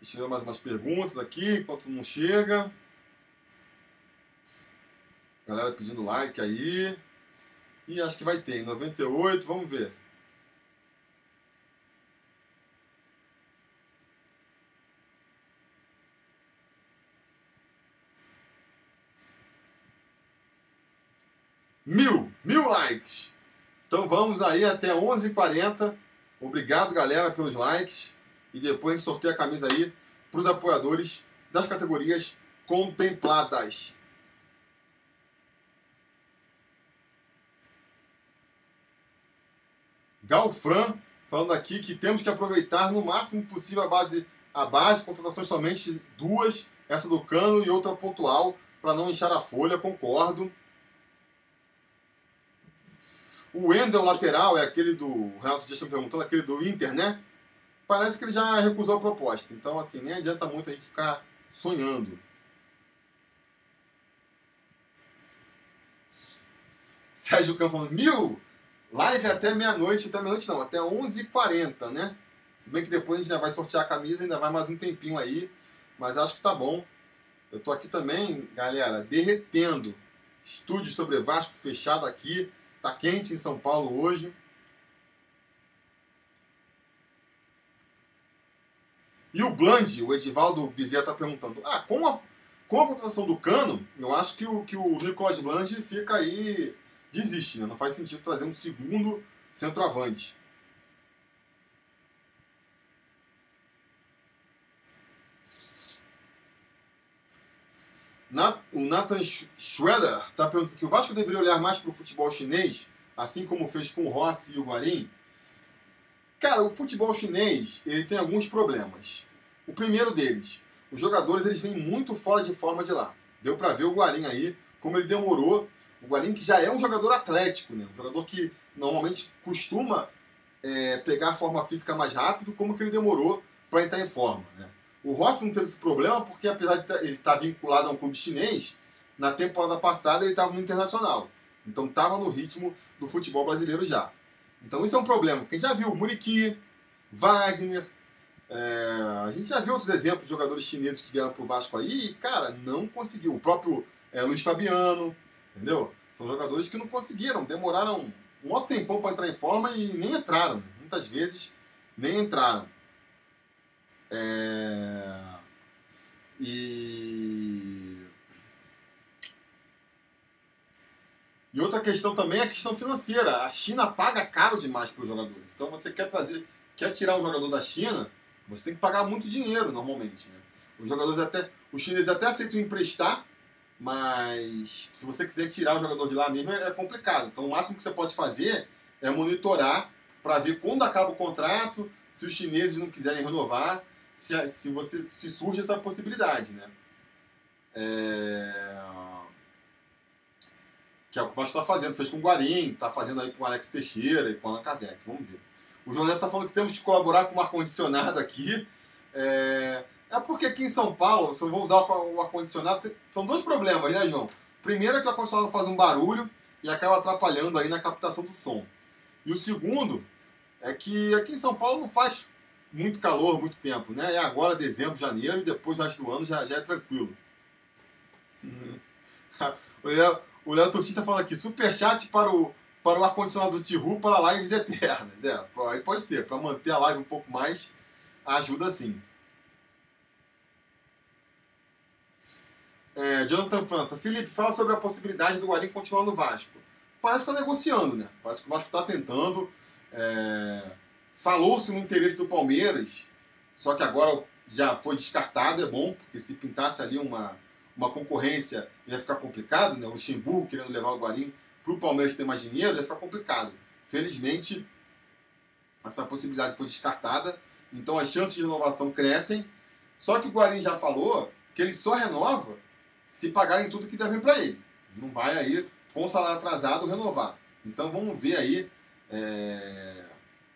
Deixa eu ver mais umas perguntas aqui, enquanto não chega. Galera pedindo like aí. E acho que vai ter, em 98, vamos ver. Mil, mil likes. Então vamos aí até 11h40. Obrigado, galera, pelos likes e depois a gente sorteia a camisa aí para os apoiadores das categorias contempladas. Galfran falando aqui que temos que aproveitar no máximo possível a base, a base, contratações somente duas, essa do Cano e outra pontual, para não inchar a folha, concordo. O Wendel lateral é aquele do. Renato já está perguntando, aquele do Inter, né? Parece que ele já recusou a proposta. Então, assim, nem adianta muito a gente ficar sonhando. Sérgio Campos falando, mil! Live até meia-noite, até meia-noite não, até 11h40, né? Se bem que depois a gente ainda vai sortear a camisa, ainda vai mais um tempinho aí, mas acho que tá bom. Eu tô aqui também, galera, derretendo. Estúdio sobre Vasco fechado aqui, tá quente em São Paulo hoje. E o Bland, o Edivaldo Bezerra está perguntando: ah, com a, com a contratação do Cano, eu acho que o, que o Nicolas Bland fica aí, desiste, né? Não faz sentido trazer um segundo centroavante. o Nathan Schroeder está perguntando que o Vasco deveria olhar mais para o futebol chinês, assim como fez com o Rossi e o Guarim. Cara, o futebol chinês ele tem alguns problemas. O primeiro deles, os jogadores eles vêm muito fora de forma de lá. Deu para ver o Guarim aí, como ele demorou. O Guarim que já é um jogador atlético, né? um jogador que normalmente costuma é, pegar a forma física mais rápido, como que ele demorou para entrar em forma. Né? O Rossi não teve esse problema porque, apesar de ele estar tá vinculado a um clube chinês, na temporada passada ele estava no Internacional. Então estava no ritmo do futebol brasileiro já. Então isso é um problema. Quem já viu Muriqui, Wagner, é, a gente já viu outros exemplos de jogadores chineses que vieram pro Vasco aí e, cara, não conseguiu. O próprio é, Luiz Fabiano, entendeu? São jogadores que não conseguiram, demoraram um outro tempão para entrar em forma e nem entraram. Muitas vezes nem entraram. É... E E outra questão também é a questão financeira. A China paga caro demais para os jogadores. Então você quer trazer, quer tirar um jogador da China, você tem que pagar muito dinheiro normalmente. Né? Os jogadores até. Os chineses até aceitam emprestar, mas se você quiser tirar o jogador de lá mesmo é complicado. Então o máximo que você pode fazer é monitorar para ver quando acaba o contrato, se os chineses não quiserem renovar, se, se, você, se surge essa possibilidade. Né? É... Que é o que o Vasco está fazendo. Fez com o Guarim, está fazendo aí com o Alex Teixeira e com o Allan Kardec. Vamos ver. O José está falando que temos que colaborar com o ar-condicionado aqui. É... é porque aqui em São Paulo, se eu vou usar o ar-condicionado, são dois problemas, né, João? Primeiro é que o ar-condicionado faz um barulho e acaba atrapalhando aí na captação do som. E o segundo é que aqui em São Paulo não faz muito calor muito tempo, né? É agora dezembro, janeiro e depois o resto do ano já, já é tranquilo. o Léo Turtinho tá falando aqui, superchat para o, para o ar-condicionado do Tihu para lives eternas. É, aí pode ser, para manter a live um pouco mais, ajuda sim. É, Jonathan França, Felipe, fala sobre a possibilidade do Guarim continuar no Vasco. Parece que está negociando, né? Parece que o Vasco está tentando. É... Falou-se no interesse do Palmeiras, só que agora já foi descartado, é bom, porque se pintasse ali uma, uma concorrência ia ficar complicado, né? O Luxemburgo querendo levar o Guarim para o Palmeiras ter mais dinheiro ia ficar complicado. Felizmente, essa possibilidade foi descartada, então as chances de renovação crescem. Só que o Guarim já falou que ele só renova se pagarem tudo que devem para ele. Não vai aí, com o salário atrasado, renovar. Então vamos ver aí é,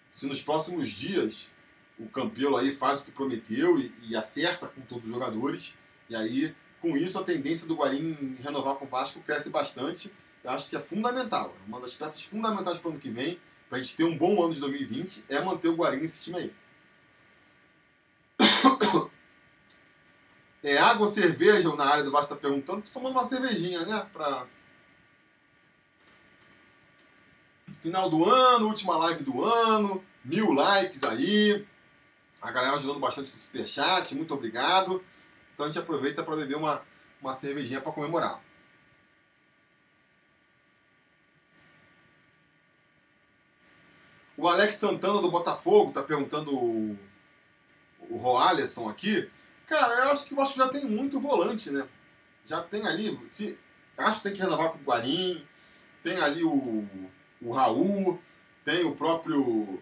se nos próximos dias o Campelo aí faz o que prometeu e, e, acerta com todos os jogadores, e aí com isso a tendência do Guarim renovar com o Vasco cresce bastante. Eu acho que é fundamental, uma das peças fundamentais para o ano que vem, para a gente ter um bom ano de 2020, é manter o Guarim nesse time aí. É água ou cerveja? Na área do Vasco está perguntando. Tô tomando uma cervejinha, né? Pra Final do ano, última live do ano, mil likes aí. A galera ajudando bastante no superchat, muito obrigado. Então a gente aproveita para beber uma, uma cervejinha para comemorar. O Alex Santana do Botafogo está perguntando o, o Roalisson aqui. Cara, eu acho que o Vasco já tem muito volante, né? Já tem ali. Se, acho que tem que renovar com o Guarim. Tem ali o o Raul, tem o próprio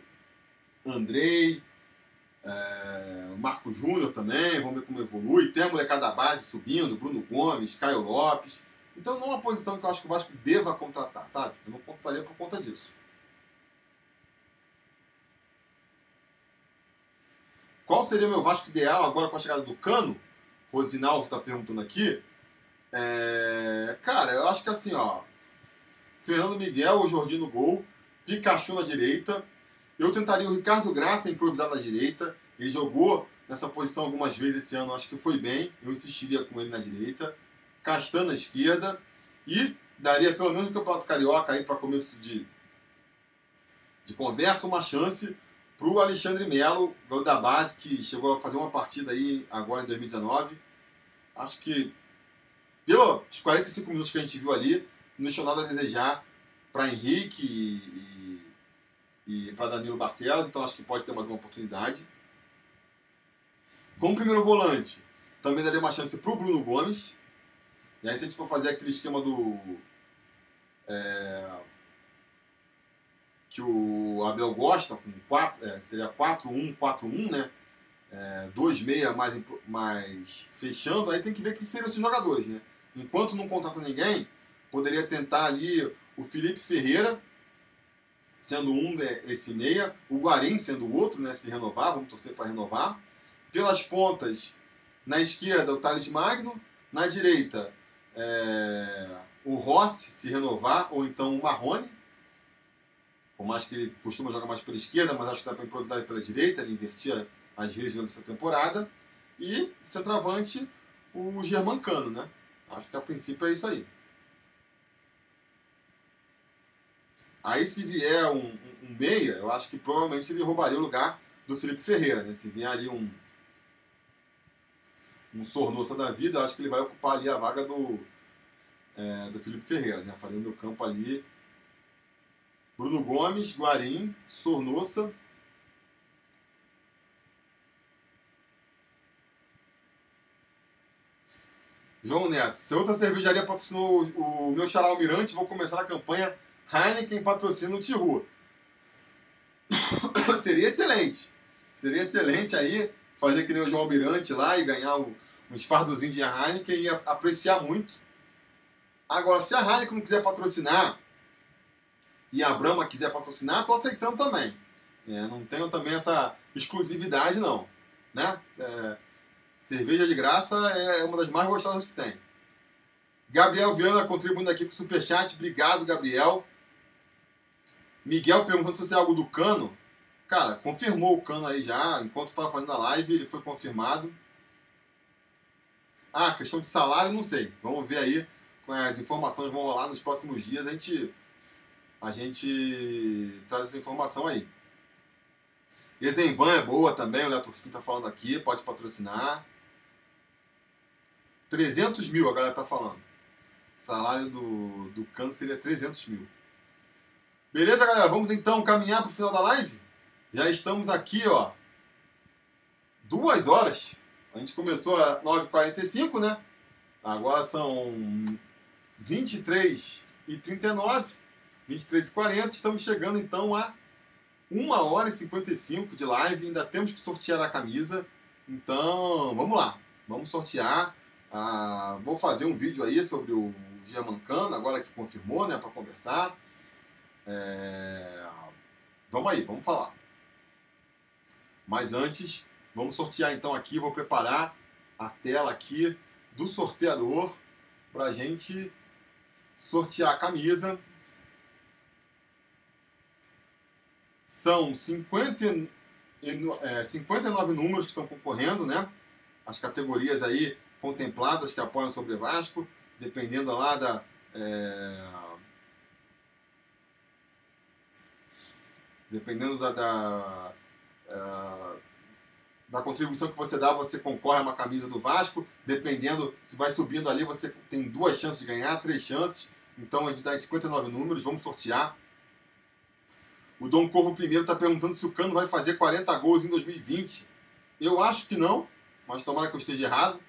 Andrei, é, Marco Júnior também, vamos ver como evolui. Tem a molecada da base subindo, Bruno Gomes, Caio Lopes. Então não é uma posição que eu acho que o Vasco deva contratar, sabe? Eu não contrataria por conta disso. Qual seria meu Vasco ideal agora com a chegada do Cano? Rosinalvo está perguntando aqui. É, cara, eu acho que assim, ó, Fernando Miguel ou Jordi no gol, Pikachu na direita. Eu tentaria o Ricardo Graça improvisar na direita. Ele jogou nessa posição algumas vezes esse ano, acho que foi bem. Eu insistiria com ele na direita. Castan na esquerda. E daria pelo menos o Campeonato Carioca aí para começo de, de conversa, uma chance para o Alexandre Melo, da base, que chegou a fazer uma partida aí agora em 2019. Acho que pelos 45 minutos que a gente viu ali, não deixou nada a desejar para Henrique e, e, e para Danilo Barcelos, então acho que pode ter mais uma oportunidade. Como primeiro volante, também daria uma chance para o Bruno Gomes. E aí, se a gente for fazer aquele esquema do. É, que o Abel gosta, com quatro, é, seria 4-1, 4-1, né? É, 2-6 mais, mais fechando, aí tem que ver quem seriam esses jogadores, né? Enquanto não contrata ninguém, poderia tentar ali o Felipe Ferreira, sendo um né, esse meia, o Guarim sendo o outro, né, se renovar, vamos torcer para renovar. Pelas pontas, na esquerda, o Thales Magno, na direita, é, o Rossi se renovar, ou então o Marrone, por mais que ele costuma jogar mais pela esquerda, mas acho que dá para improvisar pela direita, ele invertia às vezes durante essa temporada. E centroavante, o Germancano, né? Acho que a princípio é isso aí. Aí se vier um, um, um, meia, eu acho que provavelmente ele roubaria o lugar do Felipe Ferreira, né? Se vier ali um um Sornosa da vida, eu acho que ele vai ocupar ali a vaga do é, do Felipe Ferreira, né? Faria o meu campo ali Bruno Gomes, Guarim, Sornossa, João Neto, se outra cervejaria patrocinou o, o meu xará Almirante, vou começar a campanha Heineken patrocina o Tihu. Seria excelente. Seria excelente aí fazer que nem o João Almirante lá e ganhar um, um fardozinho de Heineken e apreciar muito. Agora, se a Heineken não quiser patrocinar e a Brahma quiser patrocinar, tô aceitando também. É, não tenho também essa exclusividade, não. Né? É, cerveja de graça é uma das mais gostosas que tem. Gabriel Viana contribuindo aqui com o Superchat. Obrigado, Gabriel. Miguel perguntando se é algo do cano. Cara, confirmou o cano aí já. Enquanto estava fazendo a live, ele foi confirmado. Ah, questão de salário, não sei. Vamos ver aí. As informações vão rolar nos próximos dias. A gente, a gente traz essa informação aí. Exemban é boa também, o Leto está falando aqui, pode patrocinar. 300 mil a galera tá falando. salário do, do Cano seria 300 mil. Beleza, galera? Vamos então caminhar para o final da live? Já estamos aqui, ó. Duas horas. A gente começou a 9h45, né? Agora são 23 e 39, 23 e 40. Estamos chegando então a 1 hora e 55 de live, ainda temos que sortear a camisa. Então, vamos lá. Vamos sortear. Ah, vou fazer um vídeo aí sobre o Giamancano, agora que confirmou, né, para conversar. É... Vamos aí, vamos falar. Mas antes, vamos sortear então aqui. Vou preparar a tela aqui do sorteador para gente sortear a camisa. São 50, é, 59 números que estão concorrendo, né? As categorias aí contempladas que apoiam sobre Vasco, dependendo lá da. É, dependendo da, da, é, da, contribuição que você dá, você concorre a uma camisa do Vasco. Dependendo, se vai subindo ali, você tem duas chances de ganhar, três chances. Então a gente dá 59 números, vamos sortear. O Dom Corvo primeiro está perguntando se o Cano vai fazer 40 gols em 2020. Eu acho que não, mas tomara que eu esteja errado.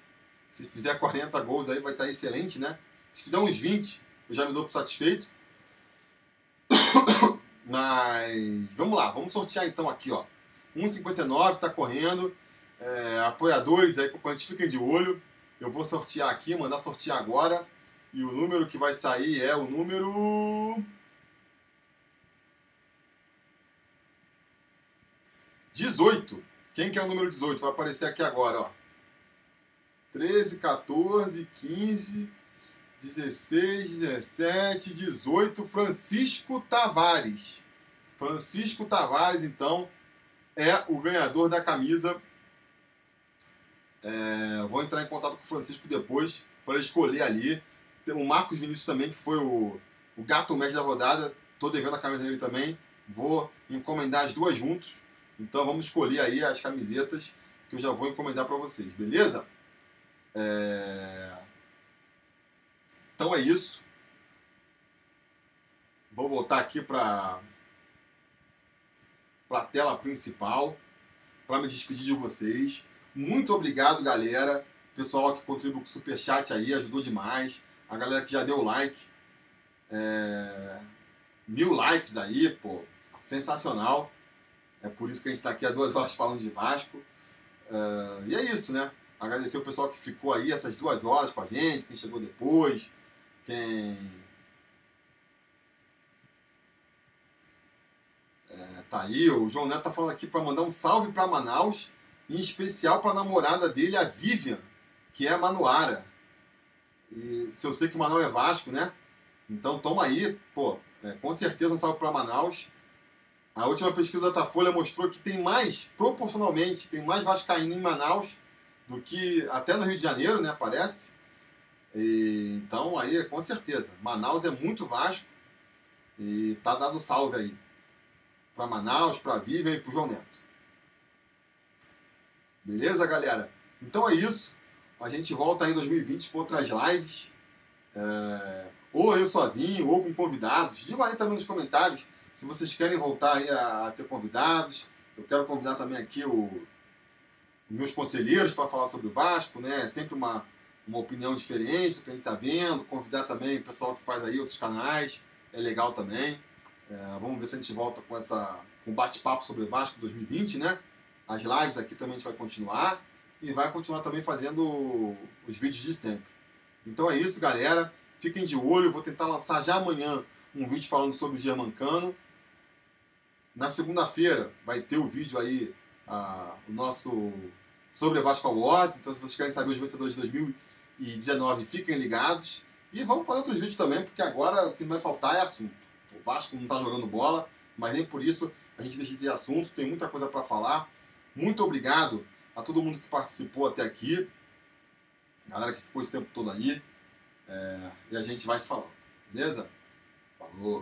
Se fizer 40 gols aí vai estar tá excelente, né? Se fizer uns 20, eu já me dou por satisfeito. Mas vamos lá, vamos sortear então aqui, ó. 1,59 está correndo. É, apoiadores aí, concorrentes, fiquem de olho. Eu vou sortear aqui, mandar sortear agora. E o número que vai sair é o número. 18. Quem que é o número 18? Vai aparecer aqui agora, ó. 13, 14, 15, 16, 17, 18. Francisco Tavares. Francisco Tavares, então, é o ganhador da camisa. É, vou entrar em contato com o Francisco depois para escolher ali. Tem o Marcos Vinícius também, que foi o, o gato mestre da rodada. Estou devendo a camisa dele também. Vou encomendar as duas juntos. Então vamos escolher aí as camisetas que eu já vou encomendar para vocês, beleza? É... Então é isso. Vou voltar aqui para a tela principal para me despedir de vocês. Muito obrigado, galera. Pessoal que contribuiu com o superchat aí, ajudou demais. A galera que já deu like. É... Mil likes aí, pô. Sensacional. É por isso que a gente está aqui há duas horas falando de Vasco. Uh, e é isso, né? Agradecer o pessoal que ficou aí essas duas horas com a gente, quem chegou depois, quem. É, tá aí, o João Neto tá falando aqui para mandar um salve para Manaus, em especial para a namorada dele, a Vivian, que é a Manuara. E se eu sei que Manaus é Vasco, né? Então toma aí, pô, é, com certeza um salve para Manaus. A última pesquisa da Datafolha mostrou que tem mais, proporcionalmente, tem mais vascaíno em Manaus do que até no Rio de Janeiro, né, parece. E, então, aí, com certeza, Manaus é muito Vasco e tá dado salve aí para Manaus, para Vivian e para João Neto. Beleza, galera? Então é isso. A gente volta em 2020 com outras lives. É... Ou eu sozinho, ou com convidados. Digam aí também nos comentários se vocês querem voltar aí a, a ter convidados, eu quero convidar também aqui o, meus conselheiros para falar sobre o Vasco, né? É sempre uma, uma opinião diferente do que a gente está vendo, convidar também o pessoal que faz aí outros canais, é legal também. É, vamos ver se a gente volta com essa com bate-papo sobre Vasco 2020, né? As lives aqui também a gente vai continuar e vai continuar também fazendo os vídeos de sempre. Então é isso, galera. Fiquem de olho, vou tentar lançar já amanhã um vídeo falando sobre o Germancano. Na segunda-feira vai ter o vídeo aí, a, o nosso sobre a Vasco Awards. Então, se vocês querem saber os vencedores de 2019, fiquem ligados. E vamos fazer outros vídeos também, porque agora o que não vai faltar é assunto. O Vasco não está jogando bola, mas nem por isso a gente deixa de ter assunto. Tem muita coisa para falar. Muito obrigado a todo mundo que participou até aqui. Galera que ficou esse tempo todo aí. É, e a gente vai se falando. Beleza? Falou!